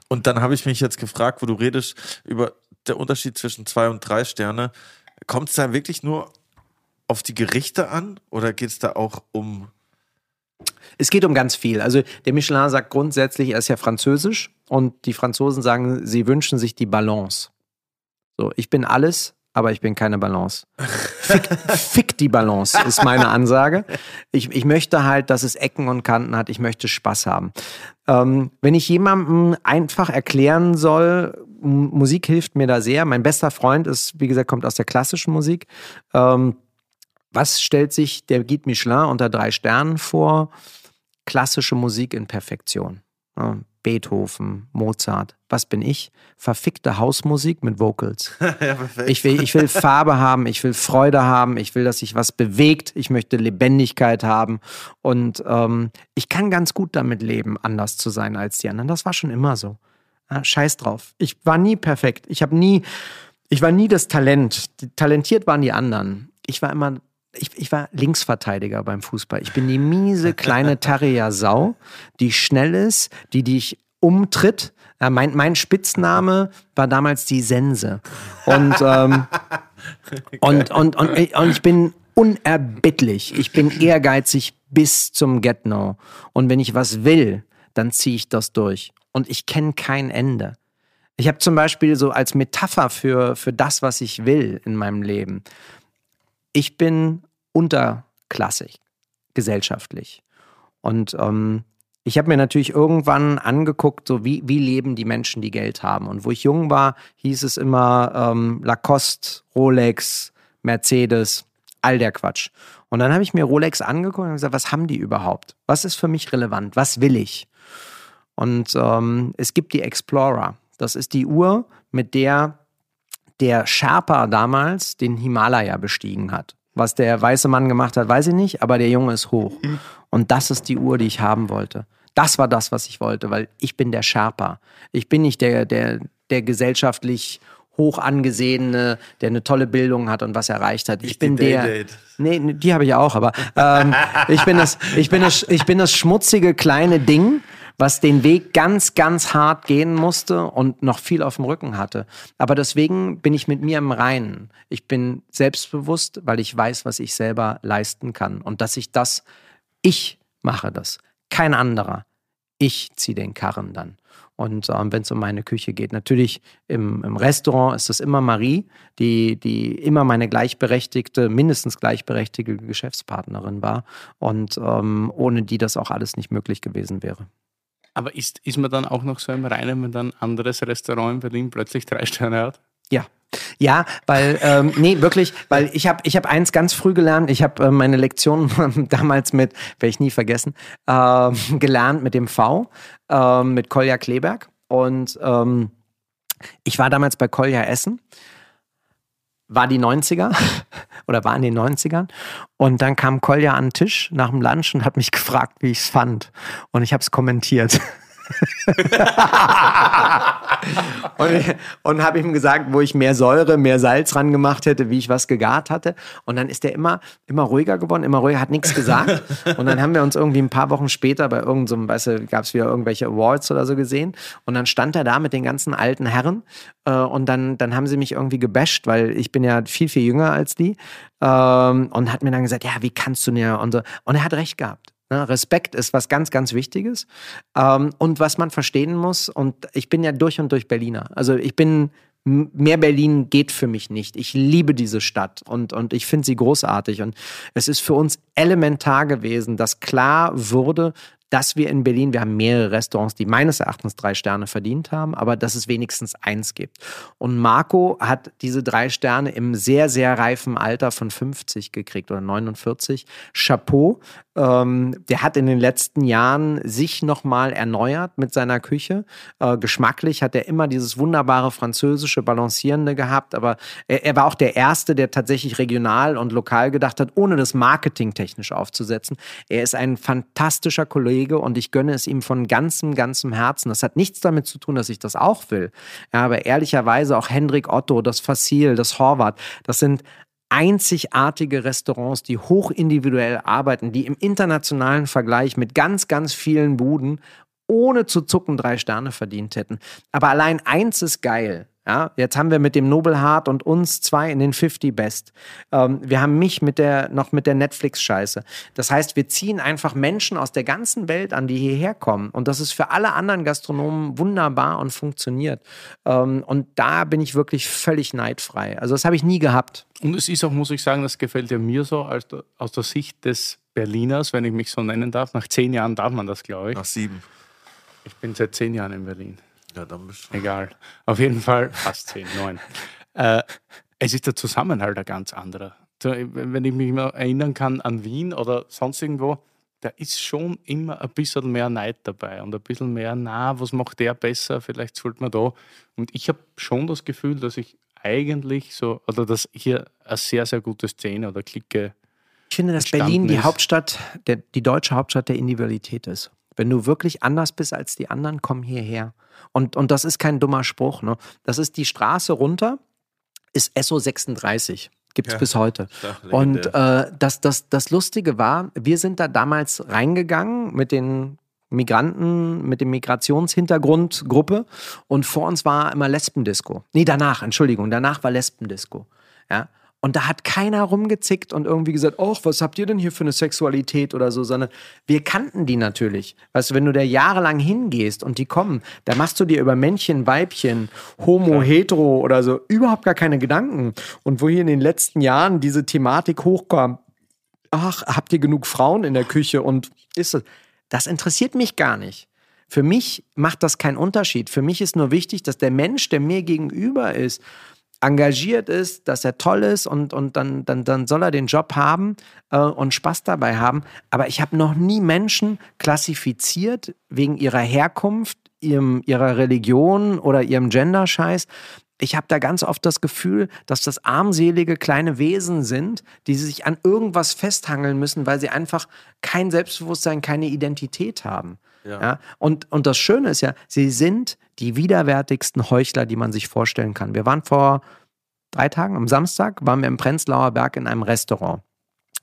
Und dann habe ich mich jetzt gefragt, wo du redest, über der Unterschied zwischen zwei und drei Sterne. Kommt es da wirklich nur auf die Gerichte an oder geht es da auch um es geht um ganz viel. Also der Michelin sagt grundsätzlich, er ist ja französisch und die Franzosen sagen, sie wünschen sich die Balance. So, ich bin alles, aber ich bin keine Balance. Fick, fick die Balance, ist meine Ansage. Ich, ich möchte halt, dass es Ecken und Kanten hat. Ich möchte Spaß haben. Ähm, wenn ich jemandem einfach erklären soll, Musik hilft mir da sehr. Mein bester Freund ist, wie gesagt, kommt aus der klassischen Musik. Ähm, was stellt sich der Guide Michelin unter drei Sternen vor? Klassische Musik in Perfektion. Beethoven, Mozart. Was bin ich? Verfickte Hausmusik mit Vocals. ja, ich, will, ich will Farbe haben, ich will Freude haben, ich will, dass sich was bewegt, ich möchte Lebendigkeit haben. Und ähm, ich kann ganz gut damit leben, anders zu sein als die anderen. Das war schon immer so. Ja, scheiß drauf. Ich war nie perfekt. Ich habe nie, ich war nie das Talent. Talentiert waren die anderen. Ich war immer ich, ich, war Linksverteidiger beim Fußball. Ich bin die miese kleine Terrier-Sau, die schnell ist, die dich umtritt. Ja, mein, mein, Spitzname war damals die Sense. Und, ähm, und, und, und, und, ich bin unerbittlich. Ich bin ehrgeizig bis zum Get-No. Und wenn ich was will, dann ziehe ich das durch. Und ich kenne kein Ende. Ich habe zum Beispiel so als Metapher für, für das, was ich will in meinem Leben, ich bin unterklassig, gesellschaftlich. Und ähm, ich habe mir natürlich irgendwann angeguckt, so wie, wie leben die Menschen, die Geld haben. Und wo ich jung war, hieß es immer ähm, Lacoste, Rolex, Mercedes, all der Quatsch. Und dann habe ich mir Rolex angeguckt und gesagt, was haben die überhaupt? Was ist für mich relevant? Was will ich? Und ähm, es gibt die Explorer. Das ist die Uhr, mit der der Sherpa damals den Himalaya bestiegen hat. Was der weiße Mann gemacht hat, weiß ich nicht, aber der Junge ist hoch. Mhm. Und das ist die Uhr, die ich haben wollte. Das war das, was ich wollte, weil ich bin der Sherpa. Ich bin nicht der, der, der gesellschaftlich hoch angesehene, der eine tolle Bildung hat und was erreicht hat. Ich, bin der. Nee, die habe ich auch, aber ähm, ich bin das, ich bin das, ich bin das schmutzige kleine Ding, was den Weg ganz, ganz hart gehen musste und noch viel auf dem Rücken hatte. Aber deswegen bin ich mit mir im Reinen. Ich bin selbstbewusst, weil ich weiß, was ich selber leisten kann und dass ich das, ich mache das, kein anderer. Ich ziehe den Karren dann. Und ähm, wenn es um meine Küche geht, natürlich im, im Restaurant ist es immer Marie, die, die immer meine gleichberechtigte, mindestens gleichberechtigte Geschäftspartnerin war und ähm, ohne die das auch alles nicht möglich gewesen wäre. Aber ist, ist man dann auch noch so im Reinen, wenn dann ein anderes Restaurant in Berlin plötzlich drei Sterne hat? Ja. Ja, weil, ähm, nee, wirklich, weil ich habe ich hab eins ganz früh gelernt. Ich habe äh, meine Lektion damals mit, werde ich nie vergessen, äh, gelernt mit dem V, äh, mit Kolja Kleberg. Und ähm, ich war damals bei Kolja Essen war die 90er oder war in den 90ern. Und dann kam Kolja an den Tisch nach dem Lunch und hat mich gefragt, wie ich es fand. Und ich habe es kommentiert. Und und habe ihm gesagt, wo ich mehr Säure, mehr Salz ran gemacht hätte, wie ich was gegart hatte. Und dann ist er immer, immer ruhiger geworden, immer ruhiger, hat nichts gesagt. Und dann haben wir uns irgendwie ein paar Wochen später bei irgendeinem, so weißt du, gab es wieder irgendwelche Awards oder so gesehen. Und dann stand er da mit den ganzen alten Herren. Äh, und dann, dann haben sie mich irgendwie gebasht, weil ich bin ja viel, viel jünger als die. Ähm, und hat mir dann gesagt, ja, wie kannst du mir? Und so. Und er hat recht gehabt. Ne, Respekt ist was ganz, ganz Wichtiges. Ähm, und was man verstehen muss, und ich bin ja durch und durch Berliner. Also ich bin, mehr Berlin geht für mich nicht. Ich liebe diese Stadt und, und ich finde sie großartig. Und es ist für uns elementar gewesen, dass klar wurde, dass wir in Berlin, wir haben mehrere Restaurants, die meines Erachtens drei Sterne verdient haben, aber dass es wenigstens eins gibt. Und Marco hat diese drei Sterne im sehr, sehr reifen Alter von 50 gekriegt oder 49. Chapeau. Ähm, der hat in den letzten Jahren sich nochmal erneuert mit seiner Küche. Äh, geschmacklich hat er immer dieses wunderbare französische Balancierende gehabt, aber er, er war auch der Erste, der tatsächlich regional und lokal gedacht hat, ohne das Marketing technisch aufzusetzen. Er ist ein fantastischer Kollege und ich gönne es ihm von ganzem, ganzem Herzen. Das hat nichts damit zu tun, dass ich das auch will. Ja, aber ehrlicherweise auch Hendrik Otto, das Fassil, das Horvath, das sind einzigartige Restaurants, die hochindividuell arbeiten, die im internationalen Vergleich mit ganz, ganz vielen Buden ohne zu zucken drei Sterne verdient hätten. Aber allein eins ist geil. Ja, jetzt haben wir mit dem Nobelhart und uns zwei in den 50 Best. Ähm, wir haben mich mit der, noch mit der Netflix-Scheiße. Das heißt, wir ziehen einfach Menschen aus der ganzen Welt an, die hierher kommen. Und das ist für alle anderen Gastronomen wunderbar und funktioniert. Ähm, und da bin ich wirklich völlig neidfrei. Also das habe ich nie gehabt. Und es ist auch, muss ich sagen, das gefällt ja mir so, als, aus der Sicht des Berliners, wenn ich mich so nennen darf. Nach zehn Jahren darf man das, glaube ich. Nach sieben. Ich bin seit zehn Jahren in Berlin. Ja, dann bist du. Egal. Auf jeden Fall fast zehn, neun. Äh, es ist der Zusammenhalt ein ganz anderer. So, Wenn ich mich mal erinnern kann an Wien oder sonst irgendwo, da ist schon immer ein bisschen mehr Neid dabei und ein bisschen mehr, na, was macht der besser, vielleicht sollte man da. Und ich habe schon das Gefühl, dass ich eigentlich so, oder dass hier eine sehr, sehr gute Szene oder Clique Ich finde, dass Berlin die ist. Hauptstadt, der, die deutsche Hauptstadt der Individualität ist. Wenn du wirklich anders bist als die anderen, komm hierher. Und, und das ist kein dummer Spruch. Ne? Das ist die Straße runter, ist SO 36. Gibt es Ja. bis heute. Und äh, das, das, das Lustige war, wir sind da damals reingegangen mit den Migranten, mit dem Migrationshintergrundgruppe und vor uns war immer Lesbendisco. Nee, danach, Entschuldigung, danach war Lesbendisco. Ja. Und da hat keiner rumgezickt und irgendwie gesagt, ach, was habt ihr denn hier für eine Sexualität oder so, sondern wir kannten die natürlich. Weißt du, wenn du da jahrelang hingehst und die kommen, da machst du dir über Männchen, Weibchen, Homo, Hetero oder so überhaupt gar keine Gedanken. Und wo hier in den letzten Jahren diese Thematik hochkam, ach, habt ihr genug Frauen in der Küche und ist das, das interessiert mich gar nicht. Für mich macht das keinen Unterschied. Für mich ist nur wichtig, dass der Mensch, der mir gegenüber ist, engagiert ist, dass er toll ist und, und dann, dann, dann soll er den Job haben äh, und Spaß dabei haben. Aber ich habe noch nie Menschen klassifiziert wegen ihrer Herkunft, ihrem, ihrer Religion oder ihrem Gender-Scheiß. Ich habe da ganz oft das Gefühl, dass das armselige kleine Wesen sind, die sich an irgendwas festhangeln müssen, weil sie einfach kein Selbstbewusstsein, keine Identität haben. Ja. Und, und das Schöne ist ja, sie sind die widerwärtigsten Heuchler, die man sich vorstellen kann. Wir waren vor drei Tagen, am Samstag, waren wir im Prenzlauer Berg in einem Restaurant.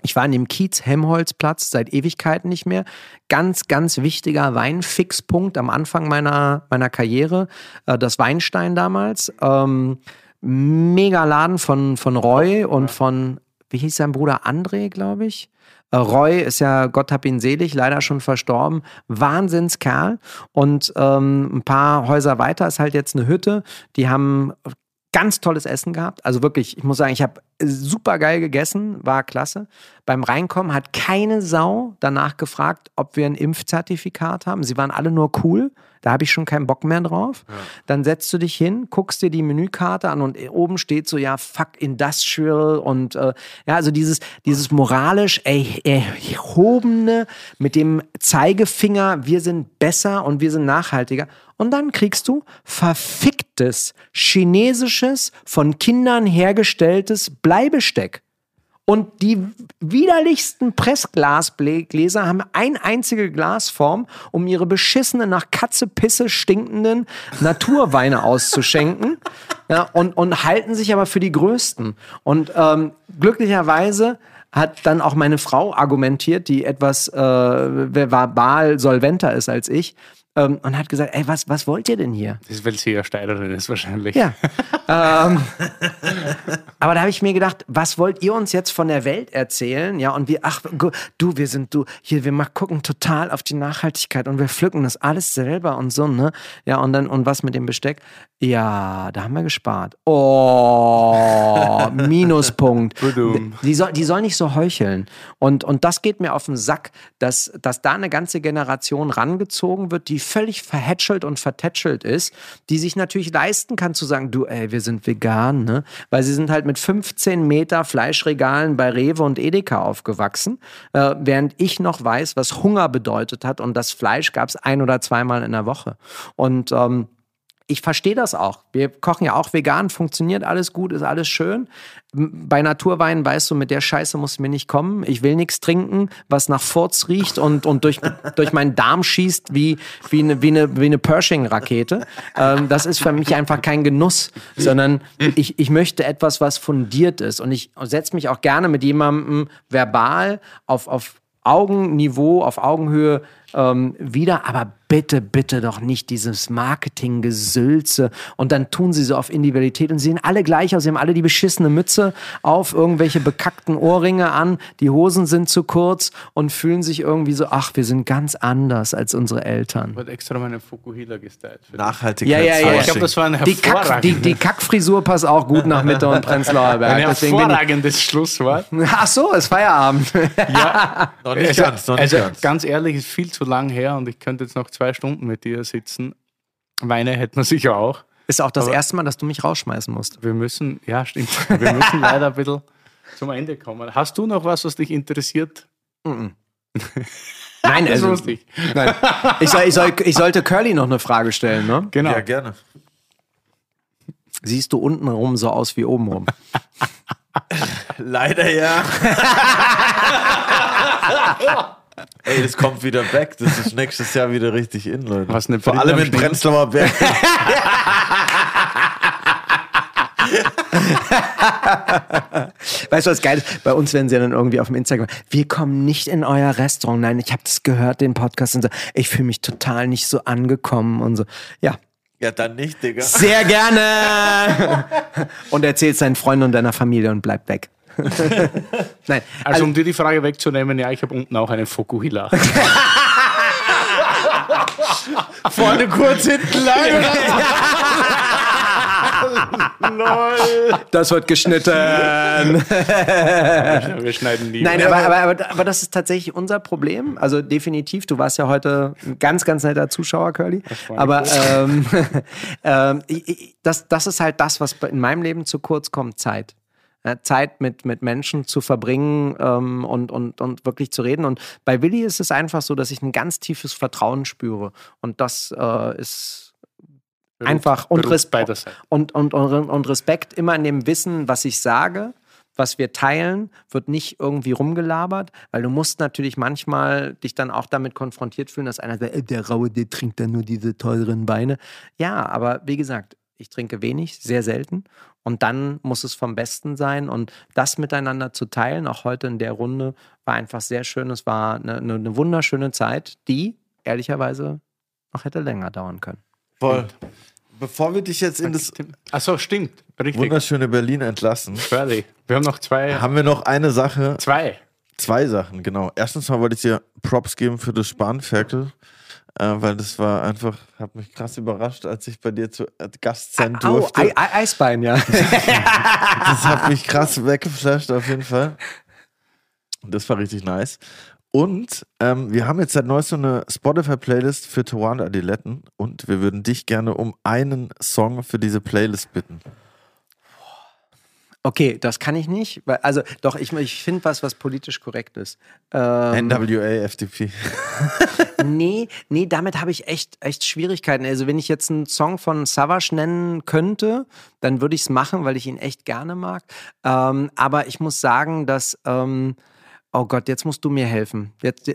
Ich war in dem Kiez Helmholtzplatz seit Ewigkeiten nicht mehr. Ganz, ganz wichtiger Weinfixpunkt am Anfang meiner, meiner Karriere. Äh, Das Weinstein damals. Ähm, mega Laden von, von Roy und von, wie hieß sein Bruder? André, glaube ich. Äh, Roy ist ja, Gott hab ihn selig, leider schon verstorben. Wahnsinnskerl. Und ähm, ein paar Häuser weiter ist halt jetzt eine Hütte. Die haben ganz tolles Essen gehabt. Also wirklich, ich muss sagen, ich habe super geil gegessen, war klasse. Beim Reinkommen hat keine Sau danach gefragt, ob wir ein Impfzertifikat haben. Sie waren alle nur cool. Da habe ich schon keinen Bock mehr drauf. Dann setzt du dich hin, guckst dir die Menükarte an und oben steht so, ja, fuck industrial und äh, ja, also dieses, dieses moralisch erh- erhobene mit dem Zeigefinger, wir sind besser und wir sind nachhaltiger. Und dann kriegst du verficktes, chinesisches, von Kindern hergestelltes Bleibesteck. Und die widerlichsten Pressglasgläser haben eine einzige Glasform, um ihre beschissenen, nach Katzepisse stinkenden Naturweine auszuschenken. Ja, und, und halten sich aber für die größten. Und ähm, glücklicherweise hat dann auch meine Frau argumentiert, die etwas äh, verbal solventer ist als ich, ähm, und hat gesagt, ey, was, was wollt ihr denn hier? Das ist, weil sie ja Steirerin ist wahrscheinlich. Ja. ähm, aber da habe ich mir gedacht, was wollt ihr uns jetzt von der Welt erzählen? Ja, und wir, ach, du, wir sind, du, hier, wir mal gucken total auf die Nachhaltigkeit und wir pflücken das alles selber und so, ne? Ja, und dann, und was mit dem Besteck? Ja, da haben wir gespart. Oh, Minuspunkt. Die soll, die soll nicht so heucheln. Und, und das geht mir auf den Sack, dass, dass da eine ganze Generation rangezogen wird, die völlig verhätschelt und vertätschelt ist, die sich natürlich leisten kann zu sagen, du, ey, wir sind vegan, ne? Weil sie sind halt mit 15 Meter Fleischregalen bei Rewe und Edeka aufgewachsen, äh, während ich noch weiß, was Hunger bedeutet hat und das Fleisch gab es ein oder zweimal in der Woche. Und ähm, ich verstehe das auch. Wir kochen ja auch vegan, funktioniert alles gut, ist alles schön. Bei Naturwein weißt du, mit der Scheiße muss mir nicht kommen. Ich will nichts trinken, was nach Furz riecht und, und durch, durch meinen Darm schießt wie, wie eine, wie eine, wie eine Pershing-Rakete. Ähm, das ist für mich einfach kein Genuss, sondern ich, ich möchte etwas, was fundiert ist. Und ich setze mich auch gerne mit jemandem verbal auf, auf Augenniveau, auf Augenhöhe ähm, wieder. Aber bitte, bitte doch nicht dieses Marketing-Gesülze. Und dann tun sie so auf Individualität und sie sehen alle gleich aus. Sie haben alle die beschissene Mütze auf, irgendwelche bekackten Ohrringe an, die Hosen sind zu kurz und fühlen sich irgendwie so, ach, wir sind ganz anders als unsere Eltern. Ich habe extra meine Fukuhila gestylt. Nachhaltigkeit. Ja, ja, ja. Ich glaube, das war eine Die, Kack, die, die Kackfrisur passt auch gut nach Mitte und Prenzlauer Berg. ein hervorragendes Schlusswort. ach so, ist Feierabend. Ja, Noch nicht also, ganz, noch nicht also ganz. ganz ehrlich, ist viel zu lang her und ich könnte jetzt noch zwei Stunden mit dir sitzen. Weine hätten wir sicher auch. Ist auch das Aber- erste Mal, dass du mich rausschmeißen musst. Wir müssen, ja, stimmt. Wir müssen leider ein bisschen zum Ende kommen. Hast du noch was, was dich interessiert? Nein, Das also, ich. nein. Ich, soll, ich, soll, ich sollte Curly noch eine Frage stellen, ne? Genau. Ja, gerne. Siehst du untenrum so aus wie obenrum? Leider ja. Ey, das kommt wieder back. Das ist nächstes Jahr wieder richtig in, Leute. Was eine Vor allem in. Prenzlauer Berg. Weißt du, was geil ist? Bei uns werden sie ja dann irgendwie auf dem Instagram. Wir kommen nicht in euer Restaurant. Nein, ich habe das gehört, den Podcast und so. Ich fühle mich total nicht so angekommen und so. Ja, Ja, dann nicht, Digga. sehr gerne. und erzählst deinen Freunden und deiner Familie und bleib weg. Nein, Also, um dir die Frage wegzunehmen, ja, ich habe unten auch einen Fukuhila. Vorne kurz, hinten lang. Lol. das wird geschnitten. Wir schneiden nie. Nein, aber, aber, aber, aber das ist tatsächlich unser Problem. Also definitiv, du warst ja heute ein ganz, ganz netter Zuschauer, Curly. Aber ähm, ähm, das, das ist halt das, was in meinem Leben zu kurz kommt, Zeit. Ja, Zeit mit, mit Menschen zu verbringen ähm, und, und, und wirklich zu reden. Und bei Willi ist es einfach so, dass ich ein ganz tiefes Vertrauen spüre. Und das äh, ist Beruht- einfach und, beruht Res beiderseits. und, und, und, und Respekt immer in dem Wissen, was ich sage, was wir teilen, wird nicht irgendwie rumgelabert, weil du musst natürlich manchmal dich dann auch damit konfrontiert fühlen, dass einer sagt, "Äh, der Raue, der trinkt dann nur diese teuren Weine. Ja, aber wie gesagt, ich trinke wenig, sehr selten. Und dann muss es vom Besten sein. Und das miteinander zu teilen, auch heute in der Runde, war einfach sehr schön. Es war eine, eine, eine wunderschöne Zeit, die ehrlicherweise noch hätte länger dauern können. Voll. Bevor wir dich jetzt in das Achso, stimmt. Richtig. wunderschöne Berlin entlassen, Freddy. Wir haben noch zwei. haben wir noch eine Sache, Zwei. zwei Sachen, genau. Erstens mal wollte ich dir Props geben für das Spanferkel, weil das war einfach, hat mich krass überrascht, als ich bei dir zu äh, Gast sein Au, durfte. Ei, Ei, Eisbein, ja. Das hat mich krass weggeflasht, auf jeden Fall. Das war richtig nice. Und ähm, wir haben jetzt seit neuestem eine Spotify-Playlist für Tawanda Adiletten und wir würden dich gerne um einen Song für diese Playlist bitten. Okay, das kann ich nicht. Weil, also, doch, ich, ich finde was, was politisch korrekt ist. Ähm, NWA, FDP. nee, nee, damit habe ich echt, echt Schwierigkeiten. Also, wenn ich jetzt einen Song von Savage nennen könnte, dann würde ich es machen, weil ich ihn echt gerne mag. Ähm, aber ich muss sagen, dass. Ähm, oh Gott, jetzt musst du mir helfen. Jetzt.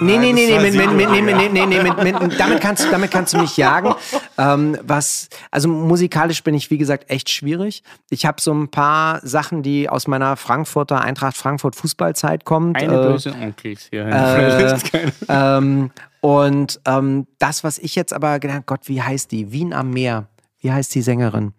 Nee, nee, nee, nee, nee, nee, nee, nee, mit, mit, damit, kannst, du- damit kannst du mich jagen. Ähm, was, also musikalisch bin ich, wie gesagt, echt schwierig. Ich habe so ein paar Sachen, die aus meiner Frankfurter Eintracht Frankfurt Fußballzeit kommen. Eine böse Onkels hier. Äh, ähm, und ähm, das, was ich jetzt aber gedacht Gott, wie heißt die? Wien am Meer. Wie heißt die Sängerin?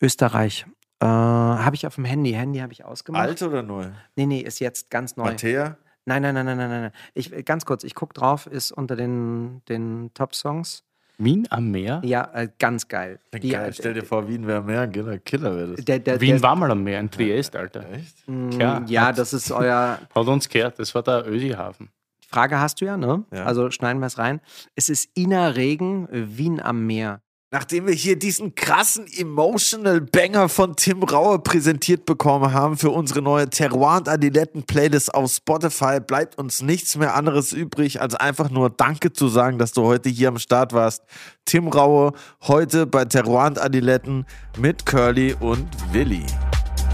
Österreich. Äh, habe ich auf dem Handy. Handy habe ich ausgemacht. Alt oder neu? Nee, nee, ist jetzt ganz neu. Mattea? Nein, nein, nein, nein, nein, nein. nein. Ich, ganz kurz, ich gucke drauf, ist unter den, den Top-Songs. Wien am Meer? Ja, äh, ganz geil. Die- Geil, stell dir vor, Wien wäre mehr, Killer, Killer wäre das. der, der, Wien der, war mal am Meer, in Triest, Alter. Echt? Ja, Ja, hat, das ist euer. hat uns gehört. Das war der Ösihafen. Die Frage hast du ja, ne? Ja. Also schneiden wir es rein. Es ist Ina Regen, Wien am Meer. Nachdem wir hier diesen krassen Emotional Banger von Tim Raue präsentiert bekommen haben für unsere neue Terroir und Adiletten Playlist auf Spotify, bleibt uns nichts mehr anderes übrig, als einfach nur Danke zu sagen, dass du heute hier am Start warst. Tim Raue, heute bei Terroir und Adiletten mit Curly und Willi.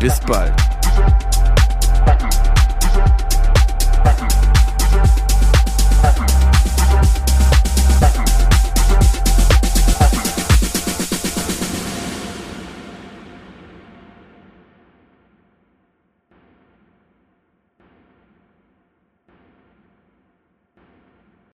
Bis bald.